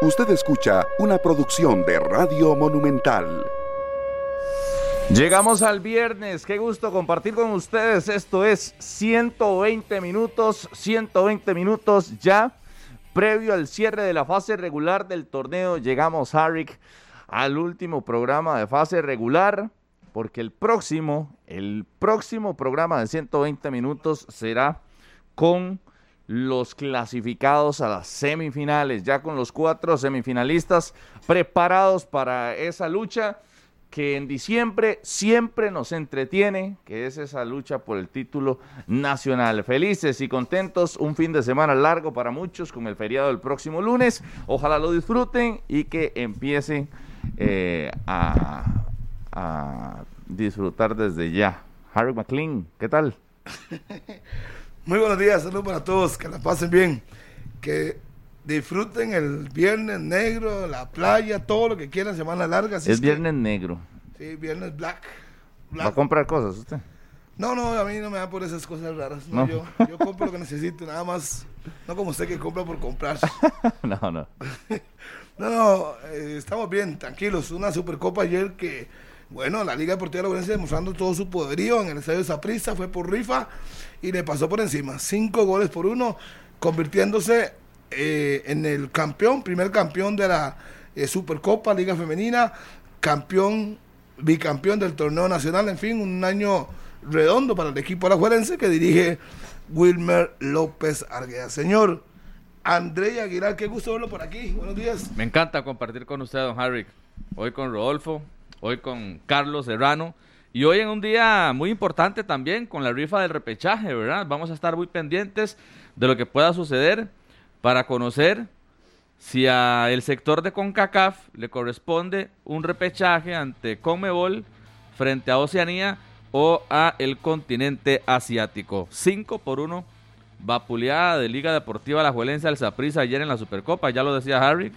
Usted escucha una producción de Radio Monumental. Llegamos al viernes, qué gusto compartir con ustedes. Esto es 120 minutos, 120 minutos ya, previo al cierre de la fase regular del torneo. Llegamos, Harrick, al último programa de fase regular, porque el próximo, el próximo programa de 120 minutos será con los clasificados a las semifinales, ya con los cuatro semifinalistas preparados para esa lucha que en diciembre siempre nos entretiene, que es esa lucha por el título nacional. Felices y contentos, un fin de semana largo para muchos con el feriado del próximo lunes. Ojalá lo disfruten y que empiecen eh, a, a disfrutar desde ya. Harry McLean, ¿qué tal? Muy buenos días, saludos para todos, que la pasen bien, que disfruten el viernes negro, la playa, todo lo que quieran, semana larga. es, viernes negro. Sí, viernes black, ¿Va a comprar cosas usted? No, no, a mí no me da por esas cosas raras. No, Yo, yo compro lo que necesito, nada más. No como usted que compra por comprar. no, no. no, no, eh, estamos bien, tranquilos. Una supercopa ayer que, bueno, la Liga Deportiva de la demostrando todo su poderío en el estadio de Zaprista, fue por rifa y le pasó por encima. Cinco goles por uno, convirtiéndose eh, en el campeón, primer campeón de la eh, Supercopa, Liga Femenina, campeón, bicampeón del torneo nacional, en fin, un año redondo para el equipo alajuelense que dirige Wilmer López Argueda. Señor André Aguilar, qué gusto verlo por aquí. Buenos días. Me encanta compartir con usted, don Harry. Hoy con Rodolfo, hoy con Carlos Serrano y hoy en un día muy importante también con la rifa del repechaje, ¿verdad? Vamos a estar muy pendientes de lo que pueda suceder para conocer si a el sector de CONCACAF le corresponde un repechaje ante Conmebol frente a Oceanía o a el continente asiático. 5 por 1 vapuleada de Liga Deportiva La Juelense al Saprissa ayer en la Supercopa, ya lo decía Harry.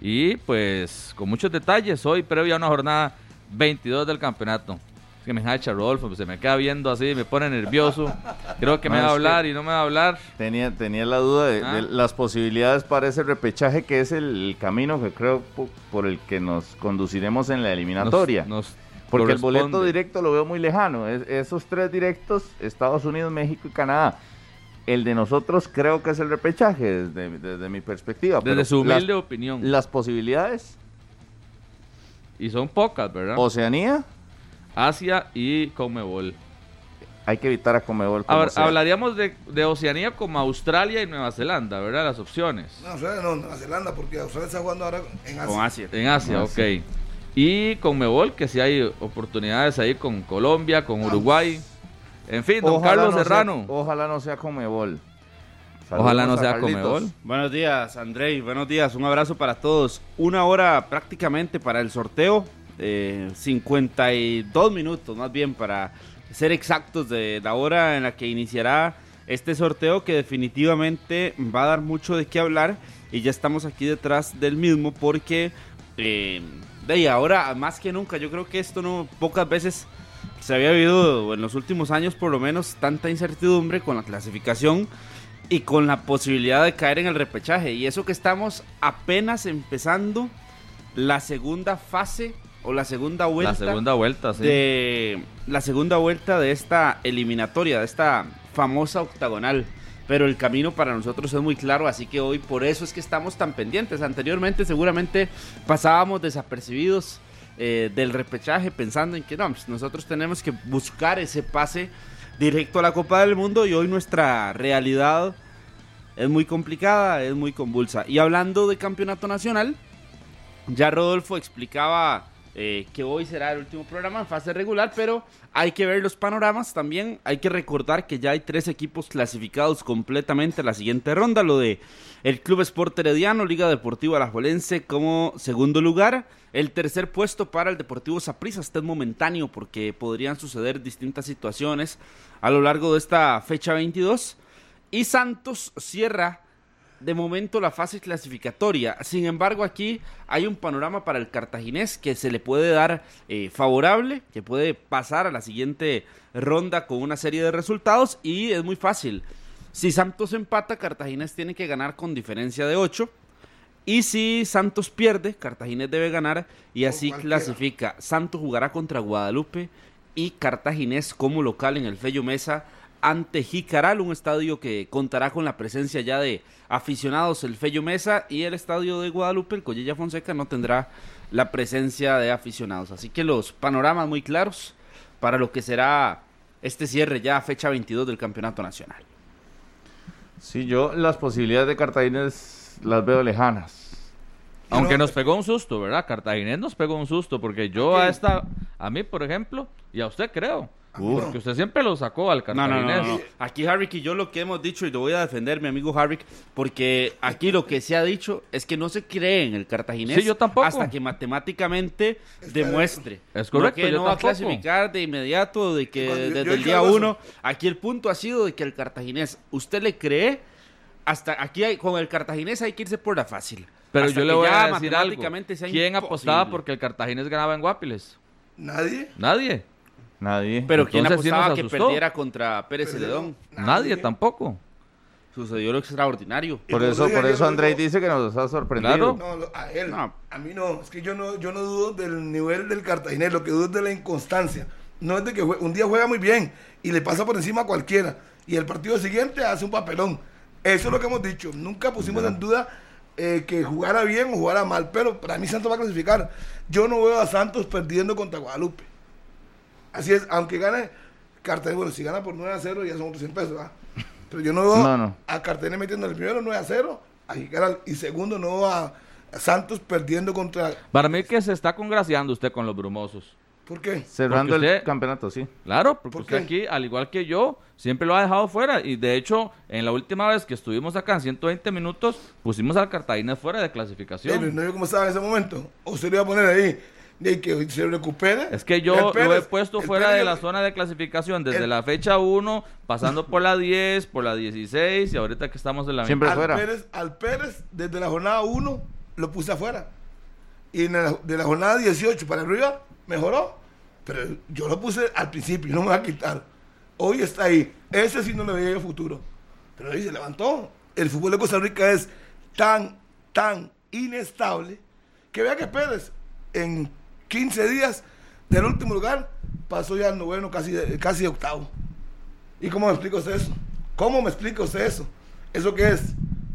Y pues con muchos detalles hoy previo a una jornada 22 del campeonato. Es que me hacha Rodolfo, pues, se me queda viendo así, me pone nervioso. Creo que me va a hablar y no me va a hablar. Tenía, tenía la duda de, ah. las posibilidades para ese repechaje, que es el, camino que creo por, el que nos conduciremos en la eliminatoria. Porque el boleto directo lo veo muy lejano. esos tres directos, Estados Unidos, México y Canadá. El de nosotros creo que es el repechaje desde, mi perspectiva. Desde su humilde opinión. Las posibilidades y son pocas, ¿verdad? Oceanía, Asia y Comebol. Hay que evitar a Comebol. hablaríamos de, Oceanía como Australia y Nueva Zelanda, ¿verdad? Las opciones. No, Australia no, Nueva Zelanda, porque Australia está jugando ahora en Asia. Con Asia. En Asia, ok. Y Comebol, que si hay oportunidades ahí con Colombia, con Uruguay. En fin, don Carlos Serrano. ojalá no sea Comebol. Ojalá no sea Comebol. Buenos días, Andrei. Buenos días. Un abrazo para todos. Una hora prácticamente para el sorteo. 52 minutos más bien para ser exactos de la hora en la que iniciará este sorteo que definitivamente va a dar mucho de qué hablar y ya estamos aquí detrás del mismo porque eh, de ahora más que nunca yo creo que esto no pocas veces se había vivido en los últimos años por lo menos tanta incertidumbre con la clasificación y con la posibilidad de caer en el repechaje. Y eso que estamos apenas empezando la segunda fase o la segunda vuelta. La segunda vuelta, sí. De la segunda vuelta de esta eliminatoria, de esta famosa octagonal. Pero el camino para nosotros es muy claro, así que hoy por eso es que estamos tan pendientes. Anteriormente seguramente pasábamos desapercibidos eh, del repechaje pensando en que no, pues nosotros tenemos que buscar ese pase directo a la Copa del Mundo y hoy nuestra realidad es muy complicada, es muy convulsa. Y hablando de campeonato nacional, ya Rodolfo explicaba eh, que hoy será el último programa en fase regular, pero hay que ver los panoramas también. Hay que recordar que ya hay tres equipos clasificados completamente a la siguiente ronda: lo de el Club Sport Herediano, Liga Deportiva Alajuelense como segundo lugar. El tercer puesto para el Deportivo Saprissa está en momentáneo porque podrían suceder distintas situaciones a lo largo de esta fecha 22. Y Santos cierra de momento la fase clasificatoria. Sin embargo, aquí hay un panorama para el cartaginés que se le puede dar eh, favorable, que puede pasar a la siguiente ronda con una serie de resultados y es muy fácil. Si Santos empata, Cartaginés tiene que ganar con diferencia de 8 Y si Santos pierde, Cartaginés debe ganar y así clasifica. Santos jugará contra Guadalupe y Cartaginés como local en el Fello Mesa ante Jicaral, un estadio que contará con la presencia ya de aficionados el Fello Mesa y el estadio de Guadalupe, el Collella Fonseca, no tendrá la presencia de aficionados. Así que los panoramas muy claros para lo que será este cierre ya a fecha 22 del Campeonato Nacional. Sí, yo las posibilidades de Cartaginés las veo lejanas. Aunque nos pegó un susto, ¿verdad? Cartaginés nos pegó un susto porque yo a esta, a mí, por ejemplo, y a usted creo, Uf. porque usted siempre lo sacó al No, no, Cartaginés. no, no. Aquí Harrick y yo lo que hemos dicho, y lo voy a defender, mi amigo Harrick, porque aquí lo que se ha dicho es que no se cree en el cartaginés Sí, yo tampoco. hasta que matemáticamente demuestre. Es correcto, que yo no va a clasificar de inmediato, de que Cuando desde yo el día eso. uno, aquí el punto ha sido de que el cartaginés, usted le cree, hasta aquí hay, con el cartaginés hay que irse por la fácil. Pero Hasta yo le voy a decir algo. ¿Quién apostaba porque el Cartaginés ganaba en Guapiles? Nadie. Nadie. Nadie. Pero ¿quién Entonces sí nos apostaba que asustó. perdiera contra Pérez Celedón? Nadie tampoco. Sucedió lo extraordinario. Por eso, por eso Andrei dice que nos ha sorprendido. Claro. No, lo- a él. No. A mí no. Es que yo no, yo no dudo del nivel del cartaginés. Lo que dudo es de la inconstancia. No es de que un día juega muy bien y le pasa por encima a cualquiera. Y el partido siguiente hace un papelón. Eso es lo que hemos dicho. Nunca pusimos en duda eh, que jugara bien o jugara mal. Pero para mí Santos va a clasificar. Yo no veo a Santos perdiendo contra Guadalupe. Así es, aunque gane Cartagena, bueno, si gana por 9 a 0 ya son otros 100 pesos, ¿verdad? Pero yo no veo No, no. a Cartagena metiendo el primero 9 a 0, a Jicaral, y segundo no veo a, Santos perdiendo contra... Para mí que se está congraciando usted con los brumosos. ¿Por qué? Cerrando el campeonato, sí. Claro, porque ¿Por usted qué? aquí, al igual que yo, siempre lo ha dejado fuera. Y de hecho, en la última vez que estuvimos acá en 120 minutos, pusimos al Cartaginés fuera de Eh, pero clasificación. no yo cómo estaba en ese momento. O se lo iba a poner ahí, de que se recupere. Es que El yo lo he puesto el fuera Pérez- de la zona de clasificación desde el- la fecha 1, pasando por la 10, por la 16 y ahorita que estamos en la Siempre 20. al fuera. Pérez, al Pérez, desde la jornada 1, lo puse afuera. Y en la- de la jornada 18 para arriba, mejoró. Pero yo lo puse al principio, no me va a quitar. Hoy está ahí. Ese sí no le veía yo futuro. Pero ahí se levantó. El fútbol de Costa Rica es tan, tan inestable que vea que Pérez en 15 días del último lugar pasó ya al noveno, casi, casi octavo. ¿Y cómo me explica usted eso? ¿Cómo me explica usted eso? ¿Eso qué es?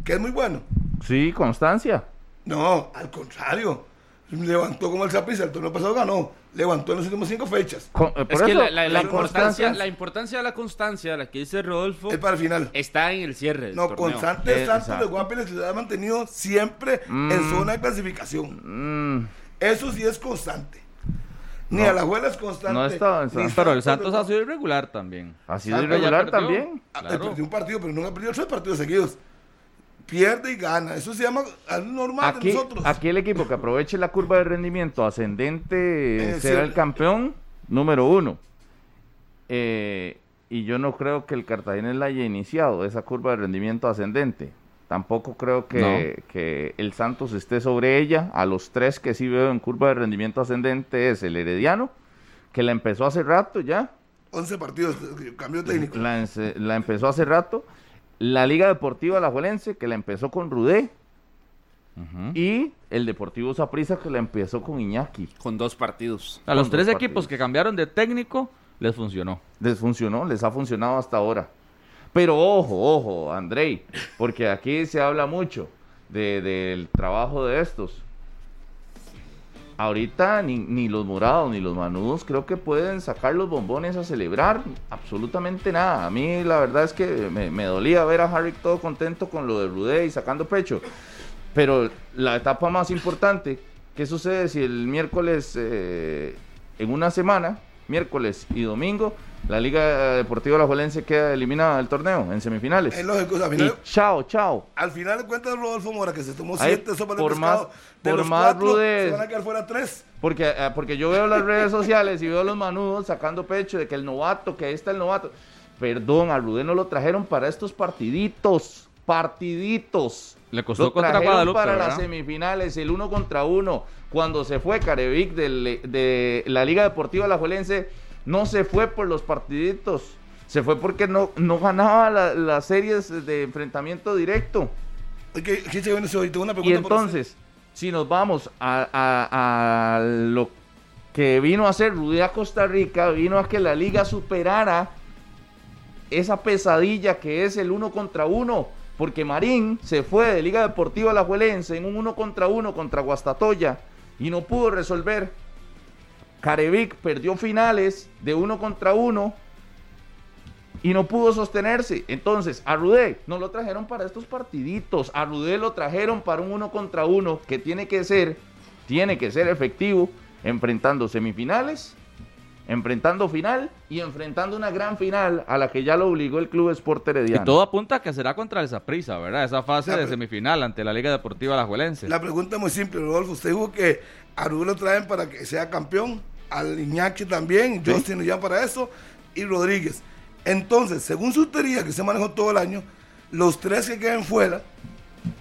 ¿Que es muy bueno? Sí, constancia. No, al contrario. Levantó como el Zaprisa, el torneo pasado ganó. Levantó en las últimas cinco fechas. Con- eh, por Es que eso, la, la- la la importancia, constancia. la importancia de la constancia, la que dice Rodolfo, Es para el final. está en el cierre del No, torneo. constante Eh, Santos de. Guapiles se ha mantenido siempre en Mm. zona de clasificación. Mm, Eso sí es constante. Ni No. a la juela es constante. No está- ni Pero el Santos ha sido irregular también. ha sido Santos irregular también. Ah, Claro. Perdió un partido, pero no ha perdido tres partidos seguidos. Pierde y gana. Eso se llama algo normal Aquí, de nosotros. aquí el equipo que aproveche la curva de rendimiento ascendente Eh, será sí. el campeón número uno. Eh, y yo no creo que el Cartaginés la haya iniciado, esa curva de rendimiento ascendente. Tampoco creo que, que el Santos esté sobre ella. A los tres que sí veo en curva de rendimiento ascendente es el Herediano, que la empezó hace rato ya. 11 partidos, cambio técnico. La, empezó hace rato. La Liga Deportiva Alajuelense, que la empezó con Rudé. Y el Deportivo Saprissa, que la empezó con Iñaki. Con dos partidos. A los con tres equipos partidos. que cambiaron de técnico, les funcionó. Les funcionó, les ha funcionado hasta ahora. Pero ojo, ojo, Andrei, porque aquí se habla mucho de- del trabajo de estos. Ahorita ni, ni los morados ni los manudos creo que pueden sacar los bombones a celebrar absolutamente nada. A mí la verdad es que me, dolía ver a Harry todo contento con lo de Rudé y sacando pecho. Pero la etapa más importante, ¿qué sucede si el miércoles, eh, en una semana, miércoles y domingo, la Liga Deportiva Alajuelense queda eliminada del torneo en semifinales? Es lógico, al Y final, chao, chao. al final de cuentas Rodolfo Mora, que se tomó siete sopas de por pescado, más- de por los más cuatro, rudez. se van a quedar fuera tres. Porque, eh, porque yo veo las redes sociales y veo los manudos sacando pecho de que el novato, que ahí está el novato. Perdón, a Rudé no lo trajeron para estos partiditos. Partiditos. Le costó Lo contra trajeron Guadalupe, para ¿verdad? las semifinales, el uno contra uno. Cuando se fue Carevic de la Liga Deportiva Alajuelense, no se fue por los partiditos. Se fue porque no, no ganaba la- las series de enfrentamiento directo. Y pregunta entonces, si nos vamos a, a- a lo que vino a hacer Rudy a Costa Rica, vino a que la liga superara esa pesadilla que es el uno contra uno, porque Marín se fue de Liga Deportiva Alajuelense en un uno contra uno contra Guastatoya y no pudo resolver. Carevic perdió finales de uno contra uno y no pudo sostenerse. Entonces, a Rudé no lo trajeron para estos partiditos. A Rudé lo trajeron para un uno contra uno que tiene que ser, tiene que ser efectivo, enfrentando semifinales, enfrentando final y enfrentando una gran final a la que ya lo obligó el Club Sport Y Herediano. todo apunta a que será contra el Saprissa, ¿verdad? Esa fase La de semifinal ante la Liga Deportiva Alajuelense. La pregunta es muy simple, Rodolfo. Usted dijo que a Rubén lo traen para que sea campeón, al Iñaki también, Justin ya para eso, y Rodríguez. Entonces, según su teoría que se manejó todo el año, los tres que queden fuera,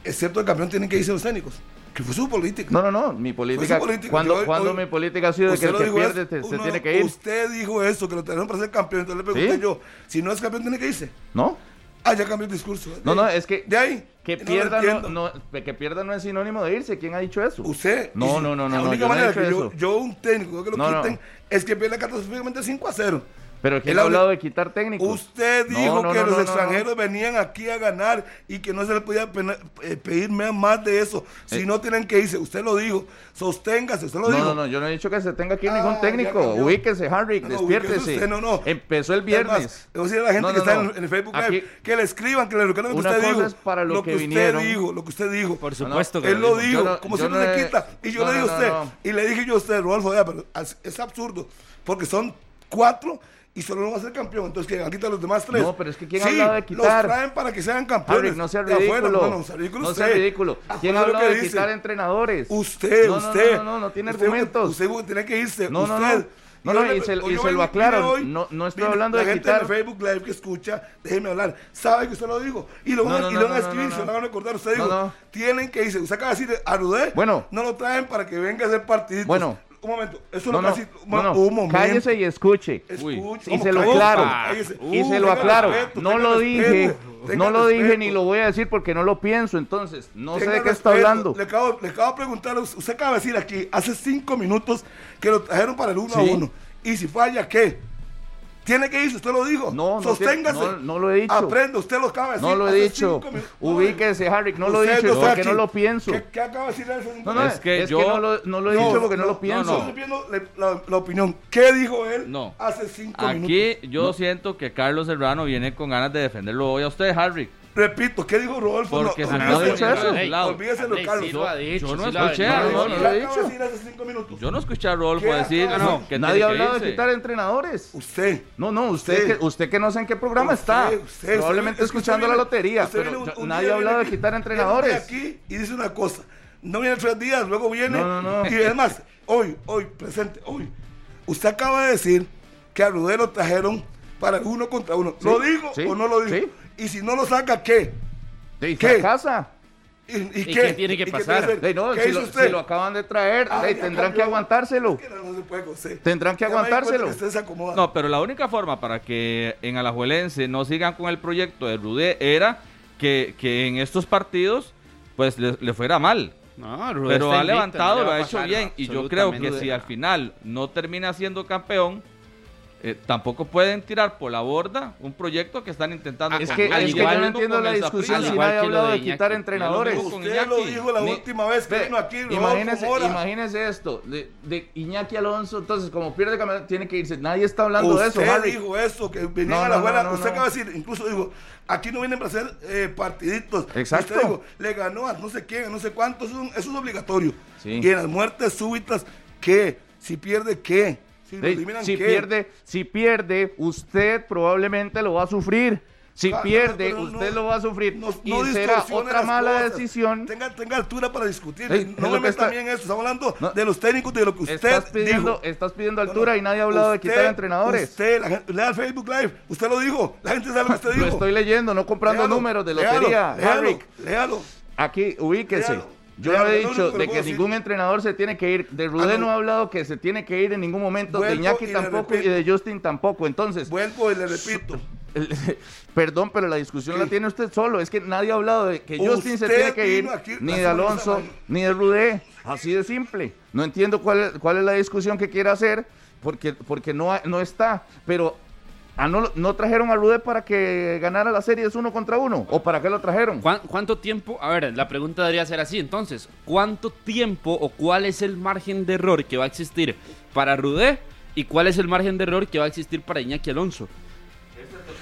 excepto el campeón, tienen que irse los técnicos. Que fue su política. No, no, no, mi política, cuando, Yo- cuando hoy- mi política ha sido de que el que pierde eso. se No, tiene que ir. Usted dijo eso, que lo trajeron para ser campeón. Entonces le pregunté ¿Sí? yo, si no es campeón, tiene que irse. ¿No? Ah, ya cambió el discurso. No, no, es que De ahí. que no pierda no, no- que pierda no es sinónimo de irse. ¿Quién ha dicho eso? Usted. No, no, no, no, La no, única yo no he manera dicho que yo, yo, un técnico, que lo No, no. quiten, es que pierda catastróficamente 5 a 0. Pero ¿quién Él ha habla- hablado de quitar técnicos? Usted dijo no, que no, los no, no, extranjeros venían aquí a ganar y que no se les podía eh, pedir más de eso. Si Eh. no tienen que irse, usted lo dijo. Sosténgase, usted lo No, dijo. no, no, yo no he dicho que se tenga que ir Ah, ningún técnico. Ubíquese, Harry, despiértese. usted, no, no. Empezó el Es viernes. más, le voy a decir a la gente No, que está no. en, en el Facebook Live Aquí- que le escriban, que le recuerden lo que usted dijo. es para lo que usted vinieron. dijo, lo que usted dijo. Por no, supuesto que Él lo dijo. como siempre no le quita. Y yo le dije a usted, y le dije yo a usted, Rodolfo, pero es absurdo, porque son cuatro y solo no va a ser campeón. Entonces, que van a quitar los demás tres. No, pero es que ¿quién ha sí, hablado de quitar? Los traen para que sean campeones. No sea de afuera. ridículo. No, no, sea ridículo No sea usted. ridículo. ¿Quién ha es lo hablado que de dice. quitar entrenadores? Usted, No, no, usted. no, no, no tiene usted- argumentos. Usted, tiene que irse. No, no, no. usted. No, no, y se- y lo aclaro. No- no estoy mire, hablando la de gente quitar. en Facebook Live que escucha, déjeme hablar, sabe que usted lo dijo. Y lo van, No, a- no, y no, lo van a escribir, se lo van a recordar. Usted no. tienen que irse. Usted acaba de decir, Arudé, Bueno. no lo traen para que venga a hacer partiditos. Bueno. Un momento, eso No, lo no, casi. no, no. Un momento. Cállese y escuche. Uy. Escuche, Y ¿cómo se lo aclaro. Cállese. Y Uh, se lo aclaro. respeto, No lo dije. No lo dije ni lo voy a decir porque no lo pienso. Entonces, no sé de qué está hablando. Le acabo, le acabo de preguntar, usted acaba de decir aquí, hace cinco minutos que lo trajeron para el uno a uno. Y si falla, ¿qué? Tiene que irse, usted lo dijo. No, no Sosténgase. no, no lo he dicho. Aprenda, usted lo acaba de decir. No lo he dicho. Ubíquese, Harry. No lo he dicho está porque aquí. no lo pienso. ¿Qué, qué acaba de decir hace cinco No, no? Es que es yo- que no lo, no lo he dicho porque no, lo pienso. Estoy viendo le- la, la opinión. ¿Qué dijo él No. hace cinco minutos? Aquí yo siento que Carlos Serrano viene con ganas de defenderlo hoy a usted, Harry. Repito, ¿qué dijo Rodolfo? Porque no, se no olvídese- ha dicho eso. Carlos. sí lo ha dicho, yo no sí lo ha escuché, dicho. no, no, ¿Qué no lo he acaba de dicho. decir hace cinco minutos? Yo no escuché a Rodolfo ¿Qué decir que Nadie ha hablado de quitar entrenadores. Usted. No, no, usted, Usted. que, usted que no sé en qué programa Usted, está. usted, Probablemente escuchando usted la lotería, usted pero viene un- yo- un nadie ha hablado de quitar entrenadores. viene aquí y dice una cosa. No viene tres días, luego viene. No, no, no. Y además, hoy, hoy, presente, hoy. Usted acaba de decir que a Rudero trajeron para uno contra uno. ¿Lo sí, o no lo dijo? Y si no lo saca, ¿qué? ¿De ¿Qué? casa? ¿Y, y ¿Y qué? qué tiene que ¿Y qué pasar? hacer? De, no, ¿Qué si, hizo lo, usted? si lo acaban de traer, Ah, de, tendrán que aguantárselo. Que no, se puede, José. Tendrán que Ya aguantárselo. que. No, pero la única forma para que en Alajuelense no sigan con el proyecto de Rudé era que, que en estos partidos pues le, le fuera mal. No, Rudé Pero ha invicto, levantado, no le lo ha hecho bien. Y yo creo que si al final no termina siendo campeón, eh, tampoco pueden tirar por la borda un proyecto que están intentando. Ah, Es que, es que yo no entiendo la discusión si nadie ha hablado de quitar entrenadores. Usted lo dijo la Ni- última vez que Ve, vino aquí. Imagínese, esto, de, de Iñaki Alonso, entonces como pierde campeonato tiene que irse. Nadie está hablando de eso, Usted dijo eso, que venían No, a la abuela. no, no, usted no. acaba de decir, incluso dijo, aquí no vienen para hacer eh, partiditos. Exacto. Usted dijo, le ganó a no sé quién, a no sé cuántos, eso, es un- eso es obligatorio. Sí. Y en las muertes súbitas, ¿qué? Si pierde, ¿qué? Si lo Ey, eliminan, si ¿qué? pierde, si pierde, usted probablemente lo va a sufrir. Si pierde, usted no- lo va a sufrir. no- y será otra mala cosas. decisión. Tenga, tenga altura para discutir. Es no me que meta está- bien eso. Estamos hablando de los técnicos, de lo que usted Estás pidiendo, dijo. estás pidiendo altura y nadie ha hablado de quitar entrenadores. Usted, la lea el Facebook Live. Usted lo dijo. La gente sabe lo que usted dijo. Lo estoy leyendo, no comprando Léalo, números de lotería. Léalo, léalo. Aquí, ubíquese. Yo Léalo, no he lo dicho de que ningún decir. entrenador se tiene que ir. De Rudé Ah, no. no ha hablado que se tiene que ir en ningún momento. Vuelvo de Iñaki y tampoco y de Justin tampoco. Entonces, Vuelvo y le repito. perdón, pero la discusión ¿Qué? la tiene usted solo. Es que nadie ha hablado de que Justin se tiene que ir, aquí ni de Alonso, ni de Rudé. Así de simple. No entiendo cuál es, cuál es la discusión que quiere hacer, porque, porque no, no está. Pero ah, no, trajeron a Rudé para que ganara las series uno contra uno. ¿O para qué lo trajeron? ¿Cuán- ¿Cuánto tiempo? A ver, la pregunta debería ser así. Entonces, ¿cuánto tiempo o cuál es el margen de error que va a existir para Rudé y cuál es el margen de error que va a existir para Iñaki Alonso?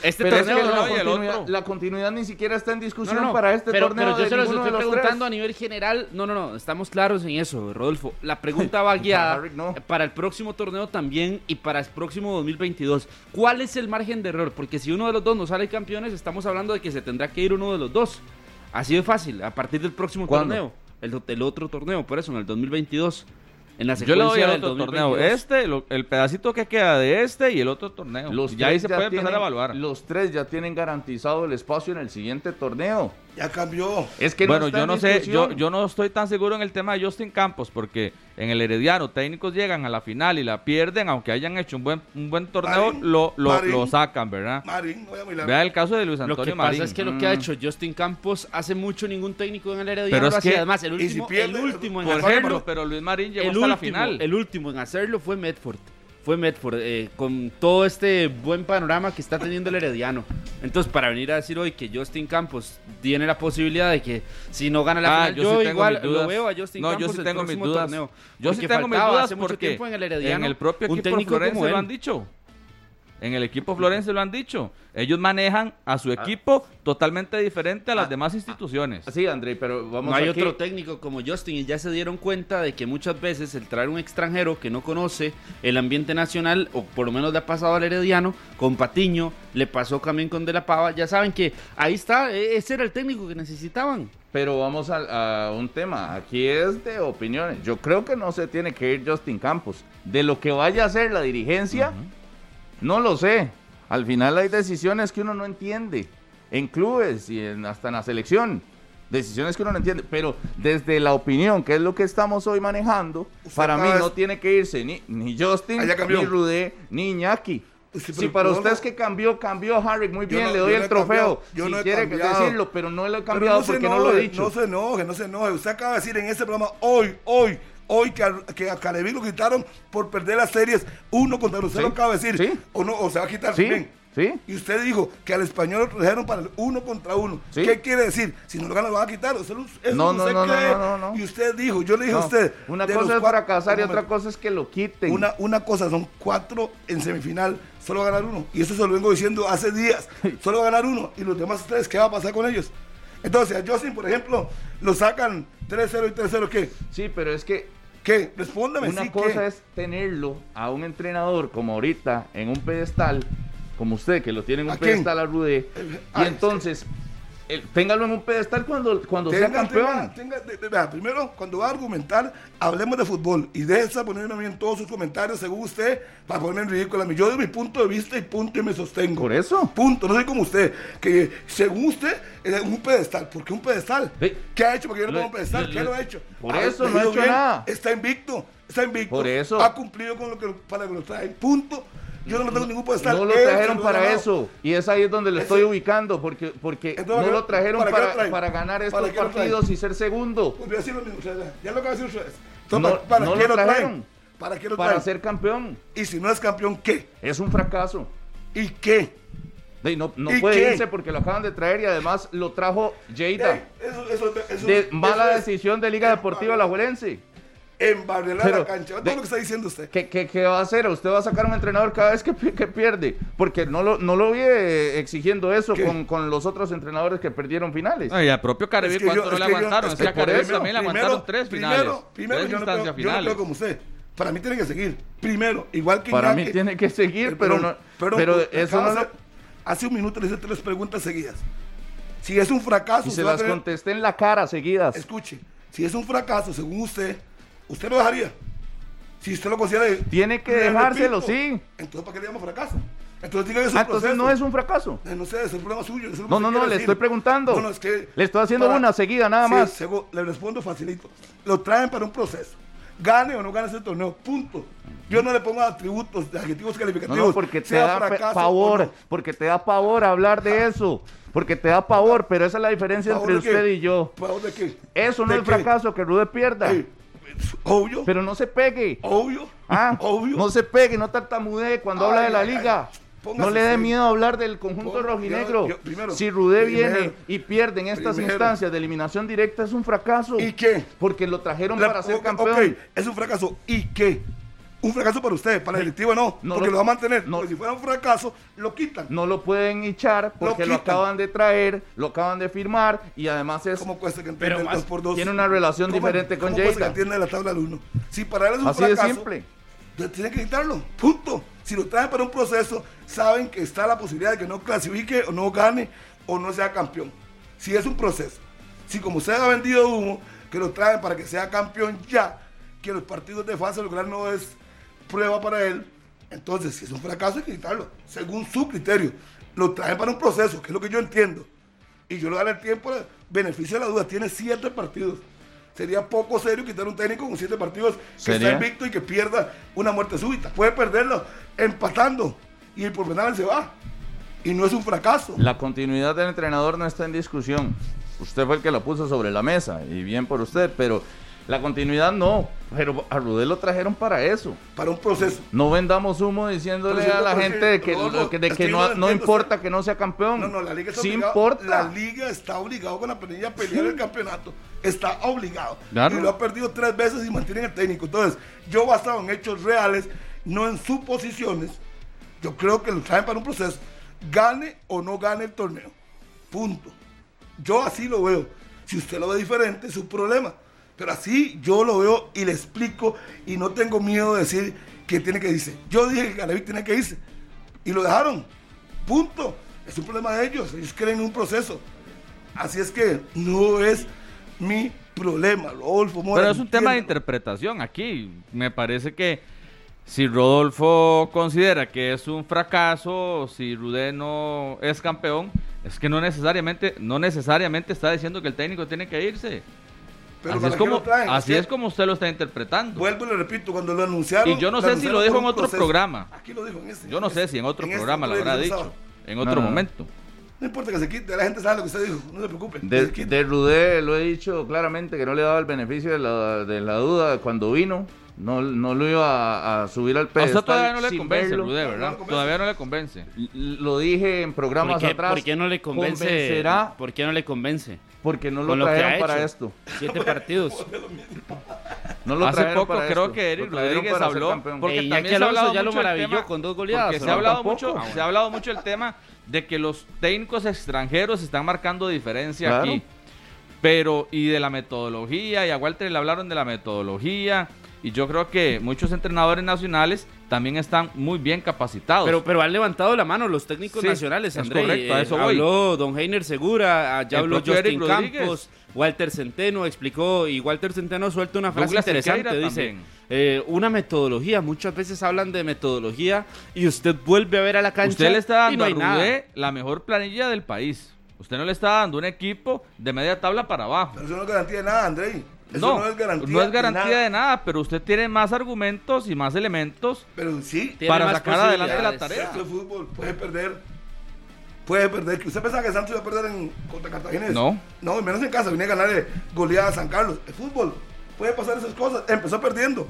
Este Pero es torneo que no, la, continuidad, la continuidad ni siquiera está en discusión no, no, para este pero, torneo. pero yo de se los estoy los preguntando tres. a nivel general. No, no, no, estamos claros en eso, Rodolfo. La pregunta va guiada no. para el próximo torneo también y para el próximo 2022. ¿Cuál es el margen de error? Porque si uno de los dos no sale campeones, estamos hablando de que se tendrá que ir uno de los dos. Así de fácil, a partir del próximo ¿Cuándo? torneo. El, el otro torneo, por eso, en el 2022. En la Yo le doy el del otro torneo. 2022. Este, lo- el pedacito que queda de este y el otro torneo. Los ya ahí tres se puede empezar tienen- a evaluar. Los tres ya tienen garantizado el espacio en el siguiente torneo. Ya cambió. Es que bueno, está yo no sé, yo, yo no estoy tan seguro en el tema de Justin Campos, porque en el Herediano técnicos llegan a la final y la pierden, aunque hayan hecho un buen, un buen torneo, Marín, lo, lo, Marín. lo sacan, ¿verdad? Marín, no voy a mirar. Vea el caso de Luis Lo Antonio que pasa Marín. es que lo que ha hecho Justin Campos hace mucho ningún técnico en el Herediano Pero es lo que- Además, el y si último, pierde, el último en Por Por ejemplo, ejemplo, pero Luis Marín llegó el hasta la último, final. el último en hacerlo fue Medford. Fue Medford, eh, con todo este buen panorama que está teniendo el Herediano. Entonces, para venir a decir hoy que Justin Campos tiene la posibilidad de que si no gana la Ah, final, yo yo, sí igual lo veo a Justin No, yo Campos sí el tengo mis dudas. torneo. Yo sí tengo mis dudas hace mucho porque tiempo en el Herediano en el propio un técnico como lo él. han dicho. En el equipo Florense lo han dicho. Ellos manejan a su equipo totalmente diferente a las Ah, demás instituciones. Sí, André, pero vamos No hay aquí. otro técnico como Justin y ya se dieron cuenta de que muchas veces el traer un extranjero que no conoce el ambiente nacional, o por lo menos le ha pasado al Herediano, con Patiño, le pasó también con De La Pava, ya saben que ahí está, e- ese era el técnico que necesitaban. Pero vamos a, a un tema. Aquí es de opiniones. Yo creo que no se tiene que ir Justin Campos. De lo que vaya a hacer la dirigencia, no lo sé. Al final hay decisiones que uno no entiende. En clubes y en- hasta en la selección. Decisiones que uno no entiende. Pero desde la opinión, que es lo que estamos hoy manejando, Usted para mí no tiene que irse ni, ni Justin, Ah, ni Rudé, ni Iñaki. Sí, si para usted es que cambió, cambió Harry, muy bien, no- le doy el trofeo. cambiado, yo si no quiere cambiado. decirlo, pero no lo he cambiado no porque no lo he dicho. No se enoje, no se enoje. Usted acaba de decir en este programa hoy, hoy, hoy que a, que a Caleví lo quitaron por perder las series uno contra uno. Usted Sí, lo acaba de decir. sí. O, no, o se va a quitar Sí, también. sí. Y usted dijo que al español lo trajeron para el uno contra uno. Sí. ¿Qué quiere decir? Si no lo ganan, lo van a quitar. Lo- eso No, no, no, cree. no, no, no. Y usted dijo, yo le dije a usted. Una cosa los es fracasar y otra cosa es que lo quiten. Una, una cosa son cuatro en semifinal, solo va a ganar uno. Y eso se lo vengo diciendo hace días. Solo va a ganar uno. Y los demás tres, ¿qué va a pasar con ellos? Entonces, a Justin, por ejemplo, lo sacan 3-0 y 3-0, ¿qué? Sí, pero es que ¿Qué? Respóndame. una sí, cosa ¿qué? es tenerlo a un entrenador como ahorita en un pedestal, como usted, que lo tiene en un pedestal a Rudé, y ah, entonces el- téngalo en un pedestal cuando, cuando sea campeón. tenga, tenga, vea, primero, cuando va a argumentar, hablemos de fútbol y deje de ponerme a mí en todos sus comentarios según usted para ponerme en ridículo a mí. Yo doy mi punto de vista y punto y me sostengo. Por eso. Punto. No soy como usted, que según usted es un pedestal. ¿Por qué un pedestal? Sí. ¿Qué ha hecho para que yo no Lo- ponga un pedestal? ¿Qué lo ha hecho? Por eso le no ha hecho nada. Está invicto. Está invicto. Por eso. Ha cumplido con lo que para que lo traen. Punto. Yo no lo tengo ningún pedestal. No lo trajeron para ganado. eso. Y es ahí es donde lo Ese- estoy ubicando, porque, porque Entonces, no ¿para lo trajeron para para, ganar ¿Para estos partidos y ser segundo. Pues voy a decir lo mismo. ya lo acaba de decir ustedes. No- Entonces, ¿para, no qué lo trajeron. ¿Para qué lo Para ser campeón. Y si no es campeón, ¿qué? Es un fracaso. ¿Y qué? De- No, no ¿Y puede qué? irse porque lo acaban de traer y además lo trajo. Eh, Eso, eso, eso, de mala decisión de Liga Deportiva La Juelense. Embarrelar Pero, la cancha. Todo de- lo que está diciendo usted. ¿Qué, qué, qué va a hacer? ¿Usted va a sacar un entrenador cada vez que, pi- que pierde? Porque no lo, no lo vi eh, exigiendo eso con, con los otros entrenadores que perdieron finales. No, y al propio Careví, Es que ¿cuánto yo- no le yo- aguantaron? es que a eso, también le aguantaron tres finales. Primero, primero tres yo, no creo, instancias yo no finales. creo como usted. Para mí tiene que seguir. Primero, igual que Para Iñaki- mí tiene que seguir, Eh, pero no. pero pues, eso no Hace un minuto le hice tres preguntas seguidas. Si es un fracaso, Y usted se a las tener- contesté en la cara seguidas. Escuche, si es un fracaso, según usted, ¿usted lo dejaría? Si usted lo considera... Tiene que dejárselo, repito, sí. Entonces, ¿para qué le llama fracaso? Entonces, diga que un Ah, entonces proceso. no es un fracaso. No sé, es el problema suyo. No, no, no, le decir. estoy preguntando. No, no, es que Le estoy haciendo para- una seguida, nada Sí, más. sego- le respondo facilito. Lo traen para un proceso. gane o no gane ese torneo, punto. Yo no le pongo atributos, adjetivos calificativos. no, porque te da pavor, porque te da pavor hablar de eso, porque te da pavor, pero esa es la diferencia ¿Pavor entre qué? usted y yo. ¿Pavor de qué? Eso no ¿De es qué? fracaso, que Rude pierda, Eh, obvio, pero no se pegue. obvio, Ah, obvio. no se pegue, no tartamudee cuando habla de la Ay, liga. ay. Póngase No le dé miedo hablar del conjunto Ponga- rojinegro. yo- yo- primero, si Rudé primero, viene y pierde en estas primero. instancias de eliminación directa es un fracaso. ¿Y qué? Porque lo trajeron La- para ser campeón. ok, es un fracaso. ¿Y qué? Un fracaso para usted, para la directiva no, No porque lo- lo, va a mantener. no. porque si fuera un fracaso, lo quitan. No lo pueden echar porque lo, acaban de traer, lo acaban de firmar y además es ¿Cómo cuesta que Pero entienda el más- 2 por 2 tiene una relación diferente con ¿Cómo cuesta que Jada. entienda la tabla del 1? Si para él es un Así de fracaso, simple. entonces tienen que quitarlo. Punto. Si lo traen para un proceso, saben que está la posibilidad de que no clasifique o no gane o no sea campeón. Si es un proceso. Si como usted ha vendido humo, que lo traen para que sea campeón ya, que los partidos de fase regular no es prueba para él, entonces si es un fracaso hay que quitarlo, según su criterio. Lo traen para un proceso, que es lo que yo entiendo. Y yo le daré el tiempo, beneficio de la duda, tiene siete partidos. Sería poco serio quitar un técnico con siete partidos que está invicto y que pierda una muerte súbita. Puede perderlo empatando y por penal se va. Y no es un fracaso. La continuidad del entrenador no está en discusión. Usted fue el que lo puso sobre la mesa y bien por usted, pero la continuidad no. Pero a Rudé lo trajeron para eso. Para un proceso. No vendamos humo diciéndole a la gente de que, no, de que no, no importa que no sea campeón. No, no, la liga está sí obligado. importa. La liga está obligado con la planilla a pelear el campeonato. Está obligado. Claro. Y lo ha perdido tres veces y mantiene el técnico. Entonces, yo basado en hechos reales, no en suposiciones, yo creo que lo traen para un proceso. Gane o no gane el torneo. Punto. Yo así lo veo. Si usted lo ve diferente, es su problema. Pero así yo lo veo y le explico y no tengo miedo de decir que tiene que irse. Yo dije que Galevi tiene que irse y lo dejaron. Punto. Es un problema de ellos. Ellos creen en un proceso. Así es que no es mi problema. Rodolfo Mora, Pero es un tema de interpretación aquí. Me parece que si Rodolfo considera que es un fracaso, si Rudé no es campeón, es que no necesariamente, no necesariamente está diciendo que el técnico tiene que irse. Pero así ¿para es como, lo traen? así es como usted lo está interpretando. Vuelvo y le repito, cuando lo anunciaron. Y yo no sé si lo dijo en otro proceso. programa. Aquí lo dijo en este. Yo no sé si en otro programa lo habrá dicho, en otro no, momento. No importa que se quite, la gente sabe lo que usted dijo, no se preocupe. que De, se de Rudé lo he dicho claramente que no le daba el beneficio de la, de la duda cuando vino. No, no lo iba a, a subir al pedestal. usted todavía no le convence, verlo. No ¿verdad? Todavía no le convence. Lo dije en programas ¿Por qué, atrás. por qué no le convence? Convencerá ¿Por qué no le convence? porque no lo lo trajeron para esto. Siete partidos. No lo Hace poco para creo esto. que Eric Lo Rodríguez habló porque también se ha hablado ya lo mucho del maravilló tema- con dos goleadas, porque ¿o se ha hablado Tampoco. mucho, Ah, bueno. se ha hablado mucho el tema de que los técnicos extranjeros están marcando diferencia Claro. aquí. Pero y de la metodología y a Walter le hablaron de la metodología y yo creo que muchos entrenadores nacionales también están muy bien capacitados. Pero, pero han levantado la mano los técnicos Sí, nacionales, es André. correcto, a Eh, eso voy. habló Don Heiner Segura, ya habló Justin. Campos, Walter Centeno explicó, y Walter Centeno suelta una frase Douglas interesante, Sequeira dice, eh, una metodología, muchas veces hablan de metodología y usted vuelve a ver a la cancha Usted le está y no dando a. Rudé la mejor planilla del país. Usted no le está dando un equipo de media tabla para abajo. Pero eso no garantía de nada, Andrei. Eso no, no, es garantía, no es garantía de nada. de nada, pero usted tiene más argumentos y más elementos Pero sí, para sacar adelante la tarea. esto es fútbol, puede perder. Puede perder. Usted pensaba que Santos iba a perder en, contra Cartagena. No. No, menos en casa. Venía a ganarle goleada a San Carlos. El fútbol. Puede pasar esas cosas. Empezó perdiendo.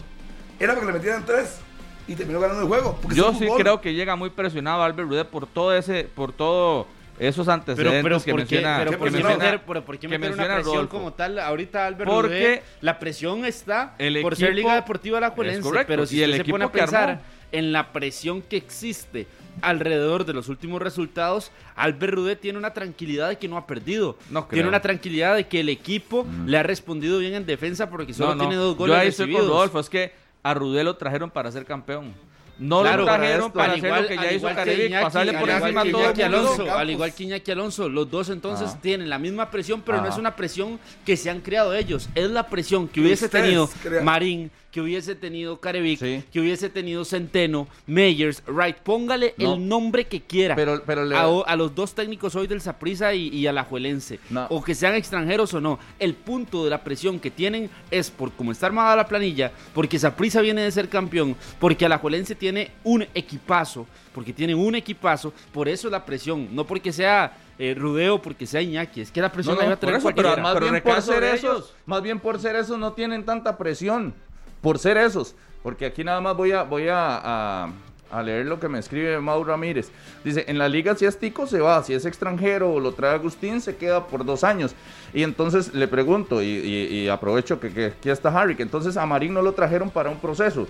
Era porque le metieran tres. Y terminó ganando el juego. Yo sí fútbol. creo que llega muy presionado Albert Rudé por todo ese, por todo esos Pero, antecedentes pero, que ¿por qué, menciona, pero ¿Qué por presionado? meter, pero por qué que meter una menciona presión Rodolfo? como tal? Ahorita Albert Porque Rudé, la presión está el por ser Liga Deportiva Alajuelense, correcto, pero si y el se equipo pone a que pensar armó. en la presión que existe alrededor de los últimos resultados, Albert Rudé tiene una tranquilidad de que no ha perdido. No tiene una tranquilidad de que el equipo le ha respondido bien en defensa porque solo No, no. tiene dos Yo goles ahí estoy con recibidos. Rodolfo, es que a Rudé lo trajeron para ser campeón. No Claro, lo para trajeron para, al hacer igual, lo que ya hizo Carevic, Iñaki, pasarle por encima a todo Iñaki. Alonso, al igual que Iñaki Alonso, los dos entonces Ah. tienen la misma presión, pero no Ah. es una presión que se han creado ellos, es la presión que hubiese tenido. Marín, que hubiese tenido Carevic, Sí. que hubiese tenido Centeno, Meyers, Wright. Póngale No. el nombre que quiera Pero- pero le- a, a los dos técnicos hoy del Saprissa y, y a la Juelense. No. O que sean extranjeros o no. El punto de la presión que tienen es por cómo está armada la planilla, porque Saprissa viene de ser campeón, porque Alajuelense tiene un equipazo, porque tiene un equipazo, por eso la presión, no porque sea eh, Rudeo, porque sea Iñaki, es que la presión No, la iba a tener eso, pero más Pero bien por ser esos, más bien por ser esos no tienen tanta presión, por ser esos, porque aquí nada más voy a voy a, a- a leer lo que me escribe Mauro Ramírez. Dice, en la liga si es tico se va, si es extranjero o lo trae Agustín se queda por dos años. Y entonces le pregunto, y, y- y aprovecho que, que aquí está Harry, que entonces a Marín no lo trajeron para un proceso.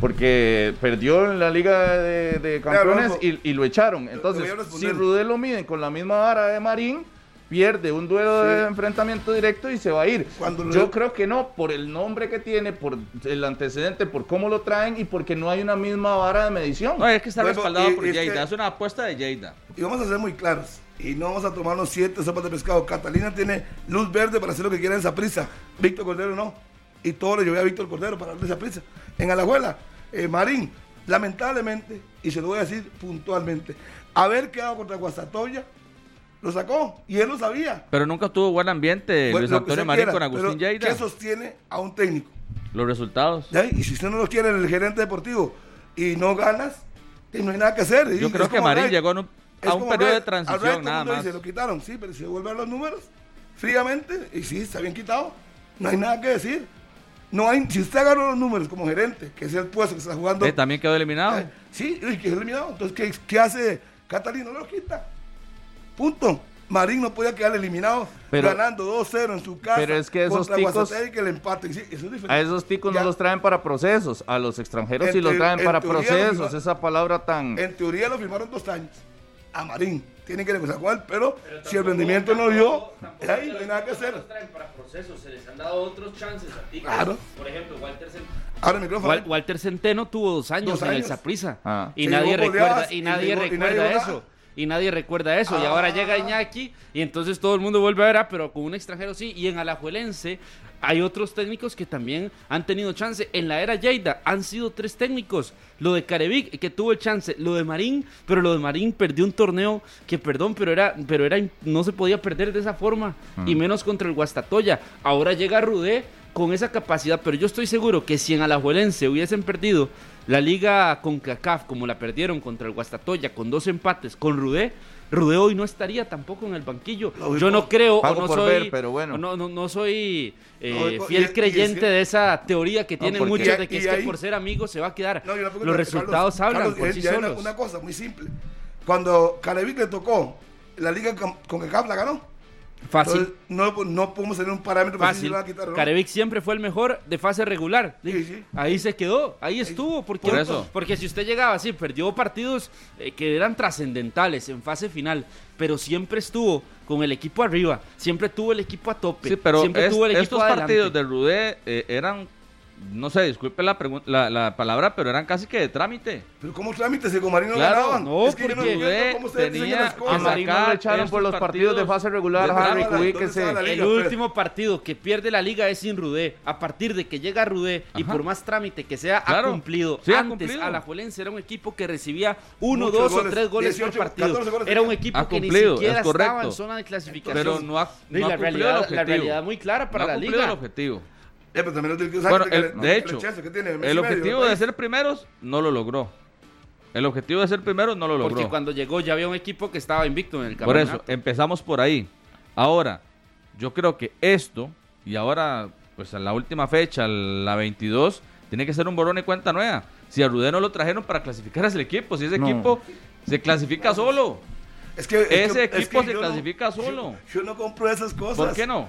Porque perdió en la Liga de, de Campeones Rodolfo, y, y lo echaron. Entonces, si. Rudé lo miden con la misma vara de Marín, pierde un duelo de enfrentamiento directo y se va a ir. Cuando lo- Yo creo que no, por el nombre que tiene, por el antecedente, por cómo lo traen y porque no hay una misma vara de medición. No, es que está Bueno, respaldado y- por es Lleida. que- Es una apuesta de Lleida. Y vamos a ser muy claros. Y no vamos a tomarnos siete sopas de pescado. Catalina tiene luz verde para hacer lo que quiera en esa prisa. Víctor Cordero no. Y todo le llovió a Víctor Cordero para darle esa prisa. En Alajuela, eh, Marín, lamentablemente, y se lo voy a decir puntualmente, haber quedado contra Guastatoya, lo sacó. Y él lo sabía. Pero nunca tuvo buen ambiente Bueno, Luis Antonio Marín quiera, con Agustín Lleida. ¿Qué sostiene a un técnico? Los resultados. Y si usted no lo quiere en el gerente deportivo y no ganas, y no hay nada que hacer. Yo creo que Marín Ray. llegó un- a un periodo Ray. de transición, Ray nada más. dice, lo quitaron, sí, pero si vuelve a los números, fríamente, y sí, está bien quitado, no hay nada que decir. No hay, si usted agarró los números como gerente, que es el puesto que está jugando, Eh, también quedó eliminado. eh, sí, y que es eliminado. Entonces, ¿qué, qué hace Catalina? No lo quita. Punto. Marín no podía quedar eliminado Pero- ganando 2-0 en su casa pero es que esos ticos- que le empaten. Sí, eso es. A esos ticos Ya. no los traen para procesos, a los extranjeros En sí los traen en para procesos, esa palabra tan... En teoría lo firmaron dos años. A Marín. Tienen que negociar con él, pero, si el rendimiento no dio, ahí no hay nada que hacer. para procesos, se les han dado otros chances a ti. Claro. Por ejemplo, Walter Centeno. Ahora el micrófono. Wal- Walter Centeno tuvo dos años Dos en el años. Saprissa Ah. y Sí, nadie recuerda y y nadie llegó- y nadie recuerda eso nada. Y nadie recuerda eso. Y Ah. ahora llega Iñaki y entonces todo el mundo vuelve a ver ah, pero con un extranjero sí. Y en Alajuelense hay otros técnicos que también han tenido chance. En la era Lleida han sido tres técnicos. Lo de Carevic que tuvo el chance. Lo de Marín pero lo de Marín perdió un torneo que perdón pero era pero era no se podía perder de esa forma. Y menos contra el Guastatoya. Ahora llega Rudé con esa capacidad, pero yo estoy seguro que si en Alajuelense hubiesen perdido la liga con CACAF como la perdieron contra el Guastatoya con dos empates con Rudé, Rudé hoy no estaría tampoco en el banquillo. Yo no creo o no soy, ver, pero bueno. no, no, no soy eh, y- fiel y es creyente que- de esa teoría que tienen porque- muchos de que es que por ser amigos se va a quedar. Los resultados Carlos, hablan Carlos, por sí ya hay una, solos. una cosa muy simple. Cuando Carevic le tocó, la liga con, con CACAF la ganó. Fácil. Entonces, no, no podemos tener un parámetro para Fácil. lo van a quitar no. Carevic siempre fue el mejor de fase regular. Sí, sí. Ahí se quedó, ahí estuvo. Porque, Por eso. porque si usted llegaba así, perdió partidos eh, que eran trascendentales en fase final, pero siempre estuvo con el equipo arriba, siempre tuvo el equipo a tope, Sí, pero siempre es- tuvo el equipo estos adelante. partidos de Rudé eh, eran, no sé, disculpe la, la, la palabra, pero eran casi que de trámite. Pero ¿cómo trámites si con Marín no Claro, ganaban? no, es que yo no porque entiendo cómo ustedes tenía las A cosas. Exacto. Marín no lo echaron por los partidos de fase regular, ¿Dónde Harry, estaba la- ubíquese. dónde estaba la El liga, pues? último partido que pierde la liga es sin Rudé. A partir de que llega Rudé y Ajá. por más trámite que sea, ha Claro. cumplido. Sí, ha Antes, cumplido. Alajuelense era un equipo que recibía uno, Muchos dos o goles, tres goles 18, por partido. 14 goles Era un equipo Ha que ni cumplido, siquiera es estaba en zona de clasificación. Pero no ha, Y no ha la, cumplido realidad, el la realidad muy clara para no ha la cumplido liga. el objetivo. Eh, pero también lo tiene que Bueno, que el- le- de hecho, que tiene, el objetivo de ser primeros no lo logró. El objetivo de ser primeros no lo logró. Porque cuando llegó ya había un equipo que estaba invicto en el Por campeonato. eso, empezamos por ahí. Ahora, yo creo que esto, y ahora, pues a la última fecha, la 22, tiene que ser un borrón y cuenta nueva. Si a Rudé no lo trajeron para clasificar a ese equipo, si ese No. equipo se clasifica solo. Es que, es Ese que- equipo es que se no- clasifica solo. Yo, yo no compro esas cosas. ¿Por qué no?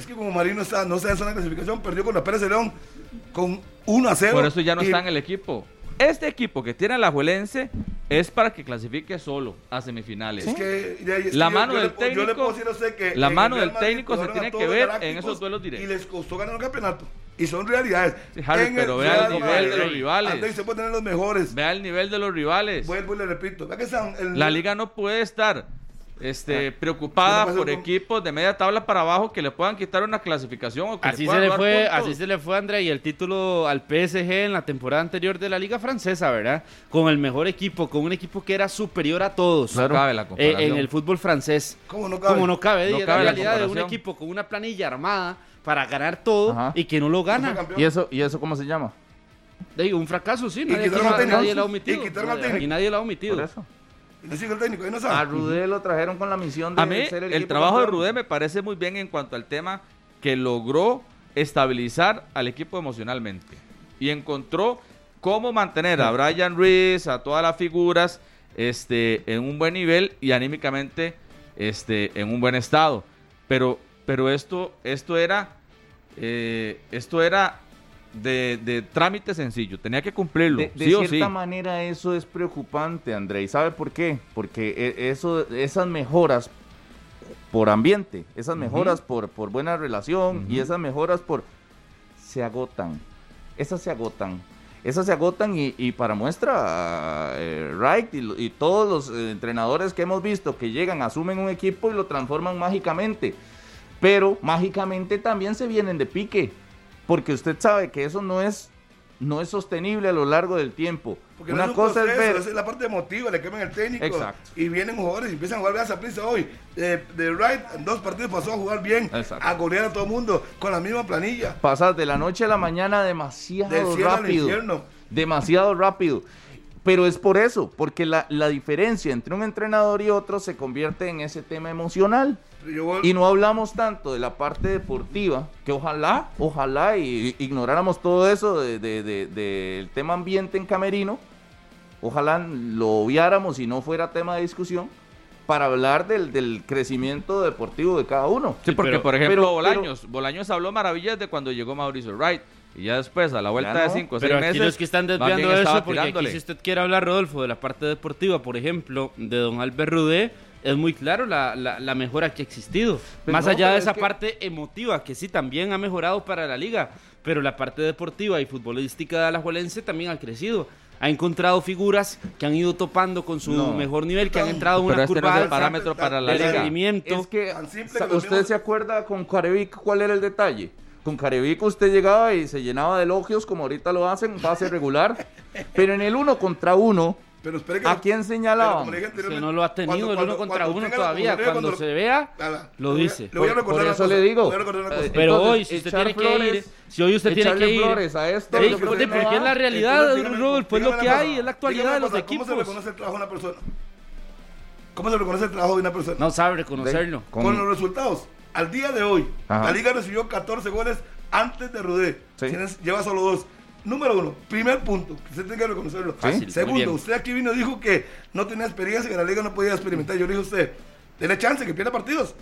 Es que como Marín no está, no está en zona de clasificación, perdió con la Pérez de León con 1 a 0. Por eso ya no y- está en el equipo. Este equipo que tiene la Juelense es para que clasifique solo a semifinales. Es que, ya- es que La yo- mano yo del le puedo- yo le técnico- puedo decir a usted que la el mano del técnico se tiene que ver en esos duelos directos. Y les costó ganar un campeonato. Y son realidades. Sí, Harry, pero el vea el nivel de los rivales. Andrés, se puede tener los mejores. Vea el nivel de los rivales. Vuelvo y le repito. Que están el- La liga no puede estar este, preocupada ¿Qué le pasó por con- equipos de media tabla para abajo que le puedan quitar una clasificación o que Así se le fue, puntos. así se le fue André y el título al PSG en la temporada anterior de la Liga Francesa, ¿verdad? Con el mejor equipo, con un equipo que era superior a todos. No cabe la eh, comparación. en el fútbol francés. ¿Cómo no cabe? Como no cabe, No y cabe la la realidad de un equipo con una planilla armada para ganar todo Ajá. y que no lo gana. ¿Y eso, ¿Y eso cómo se llama? De un fracaso, sí. Y Nadie, quitaron al nadie lo ha Y omitido. quitaron al técnico. Y nadie lo ha Por omitido. eso. Y no sigue el técnico, ahí no A. Rudé lo trajeron con la misión de A mí, ser el, el, trabajo de. Rudé me parece muy bien en cuanto al tema que logró estabilizar al equipo emocionalmente y encontró cómo mantener a Brian Reese, a todas las figuras, este, en un buen nivel y anímicamente, este, en un buen estado. Pero, pero esto, esto era, eh, esto era de, de trámite sencillo, tenía que cumplirlo, De, de sí o cierta sí. manera eso es preocupante, André. ¿Y sabe por qué? Porque e- eso, esas mejoras por ambiente, esas mejoras por, por buena relación y esas mejoras por... se agotan. Esas se agotan. Esas se agotan y, y para muestra, eh, Wright y, y todos los eh, entrenadores que hemos visto que llegan, asumen un equipo y lo transforman mágicamente. Pero mágicamente también se vienen de pique. Porque usted sabe que eso no es, no es sostenible a lo largo del tiempo. Porque no Una es un cosa es ver... esa es la parte emotiva, le queman el técnico. Exacto. Y vienen jugadores y empiezan a jugar bien a prisa hoy. De, de Wright, en dos partidos pasó a jugar bien, Exacto. a golear a todo el mundo, con la misma planilla. pasas de la noche a la mañana demasiado Del cielo al rápido. infierno. Demasiado rápido. Pero es por eso, porque la, la diferencia entre un entrenador y otro se convierte en ese tema emocional. Voy- Y no hablamos tanto de la parte deportiva, que ojalá, ojalá y, ignoráramos todo eso de- de- de- del tema ambiente en Camerino, ojalá lo obviáramos y no fuera tema de discusión, para hablar del, del crecimiento deportivo de cada uno. Sí, porque pero- por ejemplo pero- Bolaños, Bolaños habló maravillas de cuando llegó Mauricio Wright y ya después a la vuelta Ya de no, cinco o seis Pero aquí meses los que están desviando eso, porque aquí si usted quiere hablar, Rodolfo, de la parte deportiva, por ejemplo, de don Albert Rudé, es muy claro la, la- la mejora que ha existido. Pero Más no, allá de es esa que- parte emotiva, que sí también ha mejorado para la liga, pero la parte deportiva y futbolística de Alajuelense también ha crecido. Ha encontrado figuras que han ido topando con su No. mejor nivel, que han No, entrado en Pero una este no curva es el parámetro para la liga. rendimiento. Es que, ¿usted se acuerda con Carevic cuál era el detalle? Con Carevic usted llegaba y se llenaba de elogios como ahorita lo hacen, base regular, pero en el uno contra uno, Pero espere que ¿a quién señalaban? anteriormente, no lo ha tenido cuando- el uno cuando- contra cuando uno todavía. Cuando, cuando- se vea, lo dice. Le voy a Por- recordar por una eso cosa, le digo. Eh, Pero Entonces, hoy, si usted tiene que ir, flores, si hoy usted tiene que ir, flores a esto, que porque no es la realidad, Rodolfo, es lo que hay, es la actualidad de los cosa, ¿Cómo se equipos. reconoce el trabajo de una persona? ¿Cómo se reconoce el trabajo de una persona? No sabe reconocerlo. Con- los resultados. Al día de hoy, la liga recibió 14 goles antes de Rudé. Lleva solo dos. Número uno, primer punto, que usted tiene que reconocerlo. Fácil, Segundo, usted aquí vino y dijo que no tenía experiencia, que la liga no podía experimentar. Yo le dije a usted, denle chance, que pierda partidos.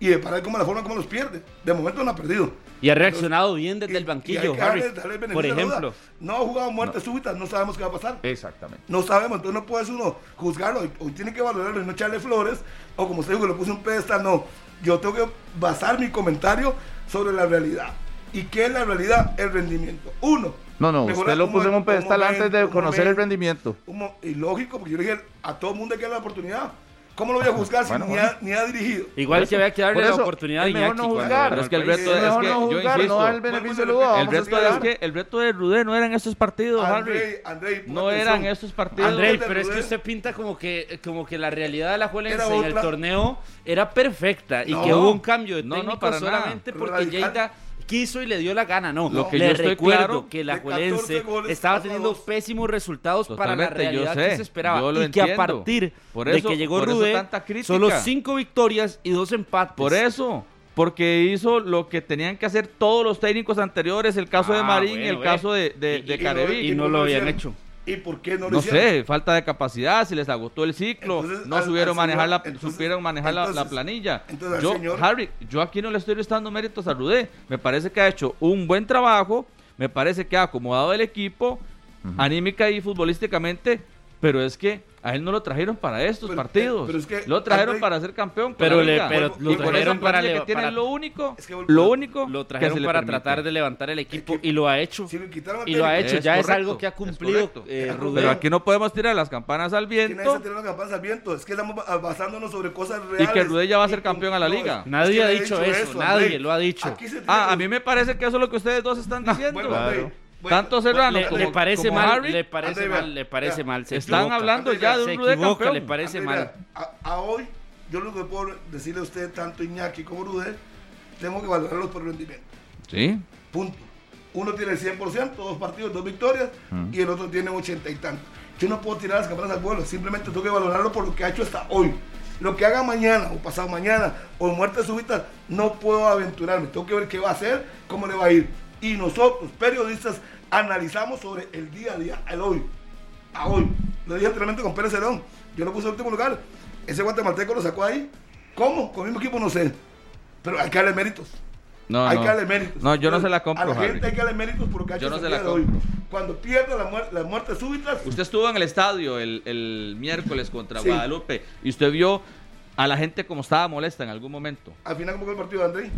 Y de parar como la forma como los pierde. De momento no ha perdido. Y ha reaccionado bien desde Y- el banquillo, Harry. darle- darle Por ejemplo. No ha jugado muertes súbitas, no sabemos qué va a pasar. Exactamente. No sabemos, entonces no puede uno juzgarlo. Hoy, hoy tiene que valorarlo y no echarle flores. O como usted dijo que lo puse un pedestal, no. Yo tengo que basar mi comentario sobre la realidad. ¿Y qué es la realidad? El rendimiento. Uno. No, no, mejorar usted lo puso en un pedestal momento, antes de conocer el rendimiento. un y lógico, porque yo le dije a todo el mundo hay que darle la oportunidad. ¿Cómo lo voy a juzgar si Bueno, ni, bueno. Ha, ni ha dirigido? Igual que había que darle la oportunidad a Iñaki. no juzgar. llegó Es que el reto es mejor que no yo juzgar, insisto, no el beneficio. El El vamos a reto es que el reto de Rudé no eran estos partidos, Harry. Andrei, No atención. eran estos partidos. Andrei, pero es que usted pinta como que, como que la realidad de la Juelense en el torneo era perfecta y No. que hubo un cambio de No, no, técnico solamente porque Radical. Quiso y le dio la gana. No, Lo que le yo estoy recuerdo claro, que la de 14 Juelense estaba teniendo dos. pésimos resultados para la Totalmente, yo realidad sé, que se esperaba yo lo y que a partir Por de que llegó Rudé solo cinco victorias y dos empates. Por eso, porque hizo lo que tenían que hacer todos los técnicos anteriores, el caso de Ah, Marín bueno, el ve. caso de, de, Y- de y- no lo habían hecho. ¿Y por qué no lo No hicieron? sé, falta de capacidad, si les agotó el ciclo, Entonces, no al- manejar señor- la, entonces- supieron manejar la- la, entonces- planilla. entonces al yo, señor- Harry, yo aquí no le estoy restando méritos a Rudé. Me parece que ha hecho un buen trabajo, me parece que ha acomodado el equipo, anímica y futbolísticamente, pero es que a él no lo trajeron para estos Pero- partidos. pero es que, lo trajeron para ser campeón. Pero le- pero lo trajeron para que tiene para- lo único, Es que vol- lo único Lo que trajeron para tratar de levantar el equipo Es que- y lo ha hecho. Si Y lo ha hecho, Es ya es algo que ha cumplido correcto. eh, Pero aquí no podemos tirar las campanas al que nadie viento se tira las campanas al viento. Es que estamos ba- basándonos sobre cosas reales. y que Rudé ya va a ser campeón a la liga. Nadie es que ha dicho eso, nadie André. lo ha dicho. Ah, a mí me parece que eso es lo que ustedes dos están diciendo. Bueno, Tanto Serrano le, como, le parece como mal, Harry le parece André, mal, le parece mal. se están equivoca. hablando André, ya de un Rudé equivoca, campeón. le parece André, mal. A, a hoy, yo lo que puedo decirle a usted, tanto Iñaki como Rudé, tengo que valorarlos por rendimiento. Sí. Punto. Uno tiene el 100%, dos partidos, dos victorias, y el otro tiene 80 y tanto. Yo no puedo tirar las campanas al vuelo, simplemente tengo que valorarlo por lo que ha hecho hasta hoy. Lo que haga mañana o pasado mañana o muerte súbita, no puedo aventurarme. Tengo que ver qué va a hacer, cómo le va a ir. Y nosotros, periodistas, analizamos sobre el día a día, el hoy. A hoy. Lo dije anteriormente con Pérez Cerón. Yo lo puse en último lugar. Ese guatemalteco lo sacó ahí. ¿Cómo? Con el mismo equipo no sé. Pero hay que darle méritos. No, hay no. que darle méritos. No, yo no se la compro, A la gente hay que darle méritos por lo que ha hecho Yo no se la de hoy. compro. Cuando pierde la muerte, las muertes súbitas, Usted estuvo en el estadio el, el miércoles contra Sí. Guadalupe y usted vio a la gente como estaba molesta en algún momento. al final, ¿cómo fue el partido de André?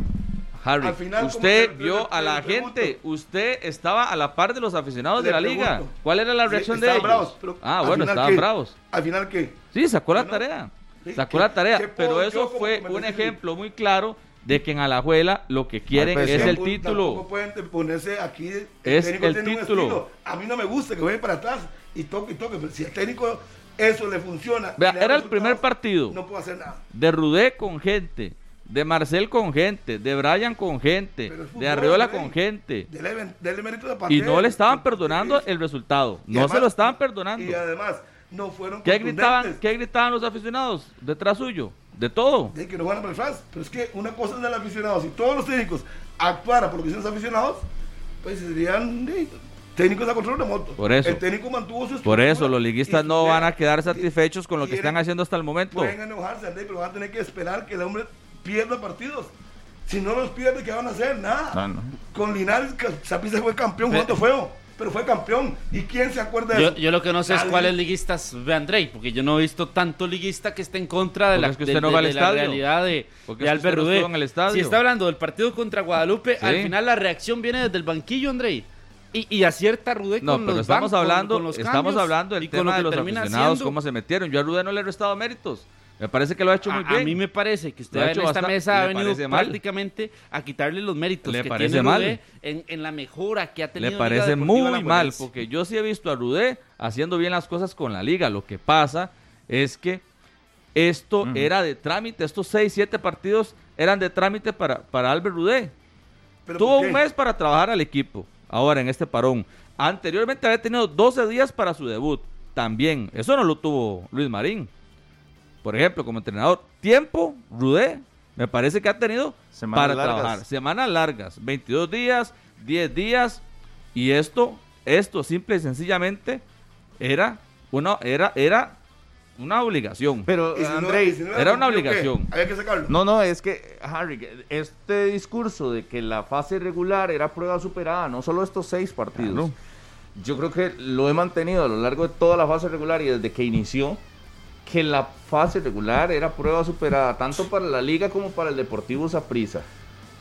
Harry, Al final, usted vio a la gente, usted estaba a la par de los aficionados de la liga. pregunto. ¿Cuál era la Sí, reacción de estaban ellos? bravos, pero ah, bueno, estaban ¿qué? bravos. Al final, ¿qué? Sí, sacó la Bueno, tarea. sí, Sacó ¿qué- la tarea, qué pero eso fue un ejemplo muy claro de que en Alajuela lo que quieren es el Tampoco- título. Tampoco pueden ponerse aquí. El Es técnico el tiene un título. A mí no me gusta que juegue para atrás y toque y toque. Pero si al técnico eso le funciona. Vea, le era el primer partido. No puedo hacer nada. de Rudé con gente, de Marcel con gente, de Brian con gente, de Arriola con gente. Dele, dele mérito la Y no le estaban de- perdonando el resultado. No además- se lo estaban perdonando. Y además, no fueron ¿Qué gritaban. ¿Qué gritaban los aficionados detrás suyo? De todo. de que no van a France. Pero es que una cosa es del aficionado. Si todos los técnicos actuaran por lo que dicen los aficionados, pues serían de, técnicos a control remoto. Por eso. El técnico mantuvo su Por eso los liguistas no van a quedar satisfechos con lo que están haciendo hasta el momento. Pueden enojarse, André, pero van a tener que esperar que el hombre pierda partidos. Si no los pierde, ¿qué van a hacer? Nada. No, no. Con Linares, Zapisa fue campeón jugando feo, pero fue campeón. ¿Y quién se acuerda de Yo, eso? yo lo que no sé es cuáles liguistas ve Andrei, porque yo no he visto tanto liguista que esté en contra de la, es que de- usted no de- va al de la realidad de, de que Albert no en el estadio. Si está hablando del partido contra Guadalupe, Sí. al final la reacción viene desde el banquillo, Andrei. Y, y acierta Rudé No, con pero los estamos bancos, con- hablando, con los estamos hablando y del con lo tema de que los aficionados, haciendo. cómo se metieron. Yo a Rudé no le he restado méritos. Me parece que lo ha hecho muy A- bien. A mí me parece que usted ha en hecho esta bastante- mesa ha venido mal. prácticamente a quitarle los méritos Le que parece tiene mal. Rudé en, en la mejora que ha tenido Le parece muy mal, porque yo sí he visto a Rudé haciendo bien las cosas con la liga. Lo que pasa es que esto era de trámite, estos seis, siete partidos eran de trámite para, para Albert Rudé. ¿Pero Tuvo un mes para trabajar al equipo, ahora en este parón. Anteriormente había tenido 12 días para su debut, también. Eso no lo tuvo Luis Marín. Por ejemplo, como entrenador. Tiempo, Rudé, me parece que ha tenido Semanas para largas. trabajar. Semanas largas, 22 días, 10 días. Y esto, esto simple y sencillamente era una, era, era una obligación. Pero, si no- no era una obligación. Había que sacarlo. No, no, es que, Harry, este discurso de que la fase regular era prueba superada, no solo estos seis partidos. Claro. Yo creo que lo he mantenido a lo largo de toda la fase regular y desde que inició, que la fase regular era prueba superada, tanto para la liga como para el Deportivo Saprissa.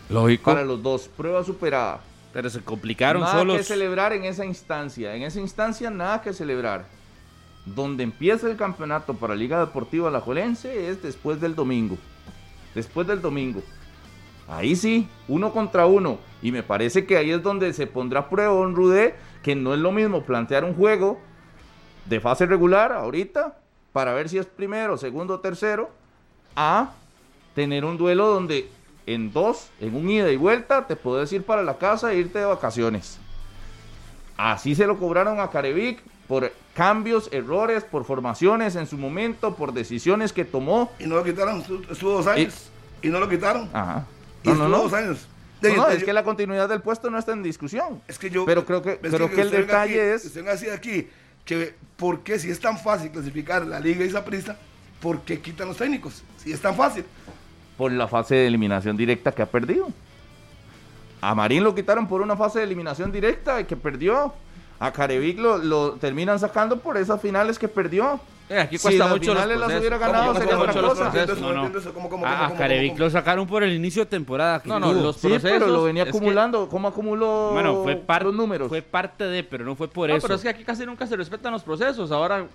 Lógico. Para los dos, prueba superada. Pero se complicaron nada solos. que celebrar en esa instancia. En esa instancia, nada que celebrar. Donde empieza el campeonato para Liga Deportiva Alajuelense es después del domingo. Después del domingo. Ahí sí, uno contra uno. Y me parece que ahí es donde se pondrá a prueba un Rudé, que no es lo mismo plantear un juego de fase regular ahorita, para ver si es primero, segundo tercero, a tener un duelo donde en dos, en un ida y vuelta, te puedes ir para la casa e irte de vacaciones. Así se lo cobraron a Carevic por cambios, errores, por formaciones en su momento, por decisiones que tomó. Y no lo quitaron, estu- estuvo dos años. Y, no lo quitaron. Ajá. y No, no, estuvo no. dos años. No, De- no, de- es que la continuidad del puesto no está en discusión. Es que yo. Pero creo que- creo que el detalle aquí- es- Usted aquí, que ¿por qué si es tan fácil clasificar la liga y prisa ¿por qué quitan los técnicos? Si es tan fácil. Por la fase de eliminación directa que ha perdido. A Marín lo quitaron por una fase de eliminación directa que perdió. A Carevic lo, lo terminan sacando por esas finales que perdió. Eh, aquí Si cuesta las mucho los finales las procesos. hubiera ganado, Cuesta sería mucho otra los cosa. procesos. No, no entiendo eso. ¿Cómo, cómo, A, cómo, a cómo, Carevic cómo? lo sacaron por el inicio de temporada. No, no, los Sí, pero procesos, lo venía que- acumulando. ¿Cómo acumuló Bueno, fue par- los números? Fue parte de, pero no fue por eso. pero es que aquí casi nunca se respetan los procesos. Ahora,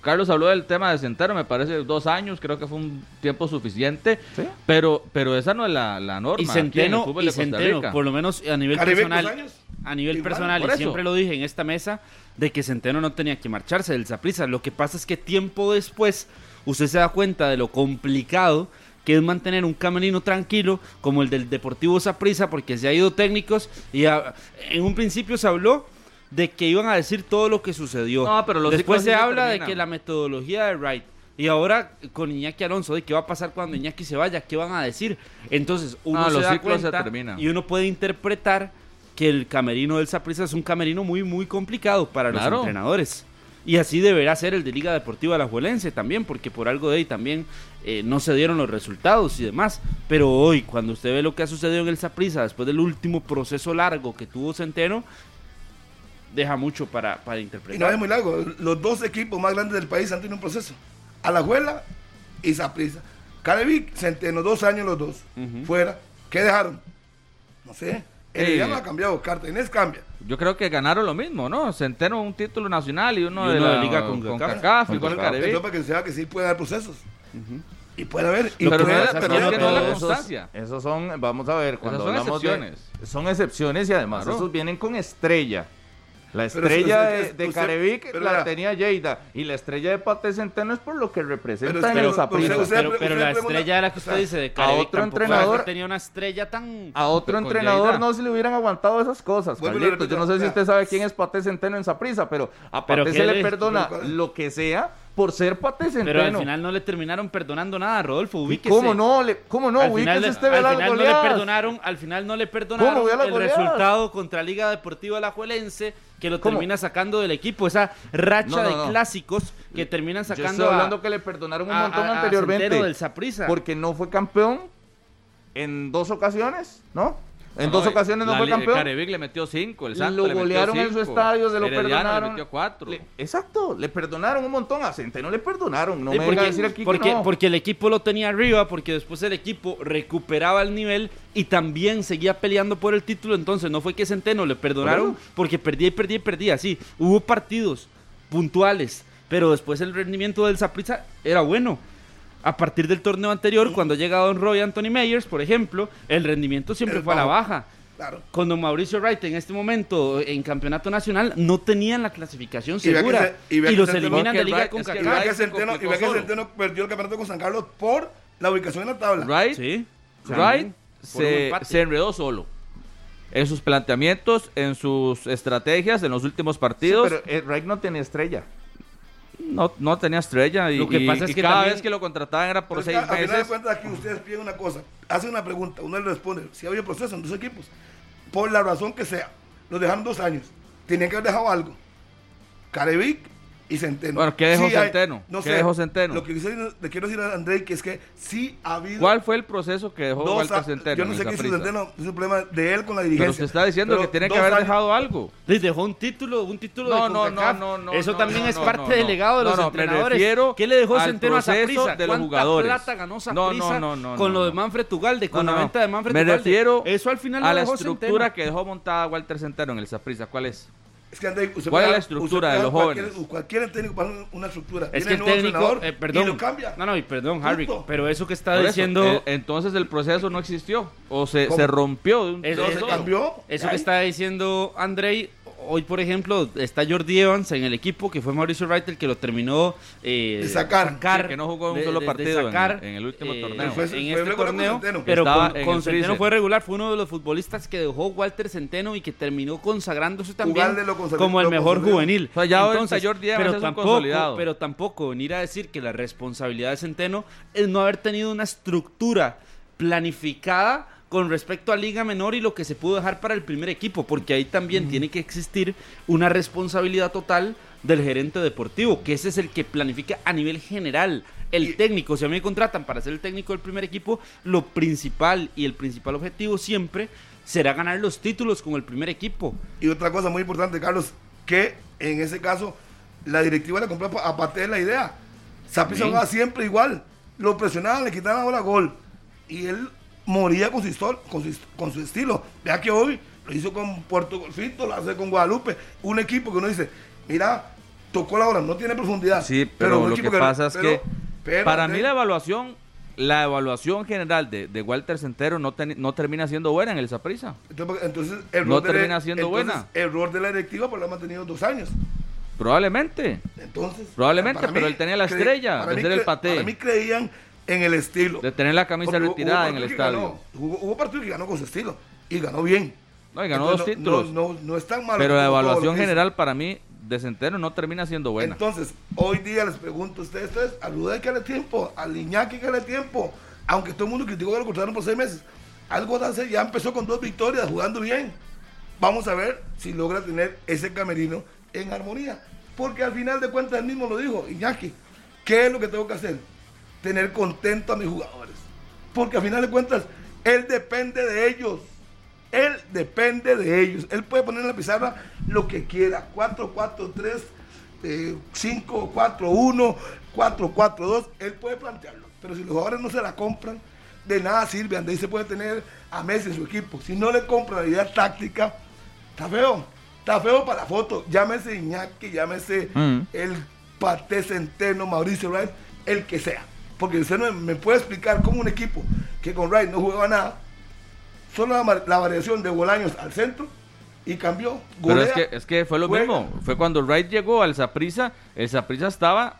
Carlos habló del tema de Centeno, me parece dos años, creo que fue un tiempo suficiente. Sí. Pero, pero esa no es la, la norma. y aquí en el Centeno, fútbol y de Costa Centeno, Rica. por lo menos a nivel personal, dos años. A nivel Igual, personal, y siempre lo dije en esta mesa, de que Centeno no tenía que marcharse del Zaprisa. Lo que pasa es que tiempo después, usted se da cuenta de lo complicado que es mantener un camerino tranquilo como el del Deportivo Zaprisa, porque se ha ido técnicos y a- en un principio se habló de que iban a decir todo lo que sucedió. No, pero los Después se habla de que la metodología de Wright y ahora con Iñaki Alonso, de qué va a pasar cuando Iñaki se vaya, qué van a decir. Entonces uno No, se los da se cuenta y uno puede interpretar que el camerino del Saprissa es un camerino muy muy complicado para Claro. los entrenadores. Y así deberá ser el de Liga Deportiva La Juelense también, porque por algo de ahí también eh, no se dieron los resultados y demás. Pero hoy, cuando usted ve lo que ha sucedido en el Saprissa, después del último proceso largo que tuvo Centeno, deja mucho para, para Y no interpretar. es muy largo. Los dos equipos más grandes del país han tenido un proceso. Alajuela y Saprissa. Carevic, Centeno, dos años los dos. Fuera. ¿Qué dejaron? No sé. El no ha cambiado. Cartaginés cambia. Yo creo que ganaron lo mismo, ¿no? Centeno un título nacional y uno, Y de, la, de Liga con. CACAF, Con igual CACAF. Caribe. Para que se vea que sí puede haber procesos. Y puede haber. Y Pero, puede pero que es no que no es la esos- constancia. Esos son, vamos a ver, cuando son hablamos de- excepciones. son excepciones y además Claro. esos vienen con estrella. La estrella de, usted- de usted- Carevic pero la tenía Lleida y la estrella de Pate Centeno es por lo que representa Pero en el Pero, la estrella de la que usted o sea, dice de a Carevic otro tampoco. entrenador- tenía una estrella tan... A otro entrenador Lleida. no se le hubieran aguantado esas cosas, Carlitos. Yo no sé si usted sabe quién es Pate Centeno en Saprissa, pero a Pate ¿qué se le perdona lo que sea por ser Pate Centeno. Pero al final no le terminaron perdonando nada, Rodolfo, ¿Y ubíquese. ¿Cómo no? Le, ¿Cómo no? al final, Ubíquese usted ve al final no le perdonaron, al final no le perdonaron el goleadas. resultado contra Liga Deportiva Alajuelense que lo ¿Cómo? termina sacando del equipo, esa racha No, no, de clásicos que terminan Yo sacando estoy a- hablando que le perdonaron un a- montón a- a anteriormente. Del. Porque no fue campeón en dos ocasiones, ¿no? En No, dos ocasiones no fue campeón. Carevic le metió cinco, el Lo le metió golearon en su estadio, se lo Herediano perdonaron. le metió cuatro. Le- exacto, le perdonaron un montón. A Centeno le perdonaron. No Sí, me porque, a decir aquí que no. porque el equipo lo tenía arriba, porque después el equipo recuperaba el nivel y también seguía peleando por el título. Entonces no fue que Centeno le perdonaron porque perdía y perdía y perdía. Sí, hubo partidos puntuales, pero después el rendimiento del Saprissa era bueno. A partir del torneo anterior, cuando llega Don Roy Anthony Meyers, por ejemplo, el rendimiento siempre El fue a la baja. Claro. Con don Mauricio Wright en este momento en campeonato nacional no tenían la clasificación Y segura se- y los eliminan de liga Wright- con es que Y Wright que Centeno, y. Centeno perdió el campeonato con San Carlos por la ubicación en la tabla. Wright, Sí. Wright se, enredó solo. En sus planteamientos, en sus estrategias, en los últimos Sí, partidos. pero eh, Reich no tenía estrella. No, no tenía estrella y, Lo que y- pasa es que cada también- vez que lo contrataban era por seis a- al final de meses. cuentas aquí ustedes piden una cosa, hacen una pregunta, uno le responde, si ha habido proceso en dos equipos, por la razón que sea, los dejaron dos años, tenían que haber dejado algo. Carevic y Centeno. Bueno, ¿qué dejó hay- Centeno? no ¿Qué sé, dejó Centeno? Lo que yo le quiero decir a André que es que sí ha habido ¿Cuál fue el proceso que dejó dos Walter a- Centeno? Yo no sé qué hizo? Centeno, es un problema de él con la Pero dirigencia. usted está diciendo Pero que tiene que haber años- dejado algo. Les dejó un título, un título No, de no, no, no, no, Eso no, también no, es parte no, del legado de No, los no, me entrenadores. ¿Qué le dejó Centeno a proceso Saprissa? de los ¿Cuánta jugadores? plata ganó No, Saprissa no, no, no, con no, lo de. Manfred Tugalde, con No, la venta de Manfred Me Tugalde? refiero Eso al final a la estructura que dejó montada Walter Centeno en el Saprissa. ¿Cuál es? Es que André, usted ¿Cuál es la estructura de los cualquier- jóvenes? Cualquier técnico para una estructura. Es Viene que el técnico, eh, perdón, Y lo cambia. no, no, y perdón, Harry, pero eso que está Por eso, diciendo, eh, entonces el proceso no existió. O se, se rompió de un Es- de No, un es- se cambió. eso que está diciendo Andrei, hoy por ejemplo está Jordi Evans en el equipo, que fue Mauricio Wright el que lo terminó eh, De sacar. Sí, que no jugó un solo partido en- en el último torneo. Fue- en fue este regular con torneo, Centeno. pero con, en con el Centeno freezer. fue regular, fue uno de los futbolistas que dejó Walter Centeno y que terminó consagrándose también como el mejor juvenil. O sea, ya ahorita Jordi Evans pero es un consolidado. pero tampoco venir a decir que la responsabilidad de Centeno es no haber tenido una estructura planificada con respecto a Liga Menor y lo que se pudo dejar para el primer equipo, porque ahí también tiene que existir una responsabilidad total del gerente deportivo, que ese es el que planifica a nivel general. El Y- técnico, si a mí me contratan para ser el técnico del primer equipo, lo principal y el principal objetivo siempre será ganar los títulos con el primer equipo. Y otra cosa muy importante, Carlos, que en ese caso la directiva le compró a Pate la idea. Saprissa Sí. jugaba siempre igual. Lo presionaban, le quitaban la bola gol. Y él moría con su, histol- con su, con su estilo. Vea que hoy lo hizo con Puerto Golfito, lo hace con Guadalupe. Un equipo que uno dice, mira, tocó la bola, no tiene profundidad. Sí, pero, lo que pasa es que pero- para mí la evaluación, la evaluación general de, de Walter Centero no, ten- no termina siendo buena en el Saprissa. Entonces, entonces, error No de la- termina siendo entonces, buena. Error de la directiva por lo ha mantenido dos años. Probablemente. Entonces, Probablemente, pero él tenía la estrella para mí el paté. Para mí creían en el estilo. De tener la camisa Porque retirada en el estadio. ganó, hubo, hubo partidos que ganó con su estilo y ganó bien. No, y ganó dos Entonces, títulos. No, no, no es tan malo. pero la evaluación general para mí de Centeno no termina siendo buena. Entonces, hoy día les pregunto a ustedes, ustedes a Rudé que le tiempo, al Iñaki que le tiempo, aunque todo el mundo criticó que lo contrataron por seis meses. Algo de hacer, ya empezó con dos victorias, jugando bien. Vamos a ver si logra tener ese camerino en armonía. Porque al final de cuentas él mismo lo dijo, Iñaki, ¿qué es lo que tengo que hacer? Tener contento a mis jugadores. Porque al final de cuentas, él depende de ellos. Él depende de ellos. Él puede poner en la pizarra lo que quiera. 4-4-3, eh, 5-4-1, 4-4-2. Él puede plantearlo. Pero si los jugadores no se la compran, de nada sirve. Andrés se puede tener a Messi en su equipo. Si no le compra la idea táctica, está feo. Está feo para la foto. Llámese Iñaki, llámese Mm. el Pate Centeno, Mauricio Wright, el que sea. Porque usted no me puede explicar cómo un equipo que con Wright no jugaba nada, solo la, variación de Bolaños al centro y cambió. Pero es golea, que, es que fue lo juega. mismo. Fue cuando Wright llegó al Saprissa, el Saprissa estaba,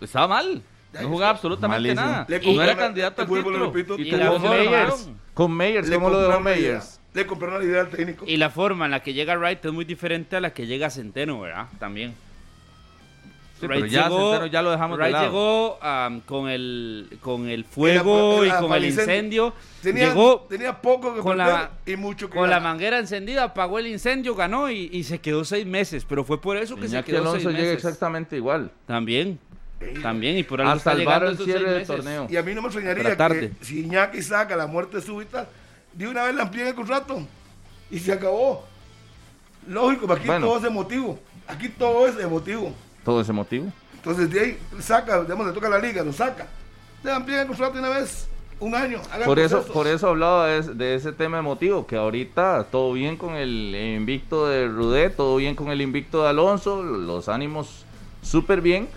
estaba mal. No jugaba absolutamente Malísimo. nada. Le no era candidato al título. repito, y la Meyers. Con Meyers, Le ¿cómo lo dejó compraron la idea. Meyers? Le compraron la idea al técnico. Y la forma en la que llega Wright es muy diferente a la que llega Centeno, ¿verdad? También. Sí, pero ya Centeno ya lo dejamos de lado. llegó con el con el fuego la- y con el incendio. tenía, llegó tenía poco que con la, y mucho que con la manguera encendida, apagó el incendio, ganó y, y se quedó seis meses. Pero fue por eso que Iñaki se quedó Alonso seis llega meses. exactamente igual. También, Ey, también. Y por algo está llegando el cierre del torneo. Y a mí no me extrañaría que si Iñaki saca la muerte súbita, de una vez la amplíen el contrato. Y se acabó. Lógico, pero aquí Bueno. todo es emotivo. Aquí todo es emotivo. Todo ese motivo. Entonces de ahí saca, digamos, le toca a la liga, lo saca. Le amplían el contrato de una vez, un año. Por eso, por eso hablaba de, es- de ese tema emotivo, que ahorita todo bien con el invicto de Rudet, todo bien con el invicto de Alonso, los ánimos súper bien,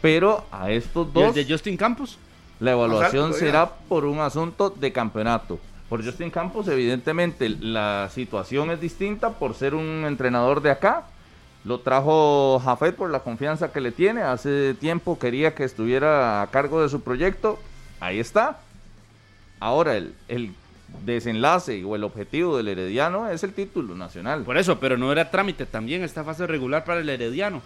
pero a estos ¿Y el dos de Justin Campos? la evaluación Exacto, será por un asunto de campeonato. Por Justin Campos, evidentemente, la situación es distinta por ser un entrenador de acá. Lo trajo Jafet por la confianza que le tiene. Hace tiempo quería que estuviera a cargo de su proyecto. Ahí está. Ahora, el, el desenlace o el objetivo del Herediano es el título nacional. Por eso, pero no era trámite también esta fase regular para el Herediano.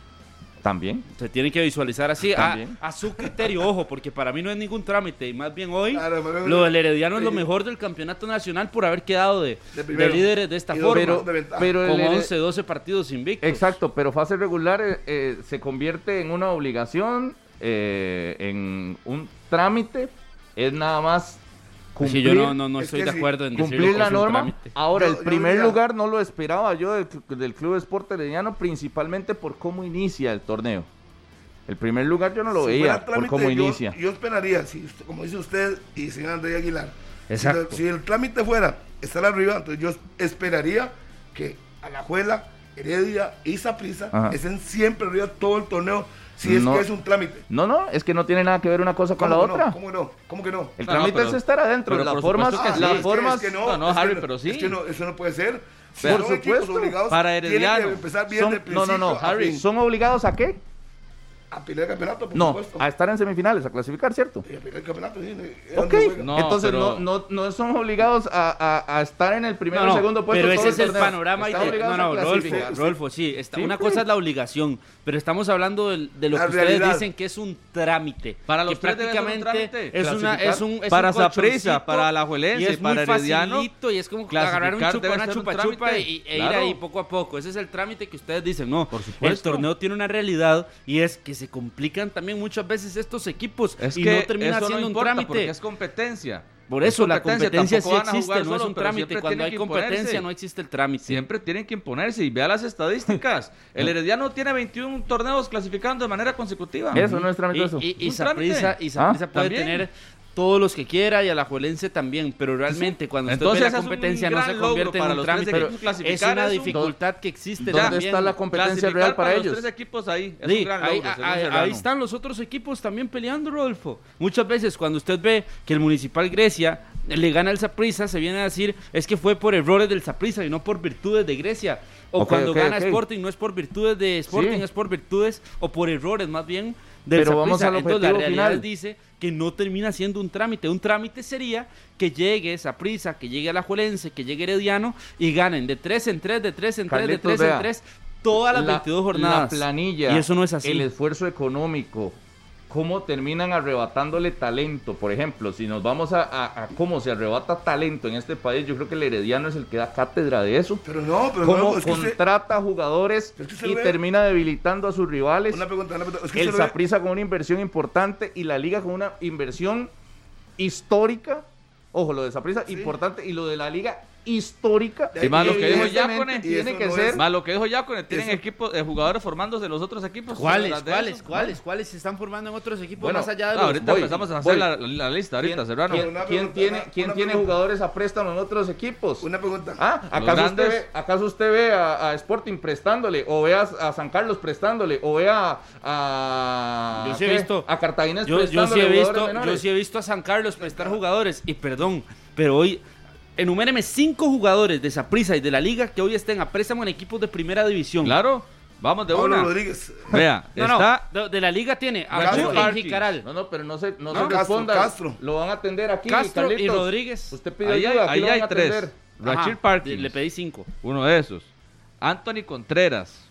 También. Se tiene que visualizar así, a, su criterio, ojo, porque para mí no es ningún trámite. Y más bien hoy, Claro, pero- lo del Herediano es lo mejor del campeonato nacional por haber quedado de, De de primero. líderes de esta forma. pero el Como Hered- 11, 12 partidos invictos. Exacto, pero fase regular eh, eh, se convierte en una obligación, eh, en un trámite, es nada más cumplir, sí, yo no, no, no es estoy que de acuerdo en decirlo cumplir la norma. trámite. Ahora, Yo- el primer diría- lugar no lo esperaba yo del, cl- del Club Sport Herediano, principalmente por cómo inicia el torneo. El primer lugar yo no lo Si veía fuera por trámite, cómo yo- inicia. Yo, esperaría, si, usted- como dice usted y señor Andrés Aguilar, si Exacto. el- Si, el trámite fuera estar arriba, entonces yo esperaría que Alajuela, Heredia y Saprissa Ajá. estén siempre arriba todo el torneo, si es No. que es un trámite. No, no, es que no tiene nada que ver una cosa con la ¿Cómo que otra. no? ¿Cómo que no? ¿Cómo que no? El No, no, trámite pero- es estar adentro. pero Las formas, las sí. es que- formas, es que No, no, Harry, pero sí. Es que no, eso no puede ser. Si Por supuesto. obligados, Para tienen Herediano. que empezar bien son- de no, no, no, principio a Harry. ¿son obligados a qué? A pelear el campeonato, por No, supuesto. a estar en semifinales, a clasificar, ¿cierto? Y a pelear el campeonato, sí. ¿es Ok? No, entonces pero- no, no, no son obligados a, a- a estar en el primero No, no, o segundo puesto. pero ese es el torneo. panorama. Obligados no, no, clasificar. Rodolfo, sí. Está, Sí, una cosa es la obligación, pero estamos hablando del- de, lo La que ustedes realidad. dicen que es un trámite. Para los que un prácticamente trámite. es, una, es un es Para un Saprissa, colchoncito, para Alajuelense, y es para Herediano, y es como agarrar un clasificar chupa, una un chupa chupa y, e ir ahí poco a poco. Ese es el trámite que ustedes dicen. No, Por el torneo tiene una realidad y es que se complican también muchas veces estos equipos Es y que no termina siendo no un trámite. porque es competencia. Por Es eso la competencia, competencia sí tampoco van a existe, jugar no es solos, un trámite. Cuando hay competencia imponerse. no existe el trámite. Siempre tienen que imponerse y vea las estadísticas. El Herediano tiene 21 torneos clasificando de manera consecutiva. Eso no es trámite eso. Y, y, y Saprissa Ah, puede también. tener todos los que quiera y a la Juelense también, pero realmente cuando usted Entonces, ve la competencia no se convierte en para un trámite. Es una dificultad que existe ¿Dónde también. está la competencia real para los ellos? tres equipos ahí. Es Sí, un gran ahí, logro, según ahí- Serrano. ahí están los otros equipos también peleando, Rodolfo. Muchas veces cuando usted ve que el Municipal Grecia le gana al Saprissa, se viene a decir es que fue por errores del Saprissa y no por virtudes de Grecia. O cuando gana. Sporting no es por virtudes de Sporting, Sí. es por virtudes o por errores más bien del Pero vamos Saprissa. al Entonces la objetivo realidad final. dice que no termina siendo un trámite. Un trámite sería que llegue Saprissa, que llegue Alajuelense, que llegue Herediano y ganen de 3 en 3, de 3 en 3, de Carlitos, 3 en vea, 3 todas las La- 22 jornadas. La planilla. Y eso no es así. El esfuerzo económico. Cómo terminan arrebatándole talento. Por ejemplo, si nos vamos a, a- a cómo se arrebata talento en este país, yo creo que el Herediano es el que da cátedra de eso. Pero no, pero Cómo no, es que usted- contrata jugadores Es que se y ve- termina debilitando a sus rivales. Una pregunta, una pregunta. Es que el Saprissa con una inversión importante y la Liga con una inversión histórica. Ojo, lo de Saprissa Sí. importante y lo de la Liga histórica. Y más lo que dijo Yacone. Tiene que no ser Más lo que dijo Yacone, tienen Eso- equipos, eh, jugadores formándose en los otros equipos. ¿Cuáles? De ¿Cuáles? eso. ¿Cuáles? ¿Cuáles se están formando en otros equipos Bueno, más allá de No, los ahorita voy, empezamos a hacer la, la lista, ahorita, ¿Quién, Serrano. quién- tiene, una- quién una tiene pregunta. jugadores a préstamo en otros equipos? Una pregunta. Ah, ¿acaso usted, ve, ¿acaso usted ve a, a Sporting prestándole? ¿O ve a, a San Carlos prestándole? ¿O ve a, a, Yo sí he ¿qué? visto- a Cartaginés Yo, yo prestándole sí he jugadores visto, yo menores? sí he visto a San Carlos prestar jugadores y perdón, pero hoy enuméreme cinco jugadores de Saprissa y de la liga que hoy estén a préstamo en equipos de primera división. Claro, vamos de Pablo una. Rodríguez. Vea, No, no, está de, de la liga tiene a y. Jicaral, No, no, pero no se, no No, se Castro, responda. Castro. Lo van a atender aquí, Castro y. Rodríguez. Usted pidió ahí hay, ayuda, ahí hay a tres. Ajá, Parkins, Le pedí cinco. uno de esos. Anthony Contreras,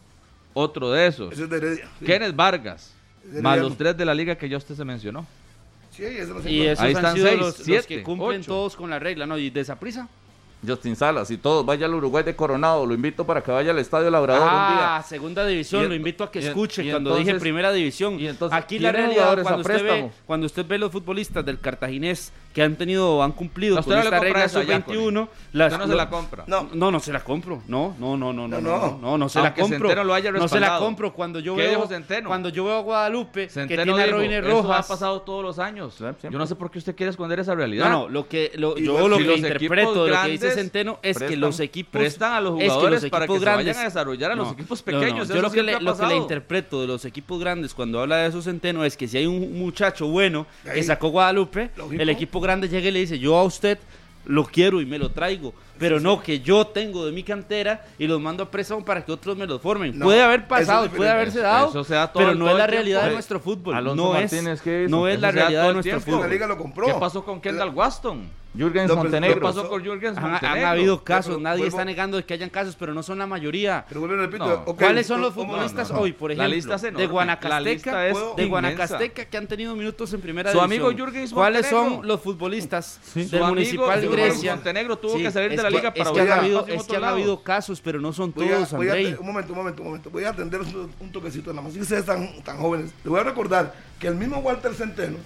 otro de esos. Eso es de Heredia. Sí. Kenneth Vargas, De más los tres de la liga que ya usted se mencionó. Sí, eso no se Y esos Ahí han están sido seis, los, los siete, que cumplen ocho. todos con la regla, ¿no? Y de Saprissa. Justin Salas y todos, vaya al Uruguay de Coronado, lo invito para que vaya al Estadio Labrador un Ah, día. segunda división, Y lo invito a que y escuche y cuando entonces- dije primera división. y entonces, Aquí la ¿tiene realidad, cuando usted, ve, préstamo? cuando usted ve los futbolistas del cartaginés que han tenido han cumplido No, con esta regla esa, sub-21, Yacone. las- Usted no se la compra. No, No, no se la compro. No, no, no, no, no, No, no, no. no, se Aunque la compro. Centeno lo haya no se la compro cuando yo ¿Qué veo cuando yo veo a Guadalupe que Centeno tiene a Robiner eso ha Rojas. pasado todos los años. Yo no sé por qué usted quiere esconder esa realidad. No, no, lo que lo- Y yo los- lo que interpreto de lo que dice grandes Centeno es que prestan- los equipos prestan a los es que jugadores los para que equipos se grandes- vayan a desarrollar a los equipos pequeños, Yo eso lo que, le, lo que le interpreto de los equipos grandes cuando habla de eso Centeno es que si hay un muchacho bueno que sacó Guadalupe, el equipo grande llega y le dice, yo a usted lo quiero y me lo traigo, pero no que yo tengo de mi cantera y los mando a préstamo para que otros me los formen. No, puede haber eso pasado, es puede haberse dado, Eso da todo pero no todo es la el realidad tiempo. de nuestro fútbol. Alonso no Martínez, es, no es Eso la realidad de nuestro tiempo. fútbol. La liga lo compró. ¿Qué pasó con Kendall Waston? Jürgen No, pero- ¿Qué Montenegro. pasó con Jürgen Han, han Montenegro? habido casos, Pero nadie vuelvo- está negando de que hayan casos, pero no son la mayoría. Pero vuelvo y repito. No. ¿Cuáles son los ¿cómo- futbolistas no, no. hoy, por La ejemplo? lista es de Guanacasteca, lista es de. Guanacasteca que han tenido minutos en primera Su división. amigo Jürgen ¿Cuáles Montenegro. son los futbolistas Su del amigo Municipal Jürgen Grecia? Montenegro tuvo Sí, que salir de la que- liga para es que han habido, es que han habido casos, pero no son Voy a, todos, voy a- Andrei. un momento, un momento, un momento. Voy a atender un, un toquecito nada más. Si ustedes están tan jóvenes, les voy a recordar que el mismo Walter Centeno,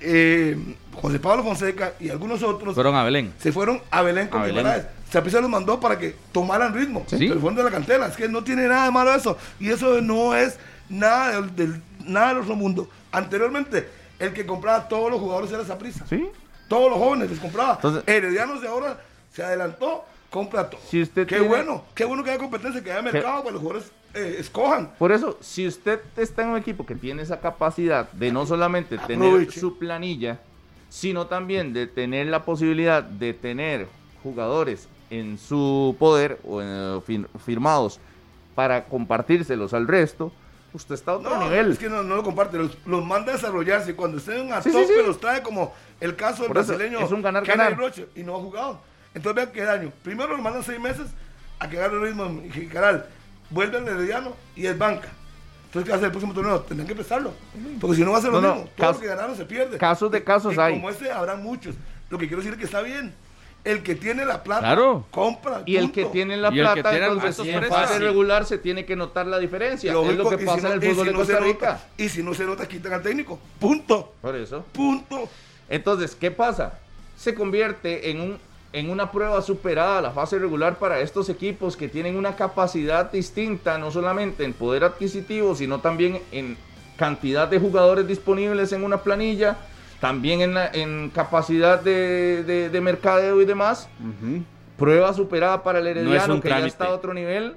eh, José Pablo Fonseca y algunos otros Fueron a Belén. se fueron a Belén con A Belén. Guimaraes. Saprissa los mandó para que tomaran ritmo. Sí. Pero fueron de la cantera. Es que no tiene nada de malo eso. Y eso no es nada del, del- nada del otro mundo. Anteriormente, el que compraba todos los jugadores era Saprissa. Sí. Todos los jóvenes les compraba. Entonces- Heredianos de ahora se adelantó, compra todo. Si usted qué tiene- bueno, qué bueno que haya competencia, que haya mercado para los jugadores eh, escojan. Por eso, si usted está en un equipo que tiene esa capacidad de no solamente tener su planilla, sino también de tener la posibilidad de tener jugadores en su poder o en, eh, fir- firmados para compartírselos al resto, usted está a otro No, nivel. es que no, no lo comparte, los, los manda a desarrollarse. Cuando estén a Sí, tope, sí. los trae como el caso del Por eso, brasileño es un ganar, ganar. Roche, y no ha jugado. Entonces vean qué daño. Primero lo mandan seis meses a que agarre el ritmo en Jicaral. Vuelve el Herediano y es banca. Entonces, ¿qué va a hacer el próximo torneo? Tendrán que prestarlo. Porque si no va a ser lo No, no, mismo. Todo lo que ganaron se pierde. casos de casos y hay. como este habrá muchos. Lo que quiero decir es que está bien. El que tiene la plata, Claro. compra. Y el punto. que tiene la Y el que plata, tiene entonces en precios. fase regular se tiene que notar la diferencia. Lógico, es lo que y si pasa no- en el fútbol si de no se Costa nota- y si no se nota, quitan al técnico. Punto. Por eso. Punto. Entonces, ¿qué pasa? Se convierte en, un, en una prueba superada la fase regular para estos equipos que tienen una capacidad distinta, no solamente en poder adquisitivo, sino también en cantidad de jugadores disponibles en una planilla, también en, la- en capacidad de, de- de mercadeo y demás. Prueba superada para el Herediano, que ya está a otro nivel.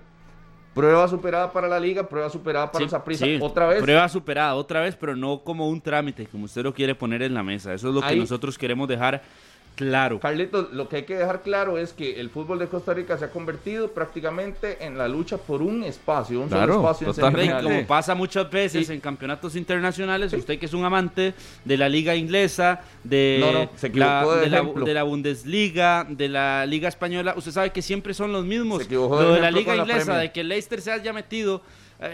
Prueba superada para la Liga, prueba superada para Sí, el Saprissa. sí, Otra vez. Prueba superada, otra vez, pero no como un trámite, como usted lo quiere poner en la mesa. Eso es lo que nosotros queremos dejar claro. Carlitos, lo que hay que dejar claro es que el fútbol de Costa Rica se ha convertido prácticamente en la lucha por un espacio, un Claro, solo espacio en totalmente. Semifinales. como pasa muchas veces en campeonatos internacionales, usted que es un amante de la liga inglesa, de, No, no, se la, equivocó de de, la, ejemplo. de la Bundesliga, de la liga española, usted sabe que siempre son los mismos. Se equivocó de Lo de la liga la inglesa, de que el Leicester se haya metido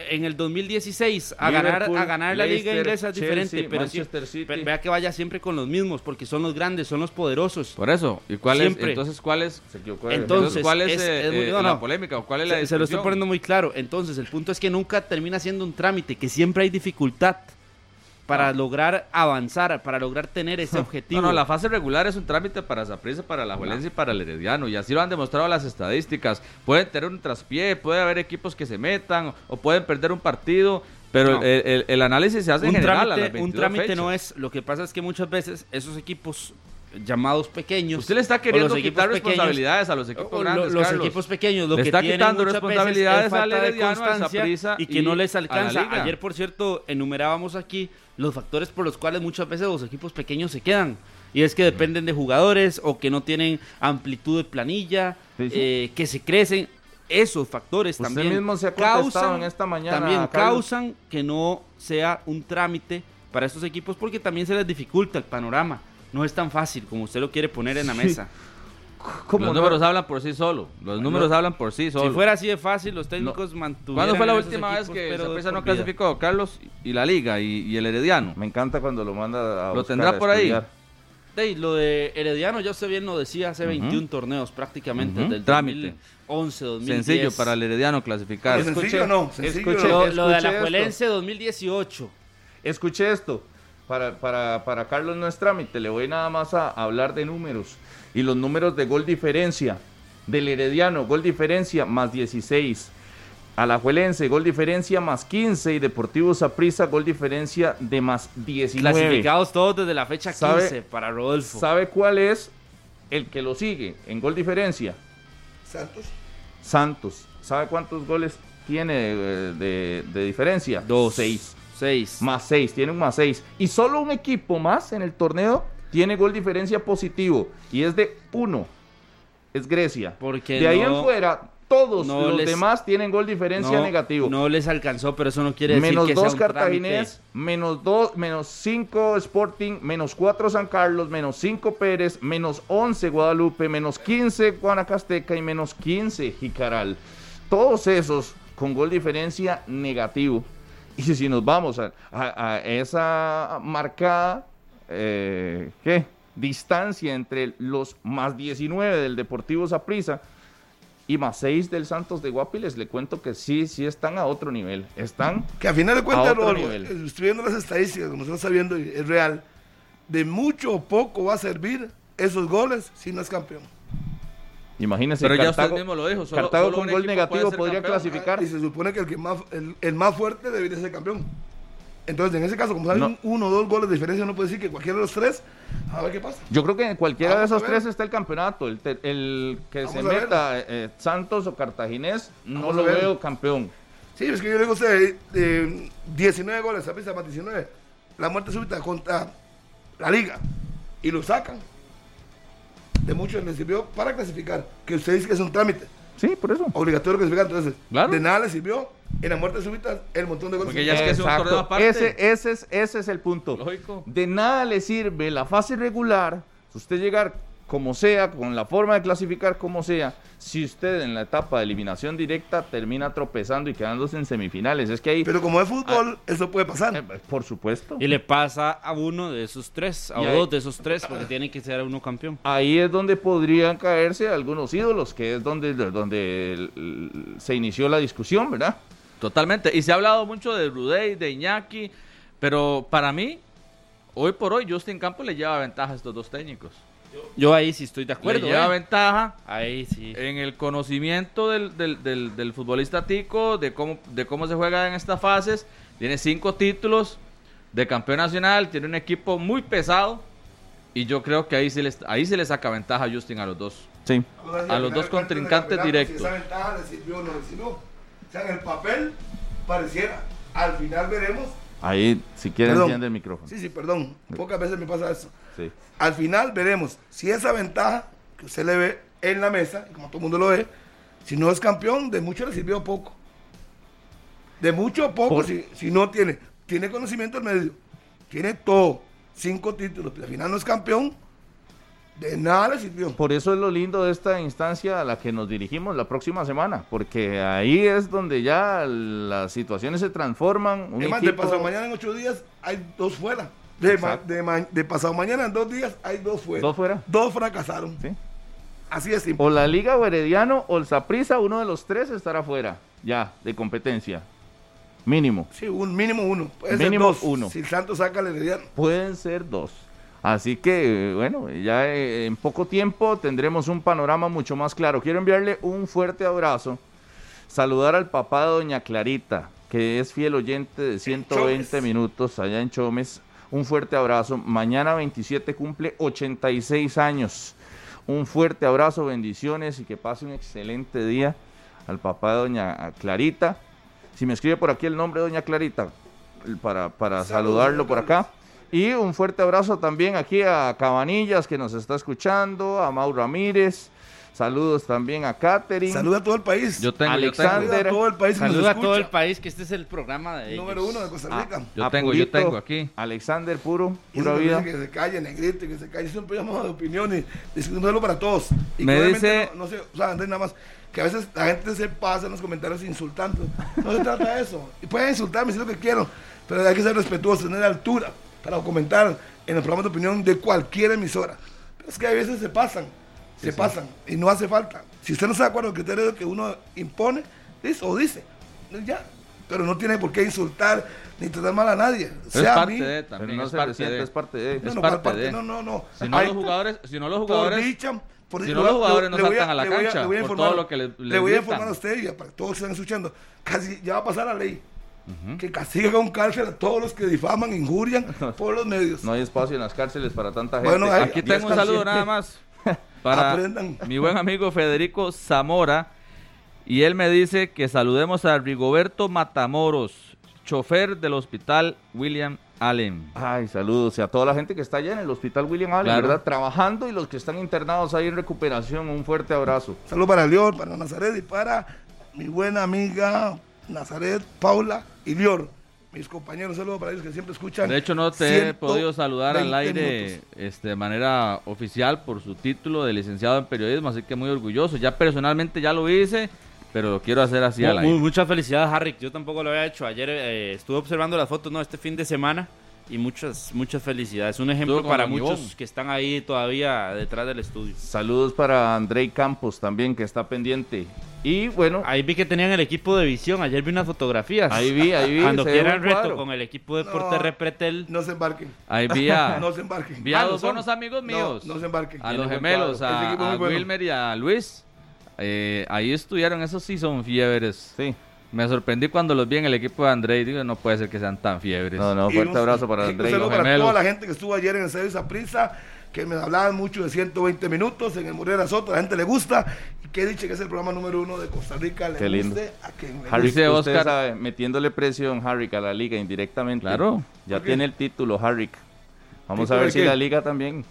en el 2016 a ganar, a ganar la liga inglesa es diferente, Chelsea, pero sí- Manchester City. pero vea que vaya siempre con los mismos, porque son los grandes, son los poderosos. Por eso. ¿Y cuál Siempre. es? Entonces, ¿cuál es? Entonces, ¿cuál es, es- eh, es muy- eh, no, la no. polémica o cuál es la Se, se lo estoy poniendo muy claro. Entonces, el punto es que nunca termina siendo un trámite, que siempre hay dificultad para lograr avanzar, para lograr tener ese objetivo. No, no, la fase regular es un trámite para Zaprisa, para la Juelense y para el Herediano. Y así lo han demostrado las estadísticas. Pueden tener un traspié, puede haber equipos que se metan o pueden perder un partido. Pero No. el, el- el análisis se hace en un general a las trámite, 22 un trámite fechas. no es. Lo que pasa es que muchas veces esos equipos llamados pequeños. Usted le está queriendo quitar pequeños, responsabilidades a los equipos grandes, los Carlos. equipos pequeños lo Le que está tienen quitando responsabilidades es falta de constancia y que y no les a alcanza. Ayer, por cierto, enumerábamos aquí los factores por los cuales muchas veces los equipos pequeños se quedan. Y es que dependen de jugadores o que no tienen amplitud de planilla, Sí, sí. eh, que se crecen. Esos factores Usted también mismo se ha contestado causan, en esta mañana, también Carlos. causan que no sea un trámite para estos equipos porque también se les dificulta el panorama. No es tan fácil como usted lo quiere poner en la mesa. ¿Cómo Los no? números hablan por sí solo. Los números hablan por sí solo. Si fuera así de fácil, los técnicos mantuvieran ¿Cuándo fue la última vez que de no clasificó? Carlos y la Liga y, y el Herediano. Me encanta cuando lo manda a ¿Lo buscar tendrá a por ahí? estudiar. Ey, lo de Herediano, ya usted bien lo decía, hace 21 torneos prácticamente, Ujú. desde el Trámite. 2011, 2010. Sencillo para el Herediano clasificar. Es sencillo no, sencillo no. Lo, lo de Alajuelense 2018. Escuche esto. Para, para, para Carlos no es trámite. Le voy nada más a hablar de números. Y los números de gol diferencia. Del Herediano, gol diferencia más 16. Alajuelense, gol diferencia más 15. Y Deportivo Saprissa, gol diferencia de más 19. Clasificados todos desde la fecha 15 ¿Sabe- para Rodolfo. ¿Sabe cuál es el que lo sigue en gol diferencia? Santos. Santos. ¿Sabe cuántos goles tiene de, de- de diferencia? Dos. Seis. Seis. Más 6, tiene un más 6. Y solo un equipo más en el torneo tiene gol diferencia positivo. Y es de 1. Es Grecia. Porque de ahí no- en fuera, todos no los les- demás tienen gol diferencia no, negativo. No les alcanzó, pero eso no quiere decir menos que sea 2 un Cartaginés, trámite. menos 2, menos 5 Sporting, menos 4 San Carlos, menos 5 Pérez, menos 11 Guadalupe, menos 15 Guanacasteca y menos 15 Jicaral. Todos esos con gol diferencia negativo. Y si nos vamos a, a- a esa marcada eh, ¿qué? distancia entre los más 19 del Deportivo Saprissa y más 6 del Santos de Guapiles, le cuento que sí, sí están a otro nivel. Están Que a final de cuentas, otro Rodolfo, nivel. eh, estoy viendo las estadísticas, como usted está viendo, y es real. De mucho o poco va a servir esos goles si no es campeón. Imagínense, Pero ya Cartago, usted mismo lo dijo. Solo, Cartago solo con un gol negativo podría campeón. clasificar. Y se supone que el, que más, el, el más fuerte debería ser campeón. Entonces, en ese caso, como salen No. uno o dos goles de diferencia, no puede decir que cualquiera de los tres, a ver qué pasa. Yo creo que en cualquiera de Vamos esos tres está el campeonato. El, el que Vamos se meta eh, Santos o Cartaginés, no Vamos lo veo campeón. Sí, es que yo le digo a usted, eh, 19 goles, ¿sabes? Más 19. La muerte súbita contra la liga. Y lo sacan. De muchos les sirvió para clasificar. Que usted dice que es un trámite Sí, por eso. obligatorio clasificar. Entonces, Claro. de nada le sirvió en la muerte súbita el montón de goles. Porque ya es que es un Exacto. torneo aparte. Ese, ese, es, ese es el punto. Lógico. De nada le sirve la fase regular, si usted llegar como sea, con la forma de clasificar como sea, si usted en la etapa de eliminación directa termina tropezando y quedándose en semifinales. Es que ahí, Pero como es fútbol, eso puede pasar. eh, por supuesto. Y le pasa a uno de esos tres, a Y ahí- dos de esos tres, porque tiene que ser uno campeón. Ahí es donde podrían caerse algunos ídolos, que es donde, donde el- el- se inició la discusión, ¿verdad? Totalmente. Y se ha hablado mucho de Rudey, de Iñaki, pero para mí, hoy por hoy Justin Campos le lleva ventaja a estos dos técnicos. Yo ahí sí estoy de acuerdo. le lleva ¿eh? ventaja Ahí sí. en el conocimiento del, del, del- del futbolista tico, de cómo, de cómo se juega en estas fases. Tiene cinco títulos de campeón nacional, tiene un equipo muy pesado. Y yo creo que ahí se les, ahí se le saca ventaja a Justin a los dos. Sí. A los dos contrincantes directos. Si esa ventaja le sirvió o no le sirvió. O sea, en el papel pareciera. Al final veremos. Ahí, si quieren, enciende el micrófono. Sí, sí, perdón. Pocas veces me pasa eso. Sí. Al final veremos si esa ventaja que usted le ve en la mesa, como todo el mundo lo ve, si no es campeón, de mucho le sirvió poco. De mucho poco, Por- si, si no tiene, tiene conocimiento al medio, tiene todo, cinco títulos, pero al final no es campeón, de nada le sirvió. Por eso es lo lindo de esta instancia a la que nos dirigimos la próxima semana, porque ahí es donde ya las situaciones se transforman. Un Es más, de pasado mañana en ocho días hay dos fuera. De, ma- Exacto. de, ma- de pasado mañana en dos días hay dos fuera. Dos fuera. Dos fracasaron. Sí. Así de simple. O la Liga o Herediano o el Saprissa, uno de los tres estará fuera ya de competencia. Mínimo. Sí, un mínimo uno. Puede Mínimo ser dos. uno. Si el Santos saca al Herediano. Pueden ser dos. Así que, bueno, ya eh, en poco tiempo tendremos un panorama mucho más claro. Quiero enviarle un fuerte abrazo, saludar al papá de Doña Clarita, que es fiel oyente de 120 Chomes. minutos allá en Chomes. Un fuerte abrazo. Mañana 27 cumple 86 años. Un fuerte abrazo, bendiciones y que pase un excelente día al papá de Doña Clarita. Si me escribe por aquí el nombre de Doña Clarita, para, para Saludos, saludarlo por acá. Y un fuerte abrazo también aquí a Cabanillas que nos está escuchando, a Mau Ramírez. Saludos también a Katherine. Saluda a todo el país. Yo tengo, Alexander. yo Saluda a todo el país. que nos Saluda a todo el país, que este es el programa de ellos. Número uno de Costa Rica. tengo. Yo a tengo, yo Purito, tengo aquí. Alexander Puro, pura vida. dice que se calle, negrito, que se calle. Siempre llamamos de opiniones, discutiéndolo para todos. Y Me dice- No, no sé, o sea, Andrés, nada más, que a veces la gente se pasa en los comentarios insultando. No se trata de eso. Y pueden insultarme si es lo que quiero, pero hay que ser respetuosos, tener altura para comentar en los programas de opinión de cualquier emisora. Pero es que a veces se pasan, se pasan, y no hace falta. Si usted no está de acuerdo con el criterio que uno impone, dice o dice, ya. Pero no tiene por qué insultar ni tratar mal a nadie. Es Sea a parte mí, de Pero también. no es se parte de. es parte de. no, es no, parte parte de. no, no, no. Si no Hay- los jugadores, si no los por jugadores, dicha, por si no los jugadores no saltan a la le voy cancha le voy a por informar- todo lo que le- le les voy a informar a usted y a para todos que están escuchando. Casi ya va a pasar la ley. Que castiga con cárcel a todos los que difaman, injurian por los medios. No hay espacio en las cárceles para tanta gente. Bueno, hay- Aquí tengo un saludo nada más para Aprendan. mi buen amigo Federico Zamora. Y él me dice que saludemos a Rigoberto Matamoros, chofer del hospital William Allen. Ay, saludos y a toda la gente que está allá en el hospital William Allen, Claro. ¿verdad? Trabajando y los que están internados ahí en recuperación, un fuerte abrazo. Saludos para Lior, para Nazaret y para mi buena amiga Nazaret, Paula y Lior. Mis compañeros, saludos para ellos que siempre escuchan. De hecho, no te he 120 podido saludar al aire minutos. este, de manera oficial por su título de licenciado en periodismo, así que muy orgulloso. Ya personalmente ya lo hice, pero lo quiero hacer así al aire. mu- muchas felicidades, Harry. Yo tampoco lo había hecho. Ayer eh, estuve observando las fotos, no, este fin de semana. Y muchas, muchas felicidades. Un ejemplo para muchos Ivón. que están ahí todavía detrás del estudio. Saludos para Andrei Campos también, que está pendiente. Y bueno, Ahí vi que tenían el equipo de visión. Ayer vi unas fotografías. ahí vi, ahí vi. Cuando quieran reto cuadro. con el equipo de Deporte No. Repretel. No se embarquen. Ahí vi a, No se embarquen. vi a Ah, dos ¿no buenos amigos No, míos. No, se embarquen. a los gemelos, a, a bueno. Wilmer y a Luis. Eh, ahí estuvieron, esos sí son fiebres. Sí, Me sorprendí cuando los vi en el equipo de André. Digo, no puede ser que sean tan fiebres. no, no, Y fuerte un- abrazo para y un Andrei. saludo para toda la gente que estuvo ayer en el Estadio Saprissa, que me hablaban mucho de 120 minutos en el Morera Soto, a la gente le gusta. Y que dicho que es el programa número uno de Costa Rica, le Qué lindo. guste a quien le Harry, Dice usted Oscar- sabe, metiéndole presión Harry a la liga indirectamente. Claro. Ya tiene el título, Harry. Vamos a ¿Título ver si qué? la liga también.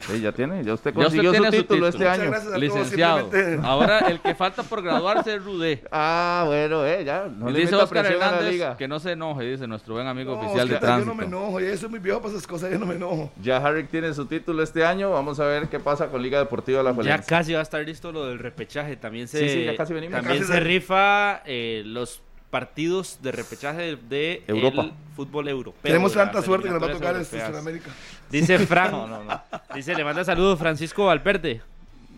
Sí, ya tiene, ya usted Ya usted consiguió su título, este Muchas año. gracias a todos, Licenciado. simplemente- Ahora el que falta por graduarse es Rudé. Ah, bueno, eh, ya. No Y le dice Oscar la Hernández liga. que no se enoje, dice nuestro buen amigo No, oficial de Oscar, tránsito. Yo no me enojo, ya soy muy viejo para esas cosas, yo no me enojo. Ya Harry tiene su título este año. Vamos a ver qué pasa con Liga Deportiva La Ya Juelense. casi va a estar listo lo del repechaje. También se, Sí, sí, ya casi venimos. También Casi se se- rifa eh, los partidos de repechaje de Europa. el fútbol europeo. Tenemos de tanta suerte que nos va a tocar en europeas. Sudamérica. Dice Frank, No, no, no. dice, le manda saludos Francisco Valverde,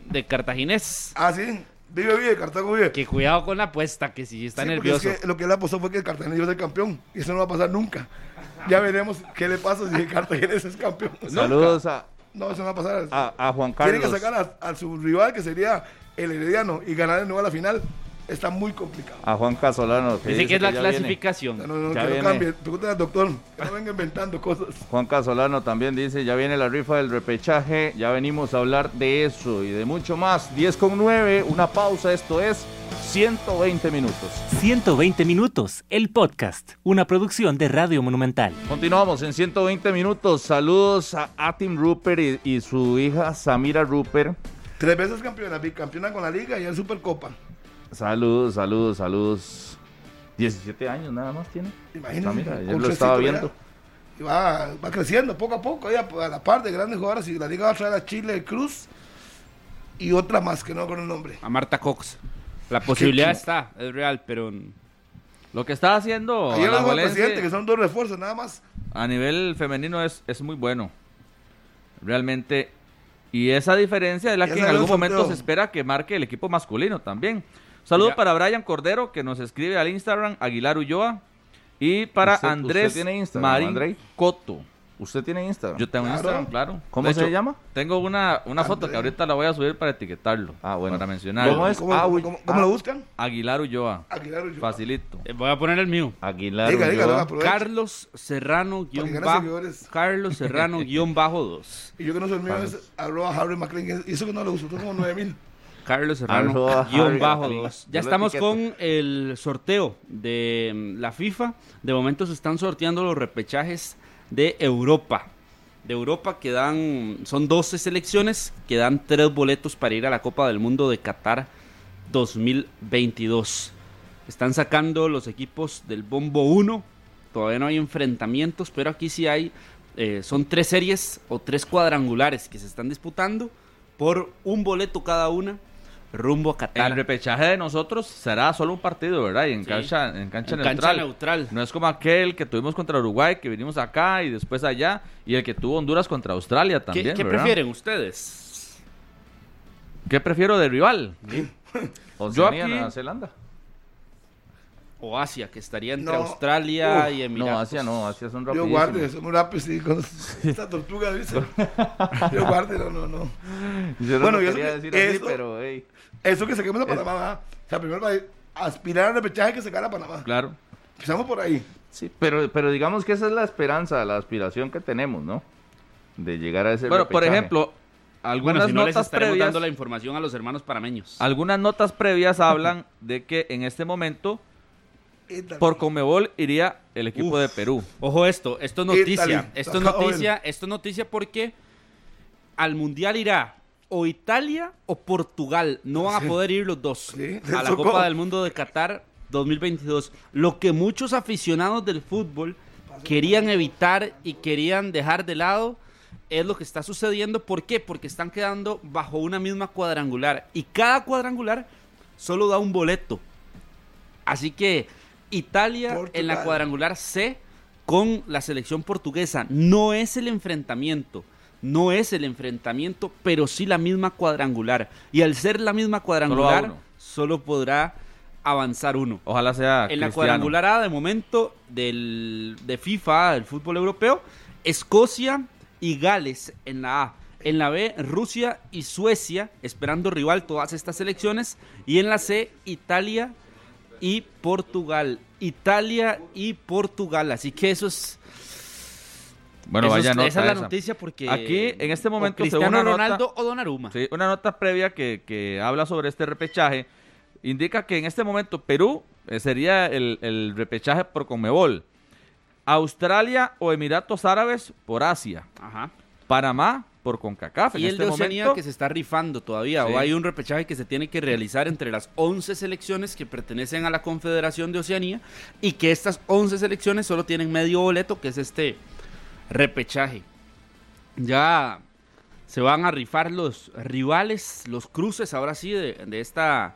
de Cartaginés. Ah, sí. Vive, vive, Cartago vive. Que cuidado con la apuesta, que si está Sí, nervioso. es que lo que él apostó fue que el Cartagena iba a ser campeón. Y eso no va a pasar nunca. Ya veremos qué le pasa si el Cartagena es campeón. Saludos a, No, eso no va a pasar. a, a Juan Tiene Carlos. que sacar a, a su rival, que sería el Herediano, y ganar de nuevo a la final. Está muy complicado. A Juan Casolano. Dice que es la viene. clasificación. No, no, no, Ya que viene. no cambie. Pregúntale al doctor. Que no venga inventando cosas. Juan Casolano también dice, ya viene la rifa del repechaje, ya venimos a hablar de eso y de mucho más. 10 con 9, una pausa, esto es 120 minutos. 120 minutos, el podcast, una producción de Radio Monumental. Continuamos en 120 minutos. Saludos a Atim Rupert y, y su hija Samira Rupert. Tres veces campeona, bicampeona con la liga y en Supercopa. Saludos, saludos, saludos. 17 años nada más tiene. Samira, ayer con lo estaba viendo. Y va, va creciendo poco a poco. Ella, a la par de grandes jugadoras. Y la liga va a traer a Chile Cruz y otra más que no con el nombre. A Marta Cox. La posibilidad qué- está, es real, pero Lo que está haciendo Ayer Alajuelense presidente que son dos refuerzos nada más. a nivel femenino es, es muy bueno. Realmente. Y esa diferencia es la Ya que en algún momento se espera que marque el equipo masculino también. Saludos para Brian Cordero, que nos escribe al Instagram, Aguilar Ulloa. Y para ¿Usted- Andrés usted tiene Instagram, Marín Andrei? Coto. ¿Usted tiene Instagram? Yo tengo Claro. Instagram, claro. ¿Cómo De se hecho, llama? Tengo una, una foto que ahorita la voy a subir para etiquetarlo. Ah, bueno. Para mencionarlo. ¿Cómo es? ¿Cómo, Ah, cómo- cómo- cómo Ah. lo buscan? Aguilar Ulloa. Aguilar Ulloa. Facilito. eh, voy a poner el mío. Aguilar. Diga, Ulloa. Carlos Serrano guion bajo. Carlos Serrano guion bajo 2. Y yo que no soy el mío es arroba Harry McLean. Y eso que no lo uso, tengo como 9000. Carlos Serrano guion bajo Gatlin. 2. Yo Ya estamos con el sorteo de mm, la FIFA. De momento se están sorteando los repechajes de Europa. De Europa que dan, son 12 selecciones que dan tres boletos para ir a la Copa del Mundo de Qatar 2022. Están sacando los equipos del Bombo 1. Todavía no hay enfrentamientos, pero aquí sí hay. eh, son tres series o tres cuadrangulares que se están disputando por un boleto cada una rumbo a Qatar. El repechaje de nosotros será solo un partido, ¿verdad? Y en Sí. cancha, en cancha En neutral. cancha neutral. No es como aquel que tuvimos contra Uruguay, que vinimos acá y después allá, y el que tuvo Honduras contra Australia ¿Qué, también. qué ¿verdad? prefieren ustedes? ¿Qué prefiero de rival? Oceanía, aquí- Nueva Zelanda. O Asia, que estaría entre No. Australia Uf, y Emiratos. No, Asia no, Asia son Yo rapidísimos. guarde, son muy rápidos, sí, con esta tortuga, dice. Yo guarde, no, no, no. Yo no Bueno, lo y eso quería que- decir así, pero hey. Eso que saquemos a Panamá, ¿verdad? O sea, primero para aspirar al repechaje que sacar a Panamá. Claro. Empezamos por ahí. Sí, pero, pero digamos que esa es la esperanza, la aspiración que tenemos, ¿no? De llegar a ese Bueno, por repechaje. ejemplo, algunas Bueno, si no les notas estaremos previas. dando la información a los hermanos panameños. Algunas notas previas hablan de que en este momento por Comebol iría el equipo Uf. de Perú. Ojo esto, esto es noticia. Italy. Esto es noticia, esto es noticia porque al mundial irá o Italia o Portugal. No van a poder ir los dos Sí, a la Copa del Mundo de Qatar 2022. Lo que muchos aficionados del fútbol querían evitar y querían dejar de lado es lo que está sucediendo. ¿Por qué? Porque están quedando bajo una misma cuadrangular y cada cuadrangular solo da un boleto. Así que Italia en la cuadrangular C con la selección portuguesa no es el enfrentamiento. No es el enfrentamiento, pero sí la misma cuadrangular. Y al ser la misma cuadrangular, solo podrá avanzar uno. Ojalá sea En la cuadrangular A de momento del, de FIFA, del fútbol europeo, Escocia y Gales en la A. En la B, Rusia y Suecia, esperando rival todas estas selecciones. Y en la C, Italia y Portugal. Italia y Portugal. Así que eso es. Bueno, eso es- vaya nota esa es la esa. noticia porque. Aquí, en este o momento, Cristiano según una nota- Ronaldo o Donnarumma. Sí, una nota previa que, que habla sobre este repechaje indica que en este momento Perú eh, sería el, el repechaje por Conmebol. Australia o Emiratos Árabes por Asia. Ajá. Panamá por CONCACAF. En Y el este de Oceanía momento, que se está rifando todavía. Sí. O hay un repechaje que se tiene que realizar entre las 11 selecciones que pertenecen a la Confederación de Oceanía. Y que estas 11 selecciones solo tienen medio boleto, que es este repechaje. Ya se van a rifar los rivales, los cruces, ahora sí, de, de esta,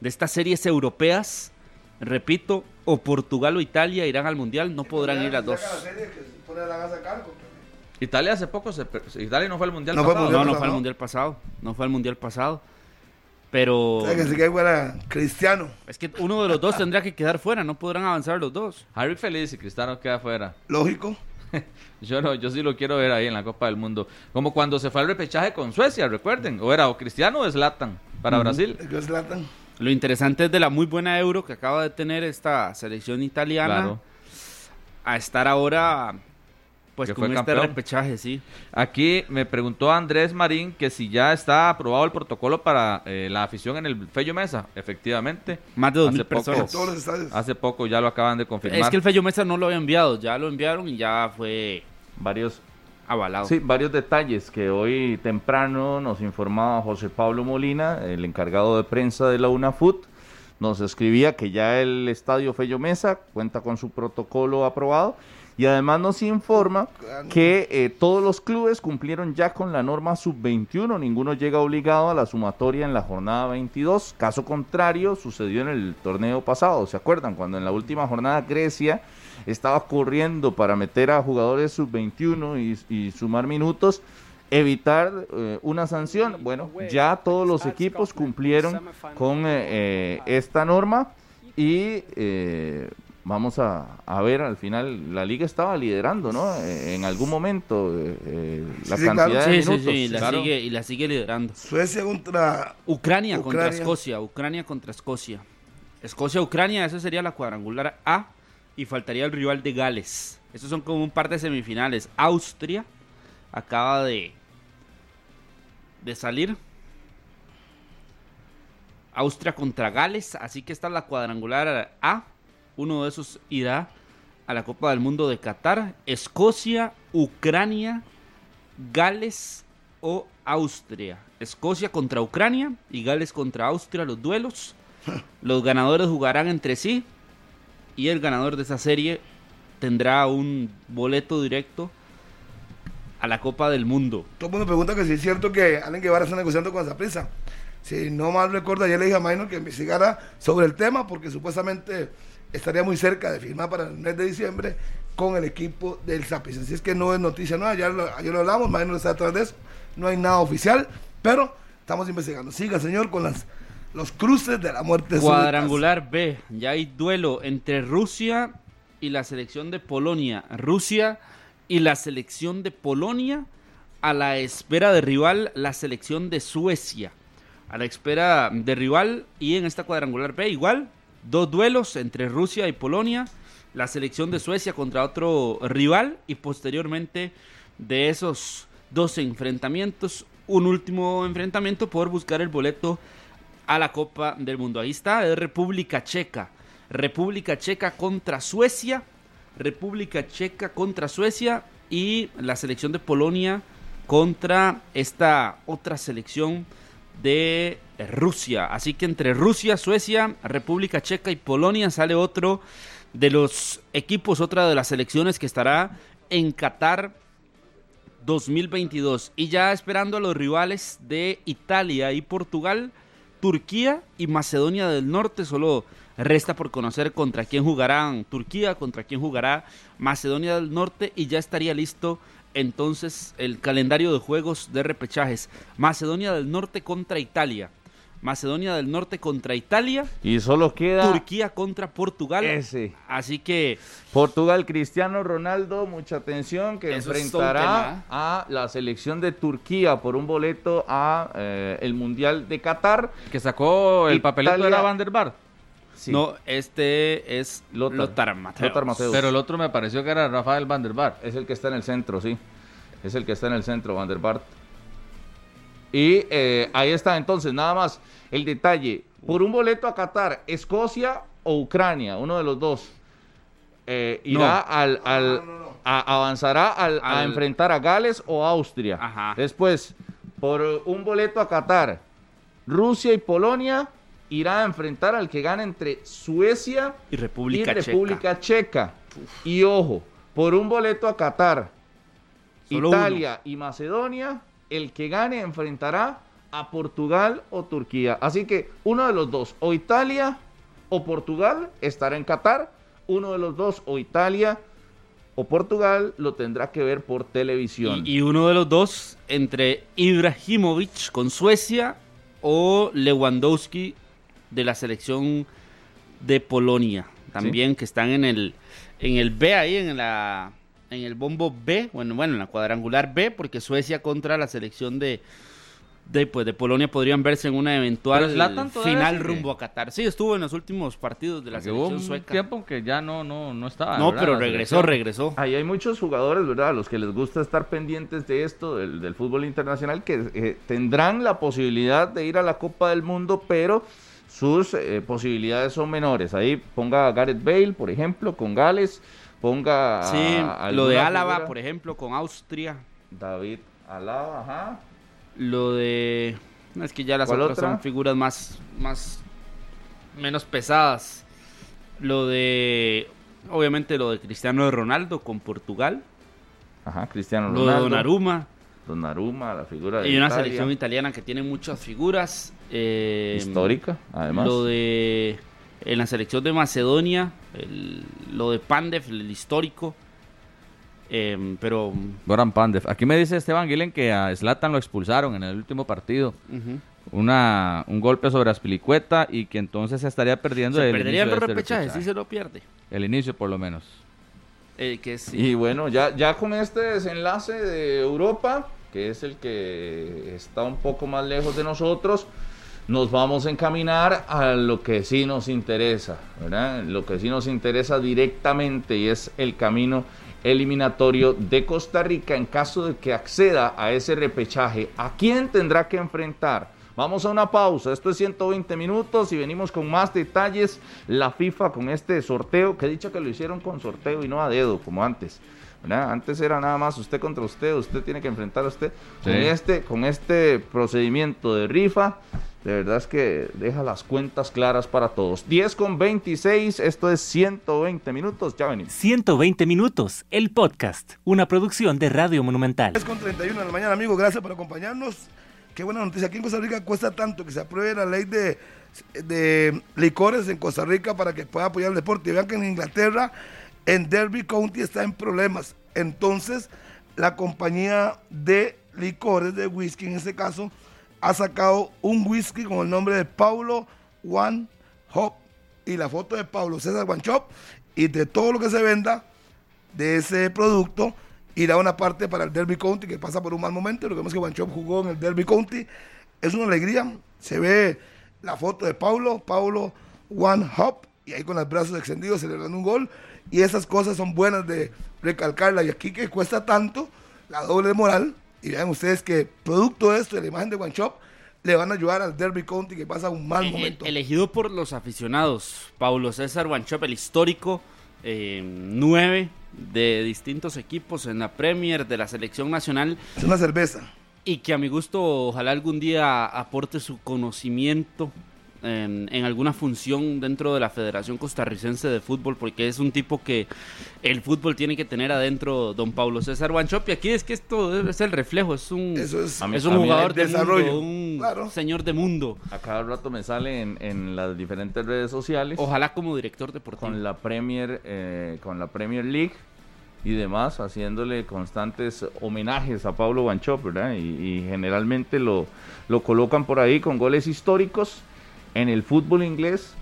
de estas series europeas. Repito, o Portugal o Italia irán al Mundial, no podrán ir las dos. Italia hace poco, se, Italia no fue al Mundial No fue al pasado. Mundial No, no pasado, fue al ¿no? mundial pasado. No fue al mundial pasado. Pero O sea, que si que fuera cristiano. es que uno de los dos tendrá que quedar fuera, no podrán avanzar los dos. Harry feliz y Cristiano queda afuera. Lógico. Yo no, yo sí lo quiero ver ahí en la Copa del Mundo. Como cuando se fue al repechaje con Suecia, recuerden. O era o Cristiano o Zlatan para Brasil. Zlatan. Lo interesante es de la muy buena euro que acaba de tener esta selección italiana Claro. a estar ahora pues Que con fue este campeón. repechaje, sí. Aquí me preguntó Andrés Marín que si ya está aprobado el protocolo para eh, la afición en el Fello Mesa. Efectivamente. Más de dos Hace mil poco. personas. Todos los estadios. Hace poco ya lo acaban de confirmar. Es que el Fello Mesa no lo había enviado, ya lo enviaron y ya fue Varios, avalado. sí, varios detalles que hoy temprano nos informaba José Pablo Molina, el encargado de prensa de la UNAFUT. Nos escribía que ya el estadio Fello Mesa cuenta con su protocolo aprobado y además nos informa que eh, todos los clubes cumplieron ya con la norma sub-21, ninguno llega obligado a la sumatoria en la jornada 22, caso contrario sucedió en el torneo pasado, ¿se acuerdan? Cuando en la última jornada Grecia estaba corriendo para meter a jugadores sub-21 y, y sumar minutos, evitar eh, una sanción, bueno, ya todos los equipos cumplieron con eh, eh, esta norma y... Vamos a, a ver, al final la liga estaba liderando, ¿no? Eh, en algún momento eh, eh, la Sí, cantidad claro. de Sí, sí, minutos. sí, y la, claro. sigue, y la sigue liderando. Suecia contra. Ucrania, contra Ucrania. Escocia, Ucrania contra Escocia. Escocia-Ucrania, esa sería la cuadrangular A y faltaría el rival de Gales. Esos son como un par de semifinales. Austria acaba de, de salir. Austria contra Gales, así que esta es la cuadrangular A. Uno de esos irá a la Copa del Mundo de Qatar. Escocia, Ucrania, Gales o Austria. Escocia contra Ucrania y Gales contra Austria, los duelos. Los ganadores jugarán entre sí y el ganador de esa serie tendrá un boleto directo a la Copa del Mundo. Todo el mundo pregunta que si es cierto que Allen Guevara está negociando con prisa. Si no mal recuerdo, ayer le dije a Minor que investigara sobre el tema porque supuestamente estaría muy cerca de firmar para el mes de diciembre con el equipo del Zapis. Así es que no es noticia nueva, ya lo- ayer lo hablamos, Minor está detrás de eso. No hay nada oficial, pero estamos investigando. Siga, señor, con las, los cruces de la muerte. Cuadrangular B, ya hay duelo entre Rusia y la selección de Polonia. Rusia y la selección de Polonia a la espera de rival la selección de Suecia. A la espera de rival y en esta cuadrangular B igual, dos duelos entre Rusia y Polonia, la selección de Suecia contra otro rival y posteriormente de esos dos enfrentamientos, un último enfrentamiento por buscar el boleto a la Copa del Mundo. Ahí está, es República Checa. República Checa contra Suecia. República Checa contra Suecia. Y la selección de Polonia contra esta otra selección de Rusia. Así que entre Rusia, Suecia, República Checa y Polonia sale otro de los equipos, otra de las selecciones que estará en Qatar 2022. Y ya esperando a los rivales de Italia y Portugal, Turquía y Macedonia del Norte. Solo resta por conocer contra quién jugarán Turquía, contra quién jugará Macedonia del Norte y ya estaría listo entonces el calendario de juegos de repechajes. Macedonia del Norte contra Italia. Macedonia del Norte contra Italia. Y solo queda Turquía contra Portugal. ese. Así que Portugal, Cristiano Ronaldo, mucha atención, que enfrentará ¿eh? a la selección de Turquía por un boleto a eh, el Mundial de Qatar. Que sacó el Italia- papelito era Van der Bar. Sí. no, este es Lothar. Lothar. Lothar Matthäus. Pero el otro me pareció que era Rafael Van der Bar. Es el que está en el centro, sí. Es el que está en el centro, Van der Bart. Y eh, ahí está entonces, nada más el detalle. Por un boleto a Qatar, Escocia o Ucrania, uno de los dos. eh, irá al, al- a- avanzará al- a enfrentar a Gales o Austria. Ajá. Después, por un boleto a Qatar, Rusia y Polonia irá a enfrentar al que gane entre Suecia Y República y Checa. República Checa. Y ojo, por un boleto a Qatar, Solo Italia y Macedonia, el que gane enfrentará a Portugal o Turquía. Así que uno de los dos, o Italia o Portugal, estará en Qatar. Uno de los dos, o Italia o Portugal, lo tendrá que ver por televisión. Y, y uno de los dos, entre Ibrahimovic con Suecia o Lewandowski de la selección de Polonia, también que están en el en el B ahí en la en el bombo B, bueno, bueno, en la cuadrangular B porque Suecia contra la selección de de, pues, de Polonia podrían verse en una eventual final rumbo a Qatar. Sí, estuvo en los últimos partidos de la Porque hubo selección un sueca. tiempo que ya no, no, no estaba. no, ¿verdad? pero regresó, regresó. Ahí hay muchos jugadores, ¿verdad? A los que les gusta estar pendientes de esto, del, del fútbol internacional, que eh, tendrán la posibilidad de ir a la Copa del Mundo, pero sus eh, posibilidades son menores. Ahí ponga a Gareth Bale, por ejemplo, con Gales, ponga Sí, a lo de Álava, figura. por ejemplo, con Austria. David Alaba, ajá. Lo de. Es que ya las ¿Cuál otras otra? son figuras más. más. menos pesadas. Lo de. Obviamente lo de Cristiano Ronaldo con Portugal. Ajá, Cristiano Lo de Ronaldo. Donnarumma. Donnarumma, la figura de Y una Italia, selección italiana que tiene muchas figuras. Eh, histórica, además. Lo de. En la selección de Macedonia. el- lo de Pandev, el histórico. eh, pero. Goran Pandev. Aquí me dice Esteban Guilen que a Zlatan lo expulsaron en el último partido. Una, un golpe sobre Aspilicueta y que entonces se estaría perdiendo Se el perdería el inicio este repechaje, se lo pierde. El inicio por lo menos. Eh, que sí. Y bueno, ya, ya con este desenlace de Europa, que es el que está un poco más lejos de nosotros, nos vamos a encaminar a lo que sí nos interesa, ¿verdad? Lo que sí nos interesa directamente y es el camino eliminatorio de Costa Rica en caso de que acceda a ese repechaje. ¿A quién tendrá que enfrentar? Vamos a una pausa, esto es 120 minutos y venimos con más detalles. La FIFA con este sorteo, que dicho que lo hicieron con sorteo y no a dedo como antes. ¿verdad? Antes era nada más usted contra usted, usted tiene que enfrentar a usted. Con, Sí. este, con este procedimiento de rifa, de verdad es que deja las cuentas claras para todos. 10 con 26, esto es 120 minutos, ya venimos. 120 minutos, el podcast, una producción de Radio Monumental. 10 con 31 de la mañana, amigos. Gracias por acompañarnos. Qué buena noticia. Aquí en Costa Rica cuesta tanto que se apruebe la ley de, de licores en Costa Rica para que pueda apoyar el deporte. Y vean que en Inglaterra, en Derby County, está en problemas. Entonces, la compañía de licores, de whisky en este caso, ha sacado un whisky con el nombre de Paulo One Hop y la foto de Pablo César One Shop y de todo lo que se venda de ese producto irá una parte para el Derby County que pasa por un mal momento. Lo que vemos que Banchop jugó en el Derby County. Es una alegría. Se ve la foto de Paulo, Paulo One Hop, y ahí con los brazos extendidos celebrando un gol. Y esas cosas son buenas de recalcarla. Y aquí que cuesta tanto, la doble moral. Y vean ustedes que producto de esto, de la imagen de One Shop, le van a ayudar al Derby County que pasa un mal Eh, momento. Elegido por los aficionados, Paulo César Wanchop, el histórico, eh, nueve de distintos equipos en la Premier de la selección nacional Es una cerveza. y que a mi gusto ojalá algún día aporte su conocimiento en, en alguna función dentro de la Federación Costarricense de Fútbol, porque es un tipo que el fútbol tiene que tener adentro don Paulo César Wanchop. Y aquí es que esto es el reflejo, es un, Eso es. Un mí jugador de desarrollo. mundo, un Claro. señor de mundo. A cada rato me sale en, en las diferentes redes sociales. Ojalá como director deportivo. con la Premier eh, con la Premier League y demás haciéndole constantes homenajes a Pablo Banchop, ¿verdad? Y, y generalmente lo, lo colocan por ahí con goles históricos en el fútbol inglés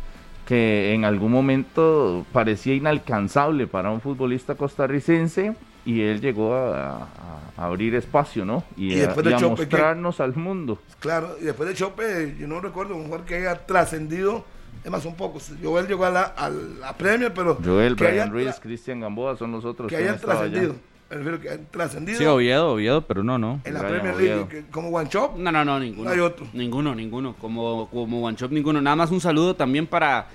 que en algún momento parecía inalcanzable para un futbolista costarricense y él llegó a, abrir espacio, ¿no? Y, Y a, mostrarnos al mundo. Claro, y después de Chope, yo no recuerdo un jugador que haya trascendido, es más, son pocos. Joel llegó a la, a la Premier, pero Joel, que Brian hayan Ruiz, Cristian Gamboa son los otros que han hayan estado allá. Me refiero que hayan trascendido Sí, Oviedo, Oviedo, pero no, no. en la Brian Premier League, que- como One Chop. No, no, no, ninguno. No hay otro. Ninguno, ninguno. Como, como One Shop, ninguno. Nada más un saludo también para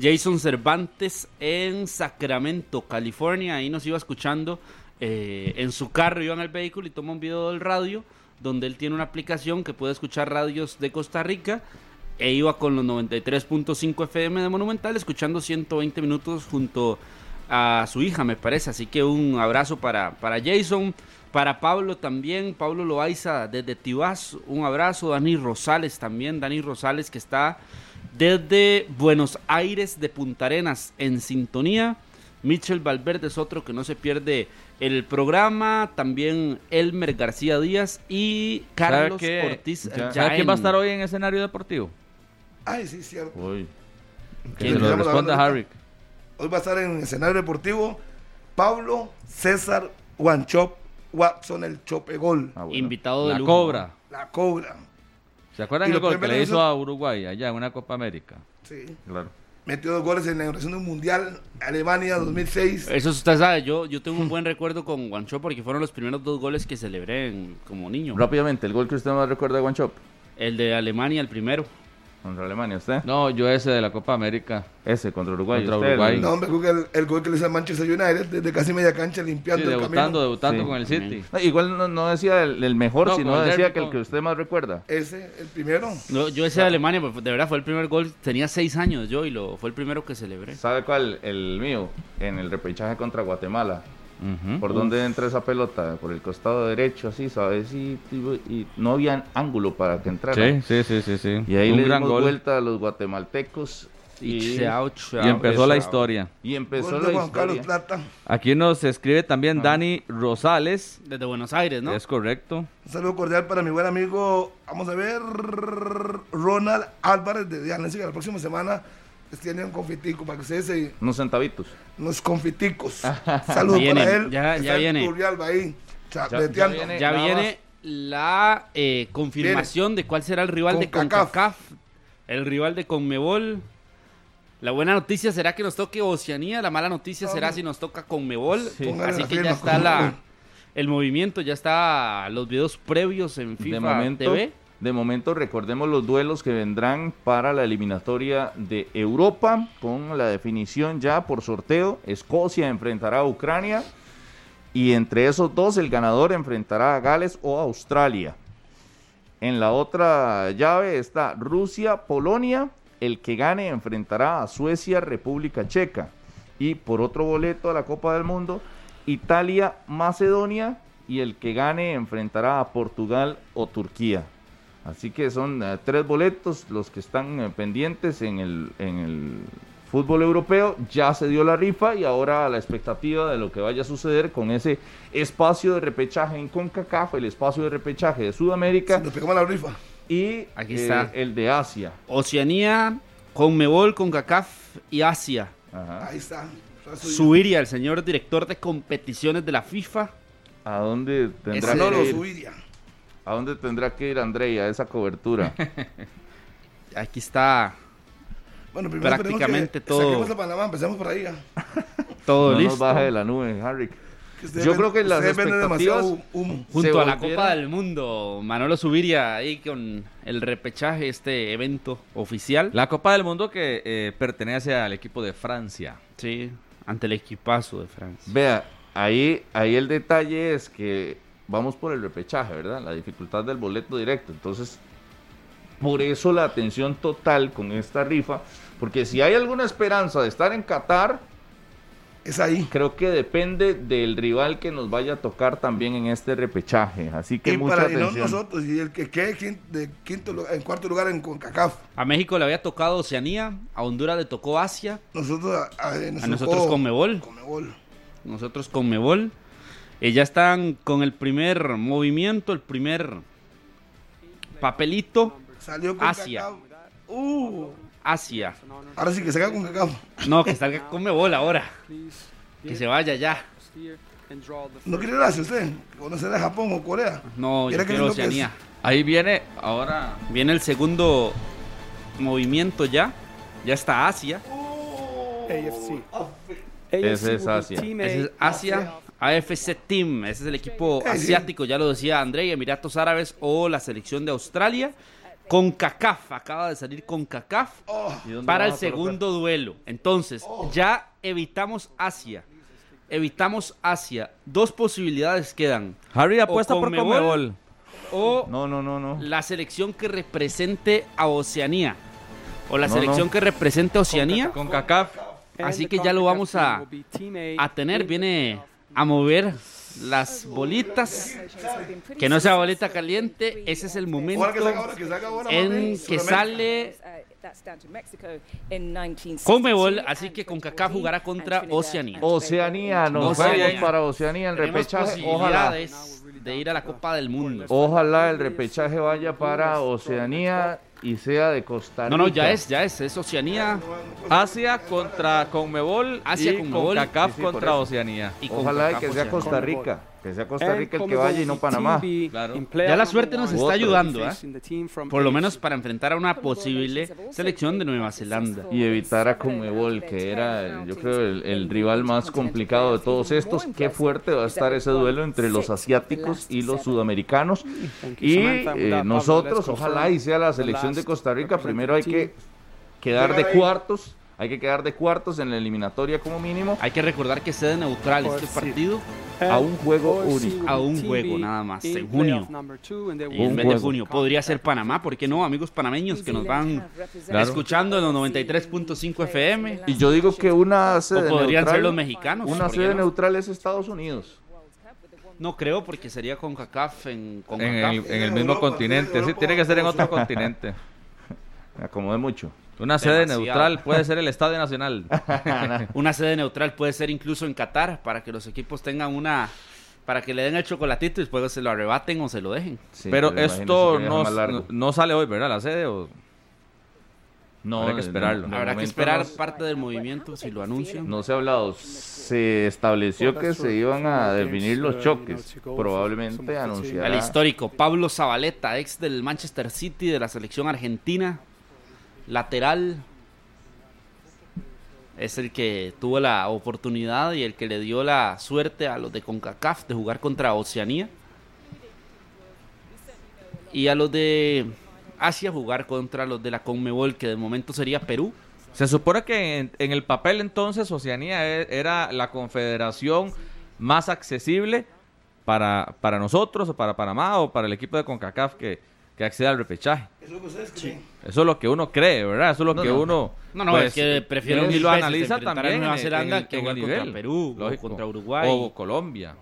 Jason Cervantes en Sacramento, California. Ahí nos iba escuchando eh, en su carro, iba en el vehículo y toma un video del radio donde él tiene una aplicación que puede escuchar radios de Costa Rica. E iba con los 93.5 FM de Monumental, escuchando 120 minutos junto a su hija, me parece. Así que un abrazo para, para Jason, para Pablo también, Pablo Loaiza desde Tibás, un abrazo. Dani Rosales también, Dani Rosales que está desde Buenos Aires de Punta Arenas en sintonía. Michel Valverde es otro que no se pierde el programa. También Elmer García Díaz y Carlos qué? Ortiz. Ya. ¿Sabe quién va a estar hoy en escenario deportivo? Ay, sí, cierto. Uy. Que lo responda Harry. Hoy va a estar en escenario deportivo Pablo César Guanchop Watson, el chopegol. Ah, bueno. Invitado de La lujo. Cobra. La cobra. ¿Se acuerdan el lo gol que le hizo a Uruguay allá en una Copa América? Sí. Claro. Metió dos goles en la inauguración de un mundial Alemania 2006. Eso usted sabe, yo, yo tengo un buen recuerdo con Guancho porque fueron los primeros dos goles que celebré en- como niño. Rápidamente, el gol que usted más recuerda de Shop El de Alemania, el primero. Contra Alemania, ¿usted? No, yo ese de la Copa América. Ese contra Uruguay. Contra usted, Uruguay. No, hombre, creo que el, el gol que le hizo a Manchester United desde casi media cancha limpiando Sí, el debutando, camino. debutando Sí. con el City. No, igual no, no decía el, el mejor, No, sino el decía que el que usted más recuerda. Ese, el primero. No, yo ese de Alemania, pues, de verdad fue el primer gol. Tenía seis años yo y lo fue el primero que celebré. ¿Sabe cuál? El mío, en el repechaje contra Guatemala. ¿Por dónde entra esa pelota? Por el costado derecho, así, ¿sabes? Y, y- y no había ángulo para que entrara. Sí, sí, sí, sí, sí. Y ahí un le gran dimos gol. vuelta a los guatemaltecos. Y, chao, chao. Y empezó la historia. y empezó la historia. Plata. Aquí nos escribe también Dani Rosales. Desde Buenos Aires, ¿no? Es correcto. Un saludo cordial para mi buen amigo, vamos a ver, Ronald Álvarez de Diana. que la próxima semana les tiene un confitico para que ustedes se, Unos centavitos. unos confiticos. Saludos para él. ya- viene. Turrialba ahí, ya viene. Ya Nada viene la eh, confirmación de cuál será el rival de CONCACAF. El rival de CONMEBOL. La buena noticia será que nos toque Oceanía, la mala noticia será si nos toca CONMEBOL. Así que ya está la, el movimiento, ya está los videos previos en FIFA de momento, TV. De momento recordemos los duelos que vendrán para la eliminatoria de Europa con la definición ya por sorteo. Escocia enfrentará a Ucrania y entre esos dos el ganador enfrentará a Gales o Australia. En la otra llave está Rusia, Polonia. El que gane enfrentará a Suecia, República Checa. Y por otro boleto a la Copa del Mundo, Italia, Macedonia. Y el que gane enfrentará a Portugal o Turquía. Así que son eh, tres boletos los que están eh, pendientes en el, en el fútbol europeo. Ya se dio la rifa y ahora a la expectativa de lo que vaya a suceder con ese espacio de repechaje en CONCACAF, el espacio de repechaje de Sudamérica Nos pegamos la rifa. y Aquí eh, está. el de Asia. Oceanía, CONMEBOL, CONCACAF y Asia. Ajá. Ahí está. Suiria, el señor director de competiciones de la FIFA. ¿A dónde tendrá Ese- que ir? Subiria. ¿A dónde tendrá que ir Andrei a esa cobertura? Aquí está Bueno, primero Prácticamente que todo. Saquemos a Panamá, empecemos por ahí. ya. todo no listo. nos baje de la nube, Harry. Yo ven- creo que las expectativas- humo. Junto a la Copa del Mundo, Manolo Subiria ahí con el repechaje, este evento oficial. La Copa del Mundo que eh, pertenece al equipo de Francia. Sí, ante el equipazo de Francia. Vea, ahí, ahí el detalle es que vamos por el repechaje, ¿verdad? La dificultad del boleto directo. Entonces, por eso la atención total con esta rifa. Porque si hay alguna esperanza de estar en Qatar, Es ahí. creo que depende del rival que nos vaya a tocar también en este repechaje. Así que Y, mucha para, y no atención. nosotros, y el que quede quin- de quinto, en cuarto lugar en CONCACAF. A México le había tocado Oceanía, a Honduras le tocó Asia, Nosotros, a, a- nos a nosotros Conmebol, Conmebol. nosotros Conmebol. Eh, ya están con el primer movimiento, el primer papelito, Salió con Asia. Uh, Asia. ahora sí que se con CONCACAF. No, que salga Conmebol ahora, que se vaya ya. ¿No quiere gracia usted? ¿Conocer a Japón o Corea? No, yo quiero. Oceanía. Ahí viene ahora. Viene el segundo movimiento ya. Ya está Asia. Ese es Asia. Ese es Asia. AFC Team. Ese es el equipo asiático, ya lo decía André, Emiratos Árabes o la selección de Australia. Con CACAF. Acaba de salir con CACAF ¿Y dónde para el segundo duelo. Entonces, ya evitamos Asia. Evitamos Asia. Dos posibilidades quedan. Harry apuesta por Conmebol. Conmebol. O No, no, no, no. la selección que represente a Oceanía. O la No, selección no. que represente a Oceanía. Con CACAF. Así que ya lo vamos a, a tener. Viene a mover las bolitas. Que no sea bolita caliente. Ese es el momento en que sale Conmebol, así que CONCACAF jugará contra Oceanía. Oceanía, nos vamos para Oceanía en Tenemos repechaje. Ojalá, de ir a la Copa del Mundo. ojalá el repechaje vaya para Oceanía y sea de Costa Rica. No, no, ya es, ya es, es Oceanía Asia contra Conmebol Asia, y Conmebol. CONCACAF Sí, sí, contra. Oceanía. y Ojalá CONCACAF que sea. Costa Rica. Que sea Costa Rica el que vaya y no Panamá. Claro. Ya la suerte nos está ayudando, ¿eh? Por lo menos para enfrentar a una posible selección de Nueva Zelanda. Y evitar a Conmebol, que era, yo creo, el, el rival más complicado de todos estos. Qué fuerte va a estar ese duelo entre los asiáticos y los sudamericanos. Y eh, nosotros, ojalá y sea la selección de Costa Rica. Primero hay que quedar de cuartos. Hay que quedar de cuartos en la eliminatoria como mínimo Hay que recordar que sede neutral este partido a un juego único. a un juego nada más, en junio. en mes de junio. Podría ser Panamá, ¿por qué no? Amigos panameños que nos van escuchando en los 93.5 FM. Y yo digo que una sede O podrían neutral, ser los mexicanos. Una ¿por qué sede no? neutral es Estados Unidos. No creo porque sería con CACAF en En CONCACAF. el, en el mismo Europa, continente, en sí, Europa. tiene que ser en otro continente. Me acomodé mucho. Una sede Demasiado. neutral puede ser el Estadio Nacional. Una sede neutral puede ser incluso en Qatar para que los equipos tengan una para que le den el chocolatito y después se lo arrebaten o se lo dejen. Sí, Pero esto no, no, no sale hoy, ¿verdad? La sede o No, Habrá que esperarlo. de Habrá que esperar no- parte del movimiento si lo anuncian. No se ha hablado. Se estableció que se iban a definir los choques. Probablemente Al anunciará. histórico Pablo Zabaleta, ex del Manchester City de la selección argentina, lateral. Es el que tuvo la oportunidad y el que le dio la suerte a los de CONCACAF de jugar contra Oceanía. Y a los de Asia jugar contra los de la Conmebol, que de momento sería Perú. Se supone que en, en el papel entonces Oceanía e- era la confederación más accesible para, para nosotros o para Panamá o para el equipo de CONCACAF que, que accede al repechaje. Eso es lo que ustedes creen. Eso es lo que uno cree, ¿verdad? Eso es lo No, que no. uno... No, no, pues, es que prefiero y lo analiza a también Nueva en- Zelanda en el- que en jugar el contra Perú, o lógico. contra Uruguay. o Colombia.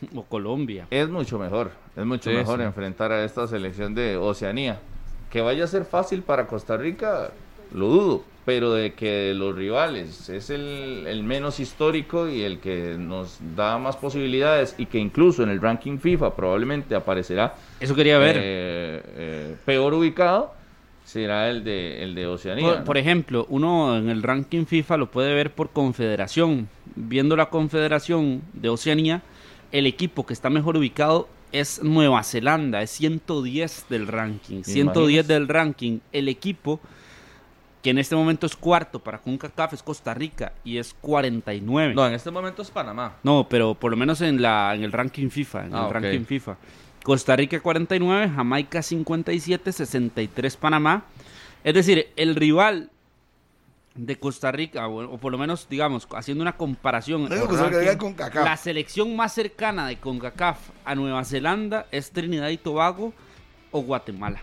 o Colombia. Es mucho mejor. Es mucho Sí, mejor sí. enfrentar a esta selección de Oceanía. Que vaya a ser fácil para Costa Rica, lo dudo. Pero de que los rivales es el, el menos histórico y el que nos da más posibilidades y que incluso en el ranking FIFA probablemente aparecerá Eso quería ver. eh, eh, peor ubicado será el de el de Oceanía. Por, por ejemplo, uno en el ranking FIFA lo puede ver por confederación. Viendo la confederación de Oceanía, el equipo que está mejor ubicado es Nueva Zelanda, es 110 del ranking. 110 Imagínese. del ranking. El equipo que en este momento es cuarto para CONCACAF es Costa Rica y es 49. No, en este momento es Panamá. No, pero por lo menos en la en el ranking FIFA, en Ah, el ranking FIFA. Costa Rica 49, Jamaica 57, 63 Panamá. Es decir, el rival de Costa Rica, o, o por lo menos, digamos, haciendo una comparación, No ranking, con la selección más cercana de CONCACAF a Nueva Zelanda es Trinidad y Tobago o Guatemala.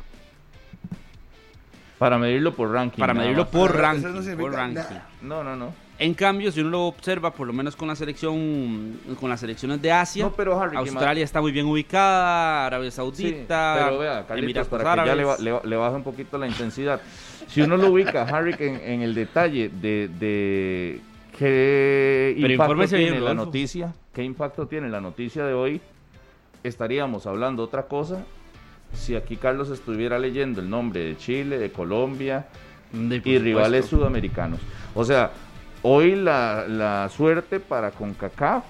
Para medirlo por ranking. Para medirlo más. por ranking. no por ranking. nada. No, no, no. En cambio, si uno lo observa, por lo menos con la selección, con las selecciones de Asia, No, pero Harry, Australia está muy bien ubicada, Arabia Saudita, Sí, pero vea, Carlitos, Emiratos para que ya le, Árabes. le le baje un poquito la intensidad. Si uno lo ubica, Harry, en, en el detalle de, de qué Pero impacto infórmese bien, tiene la noticia, qué impacto tiene la noticia de hoy, estaríamos hablando otra cosa si aquí Carlos estuviera leyendo el nombre de Chile, de Colombia De- y rivales sudamericanos. O sea, hoy la, la suerte para CONCACAF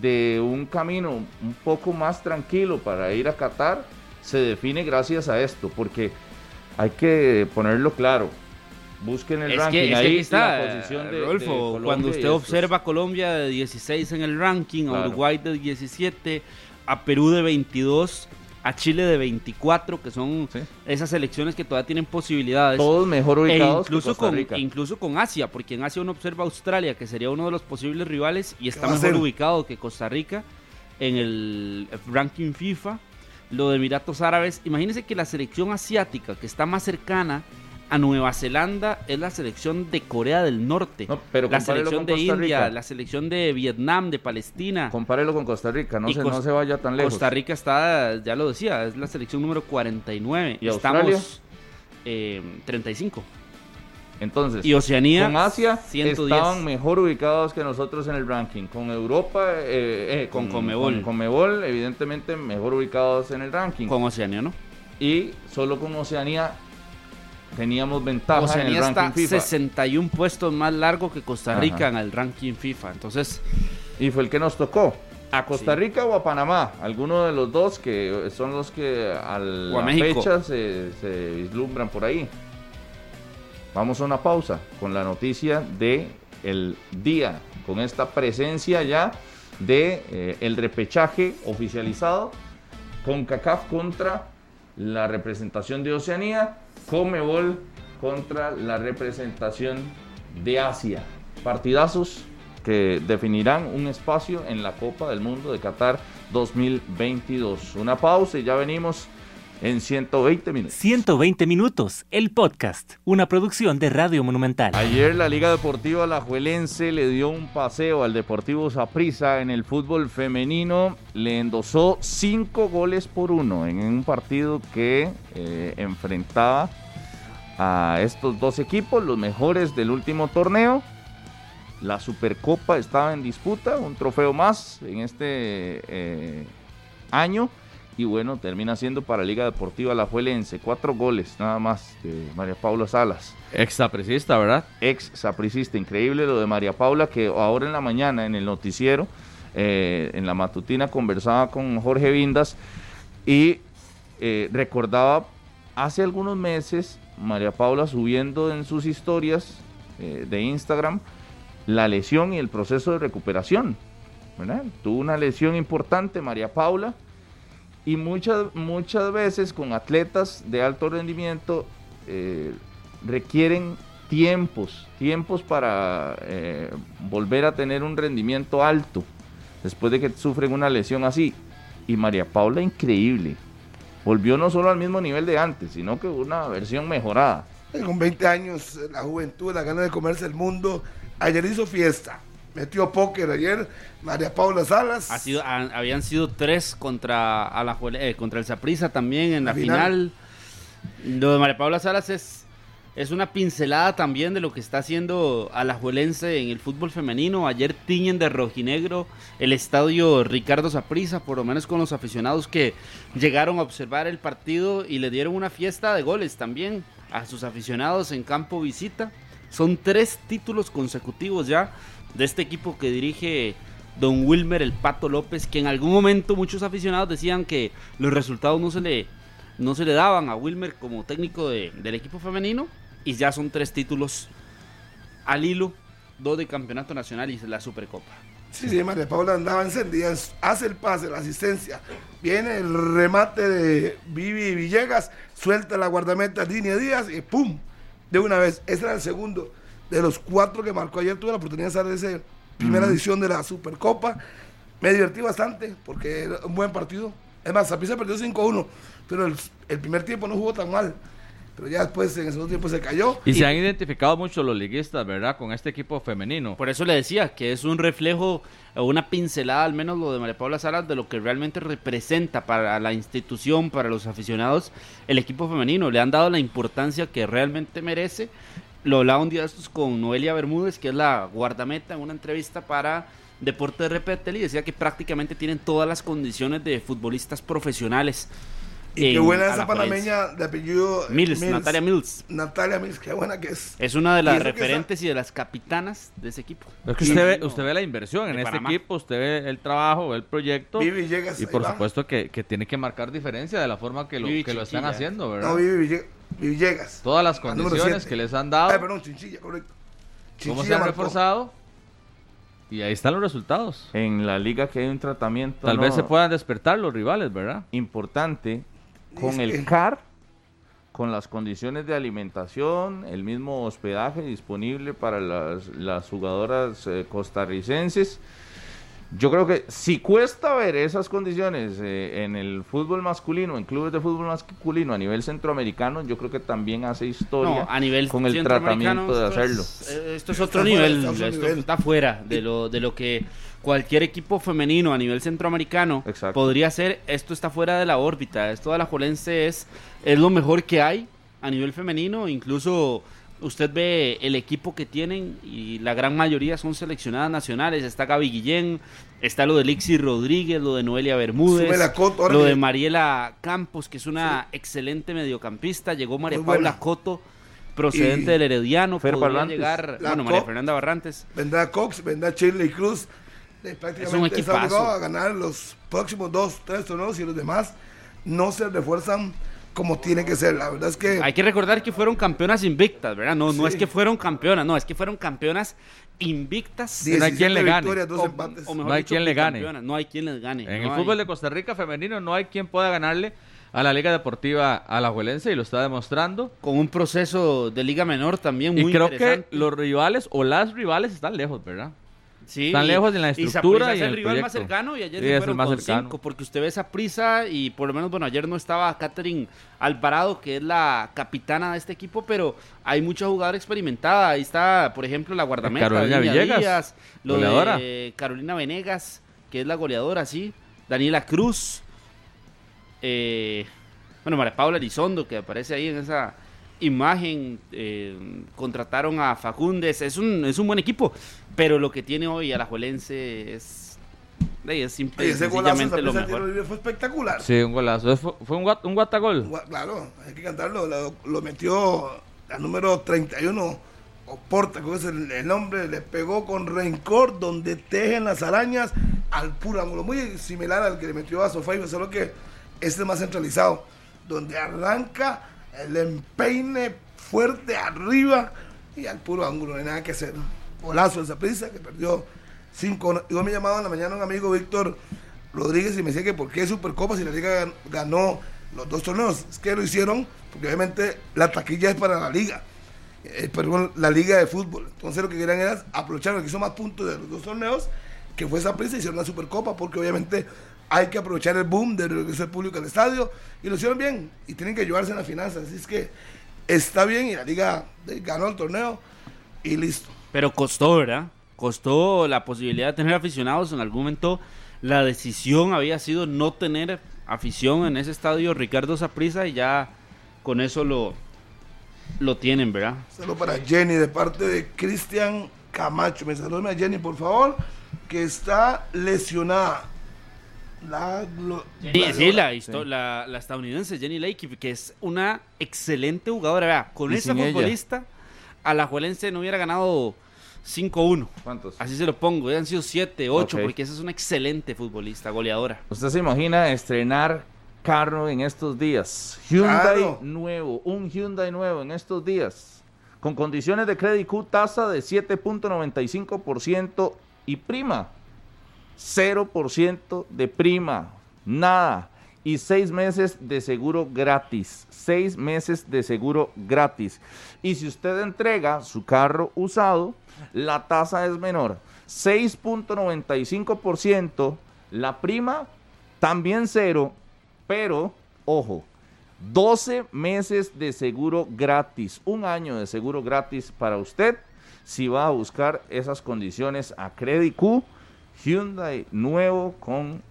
de un camino un poco más tranquilo para ir a Qatar se define gracias a esto, porque hay que ponerlo claro. Busquen el Es ranking que, es que ahí aquí está, la posición de, cuando usted observa a Colombia de 16 en el ranking, a Claro. Uruguay de 17, a Perú de 22, a Chile de 24, que son Sí. esas selecciones que todavía tienen posibilidades. todos mejor E ubicados que incluso Costa con, Rica. incluso con Asia, porque en Asia uno observa a Australia, que sería uno de los posibles rivales, y está mejor ubicado que Costa Rica en el ranking FIFA. Lo de Emiratos Árabes, imagínense que la selección asiática que está más cercana a Nueva Zelanda es la selección de Corea del Norte, No, pero la selección con de India, la selección de Vietnam, de Palestina. Compárelo con Costa Rica, no, se, no se vaya tan lejos. Costa Rica está, ya lo decía, es la selección número 49. ¿Y Estamos Australia? eh, 35. Entonces, Y Oceanía, con Asia 110. estaban mejor ubicados que nosotros en el ranking. Con Europa, eh, eh, Con Conmebol. con Conmebol, evidentemente mejor ubicados en el ranking. Con Oceanía, ¿no? y solo con Oceanía teníamos ventaja en el ranking está FIFA. 61 puestos más largo que Costa Rica Ajá. en el ranking FIFA. Entonces, Y fue el que nos tocó. ¿A Costa Rica o a Panamá? Alguno de los dos que son los que a la fecha se, se vislumbran por ahí. Vamos a una pausa con la noticia de el día, con esta presencia ya de eh, el repechaje oficializado con CACAF contra la representación de Oceanía, Comebol contra la representación de Asia. Partidazos que definirán un espacio en la Copa del Mundo de Qatar 2022. Una pausa y ya venimos en 120 minutos. 120 minutos, el podcast, una producción de Radio Monumental. Ayer la Liga Deportiva Alajuelense le dio un paseo al Deportivo Saprissa en el fútbol femenino. Le endosó cinco goles por uno en un partido que eh, enfrentaba a estos dos equipos, los mejores del último torneo. La Supercopa estaba en disputa, un trofeo más en este eh, año. Y bueno, termina siendo para Liga Deportiva Alajuelense. Cuatro goles nada más de María Paula Salas Ex sapricista, ¿verdad? ex sapricista. Increíble lo de María Paula, que ahora en la mañana en el noticiero, eh, en la matutina, conversaba con Jorge Vindas y eh, recordaba hace algunos meses María Paula subiendo en sus historias eh, de Instagram la lesión y el proceso de recuperación. ¿verdad? Tuvo una lesión importante María Paula y muchas, muchas veces con atletas de alto rendimiento eh, requieren tiempos, tiempos para eh, volver a tener un rendimiento alto después de que sufren una lesión así. Y María Paula, increíble. Volvió no solo al mismo nivel de antes, sino que una versión mejorada. Con 20 años, la juventud, la gana de comerse el mundo. Ayer hizo fiesta. Metió póker ayer. María Paula Salas. ha sido, han- habían sido tres contra, Alajuele- eh, contra el Saprissa también en la, La final. final. Lo de María Paula Salas es, es una pincelada también de lo que está haciendo Alajuelense en el fútbol femenino. Ayer tiñen de rojinegro el estadio Ricardo Saprissa, por lo menos con los aficionados que llegaron a observar el partido y le dieron una fiesta de goles también a sus aficionados en campo visita. Son tres títulos consecutivos ya de este equipo que dirige Don Wilmer el Pato López, que en algún momento muchos aficionados decían que los resultados no se le, no se le daban a Wilmer como técnico de- del equipo femenino, y ya son tres títulos al hilo, dos de campeonato nacional y la Supercopa. Sí, sí, María Paula andaba encendida. Hace el pase, la asistencia. Viene el remate de Vivi Villegas. Suelta la guardameta Línea Díaz y ¡pum! De una vez. Ese era el segundo de los cuatro que marcó ayer. Tuve la oportunidad de en esa primera edición de la Supercopa. Me divertí bastante porque era un buen partido. Es más, Zapisa perdió 5-1, pero el, el primer tiempo no jugó tan mal. Pero ya después, en el segundo tiempo, se cayó. Y, se han identificado mucho los liguistas, ¿verdad? Con este equipo femenino. Por eso le decía que es un reflejo o una pincelada, al menos lo de María Paula Salas, de lo que realmente representa para la institución, para los aficionados, el equipo femenino. Le han dado la importancia que realmente merece. Lo hablaba un día de estos con Noelia Bermúdez, que es la guardameta, en una entrevista para Deporte de Repetel, y decía que prácticamente tienen todas las condiciones de futbolistas profesionales. Y qué en buena esa panameña de apellido Mills, Natalia Mills. Natalia Mills, qué buena que es. Es una de las referentes y de las capitanas de ese equipo. Es que usted ve, usted ve la inversión en este equipo, usted ve el trabajo, ve el proyecto. Vivi Villegas. Y ahí por va. supuesto que, que tiene que marcar diferencia de la forma que lo, Vivi que lo están haciendo, ¿verdad? No, Vivi Ville- Vivi Villegas. Todas las condiciones que les han dado, Ay, perdón, Chinchilla, correcto. cómo se han marcó. reforzado. Y ahí están los resultados. En la liga que hay un tratamiento Tal no vez se puedan despertar los rivales, ¿verdad? importante con Es el que- CAR, con las condiciones de alimentación, el mismo hospedaje disponible para las, las jugadoras eh, costarricenses. Yo creo que si cuesta ver esas condiciones eh, en el fútbol masculino, en clubes de fútbol masculino a nivel centroamericano, yo creo que también hace historia No, a nivel con el tratamiento de hacerlo. es- eh, esto es otro Está fuera, nivel, está a otro esto nivel. está fuera de lo, de lo que cualquier equipo femenino a nivel centroamericano Exacto. podría ser. Esto está fuera de la órbita. Esto de la Jolense es, es lo mejor que hay a nivel femenino. Incluso usted ve el equipo que tienen y la gran mayoría son seleccionadas nacionales. Está Gaby Guillén, está lo de Lixi Rodríguez, lo de Noelia Bermúdez, Coto, lo de Mariela Campos, que es una excelente mediocampista. Llegó María Muy Paula buena. Coto, procedente Y del Herediano. Fer Podría Barrantes. llegar, La bueno, María Fernanda Barrantes. Vendrá Cox, vendrá Shirley Cruz. Eh, Es un prácticamente equipazo. a ganar los próximos dos, tres torneos y los demás no se refuerzan como tiene que ser. La verdad es que Hay que recordar que fueron campeonas invictas, ¿verdad? No, no es que fueron campeonas, no, es que fueron campeonas invictas. no hay quien le 17 gane. victorias, dos O- empates. o mejor No hay dicho, quien le gane. No hay quien les gane. En no el hay. fútbol de Costa Rica femenino no hay quien pueda ganarle a la Liga Deportiva Alajuelense y lo está demostrando. Con un proceso de liga menor también Y muy creo que los rivales o las rivales están lejos, ¿verdad? Sí, están lejos en la y estructura y es en el el rival más cercano y ayer Sí, se fueron más con cercano. cinco, porque usted ve esa prisa y por lo menos, bueno, ayer no estaba Catherine Alvarado, que es la capitana de este equipo, pero hay mucha jugadora experimentada. Ahí está, por ejemplo, la guardameta Carolina Villegas, Díaz, lo goleadora. de Carolina Venegas, que es la goleadora, sí, Daniela Cruz, eh, bueno, María Paula Elizondo, que aparece ahí en esa imagen, eh, contrataron a Facundes, es un, es un buen equipo, pero lo que tiene hoy Alajuelense es, es simple ese golazo lo mejor. Tiro fue espectacular. Sí, un golazo. Fue, fue un, guat- un guatagol. Gua- Claro, hay que cantarlo. Lo, lo metió al número 31, o Porta, que es el, el nombre, le pegó con rencor donde tejen las arañas al puro ángulo. Muy similar al que le metió a Sofía, solo que este es más centralizado, donde arranca el empeine fuerte arriba y al puro ángulo, no hay nada que hacer. Golazo de prisa que perdió cinco. Yo me llamaba en la mañana un amigo Víctor Rodríguez y me decía que por qué Supercopa si la liga gan- ganó los dos torneos. Es que lo hicieron porque obviamente la taquilla es para la liga. Eh, perdón, la liga de fútbol. Entonces lo que querían era aprovechar lo que hizo más puntos de los dos torneos, que fue esa prisa, hicieron la Supercopa porque obviamente hay que aprovechar el boom del regreso del público al estadio y lo hicieron bien y tienen que ayudarse en las finanzas. Así es que está bien y la liga eh, ganó el torneo y listo. Pero costó, ¿verdad? Costó la posibilidad de tener aficionados. En algún momento la decisión había sido no tener afición en ese estadio Ricardo Saprissa y ya con eso lo, lo tienen, ¿verdad? Saludo para Jenny de parte de Cristian Camacho. Me saluda a Jenny, por favor, que está lesionada. La, Sí, sí, la, Sí. histo- la, la estadounidense Jenny Lake, que es una excelente jugadora. Vea, con Y esa sin ella. futbolista, a la Juelense no hubiera ganado 5-1. ¿Cuántos? Así se lo pongo, hubieran sido 7, 8, Ok. porque esa es una excelente futbolista, goleadora. ¿Usted se imagina estrenar carro en estos días? Hyundai Claro. nuevo, un Hyundai nuevo en estos días. Con condiciones de crédito Q, tasa de 7.95% y prima. 0% de prima. Nada. Y seis meses de seguro gratis. Seis meses de seguro gratis. Y si usted entrega su carro usado, la tasa es menor. 6.95%. La prima también cero. Pero, ojo, 12 meses de seguro gratis. Un año de seguro gratis para usted si va a buscar esas condiciones a Credit Q. Hyundai nuevo con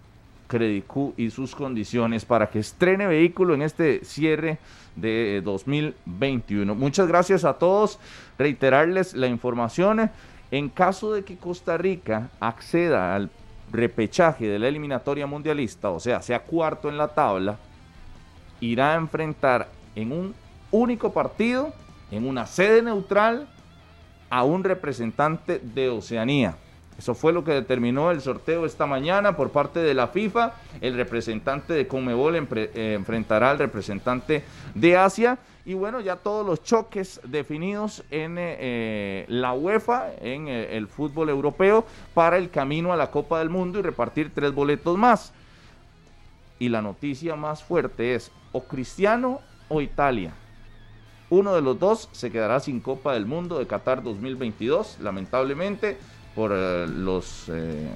Credit Q y sus condiciones para que estrene vehículo en este cierre de 2021. Muchas gracias a todos. Reiterarles la información. En caso de que Costa Rica acceda al repechaje de la eliminatoria mundialista, o sea, sea cuarto en la tabla, irá a enfrentar en un único partido, en una sede neutral, a un representante de Oceanía. Eso fue lo que determinó el sorteo esta mañana por parte de la FIFA. El representante de Conmebol empre- eh, enfrentará al representante de Asia. Y bueno, ya todos los choques definidos en eh, eh, la UEFA, en el fútbol europeo, para el camino a la Copa del Mundo y repartir tres boletos más. Y la noticia más fuerte es o Cristiano o Italia. Uno de los dos se quedará sin Copa del Mundo de Qatar 2022, lamentablemente, por eh, los eh,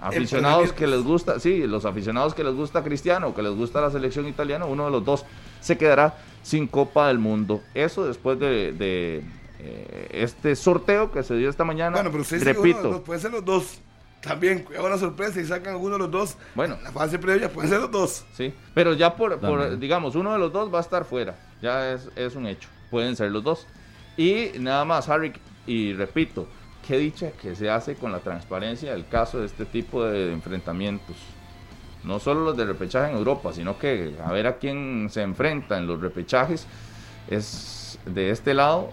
aficionados que les gusta, sí, los aficionados que les gusta Cristiano, que les gusta la selección italiana, uno de los dos se quedará sin Copa del Mundo. Eso después de, de, eh, este sorteo que se dio esta mañana. Bueno, pero usted uno los repito, dos, pueden ser los dos. También, cuidado una sorpresa y sacan alguno de los dos. Bueno. En la fase previa pueden ser los dos. Sí, pero ya por, digamos, uno de los dos va a estar fuera. Ya es, es un hecho. Pueden ser los dos. Y nada más, Harry, y repito, qué dicha que se hace con la transparencia del caso de este tipo de enfrentamientos. No solo los de repechaje en Europa, sino que a ver a quién se enfrenta en los repechajes es de este lado.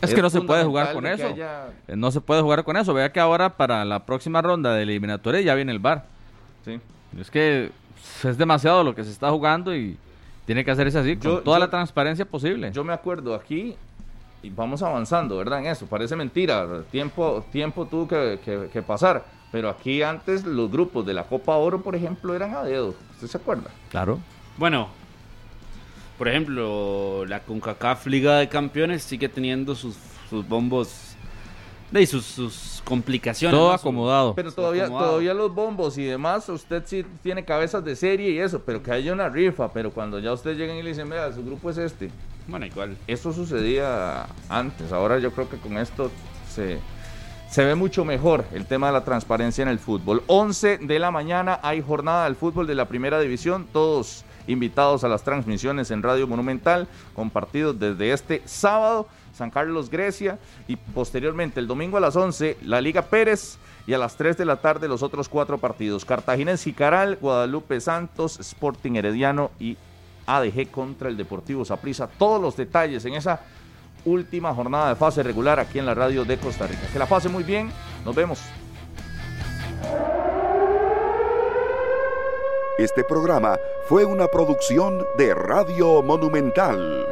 Es que no se puede jugar con eso. haya- Eh, No se puede jugar con eso. Vea que ahora para la próxima ronda de eliminatoria ya viene el VAR. sí. Es que es demasiado lo que se está jugando y tiene que hacerse así, con Yo- toda yo- la transparencia posible. Yo me acuerdo aquí, y vamos avanzando, ¿verdad? En eso, parece mentira, tiempo, tiempo tuvo que, que- que pasar, pero aquí antes los grupos de la Copa Oro, por ejemplo, eran a dedo, ¿usted se acuerda? Claro. Bueno, por ejemplo, la CONCACAF Liga de Campeones sigue teniendo sus, sus bombos y sus, sus complicaciones. Todo acomodado. Pero todavía, acomodado. todavía los bombos y demás, usted sí tiene cabezas de serie y eso, pero que haya una rifa, pero cuando ya usted lleguen y le dicen, vea, su grupo es este, Bueno, igual. eso sucedía antes, ahora yo creo que con esto se, se ve mucho mejor el tema de la transparencia en el fútbol. 11 de la mañana hay jornada del fútbol de la primera división, todos invitados a las transmisiones en Radio Monumental, compartidos desde este sábado, San Carlos Grecia. Y posteriormente el domingo a las 11 la Liga Pérez. Y a las 3 de la tarde los otros cuatro partidos, Cartaginés Jicaral, Guadalupe Santos, Sporting Herediano y ADG contra el Deportivo Saprissa. Todos los detalles en esa última jornada de fase regular aquí en la radio de Costa Rica. Que la pase muy bien. Nos vemos. Este programa fue una producción de Radio Monumental.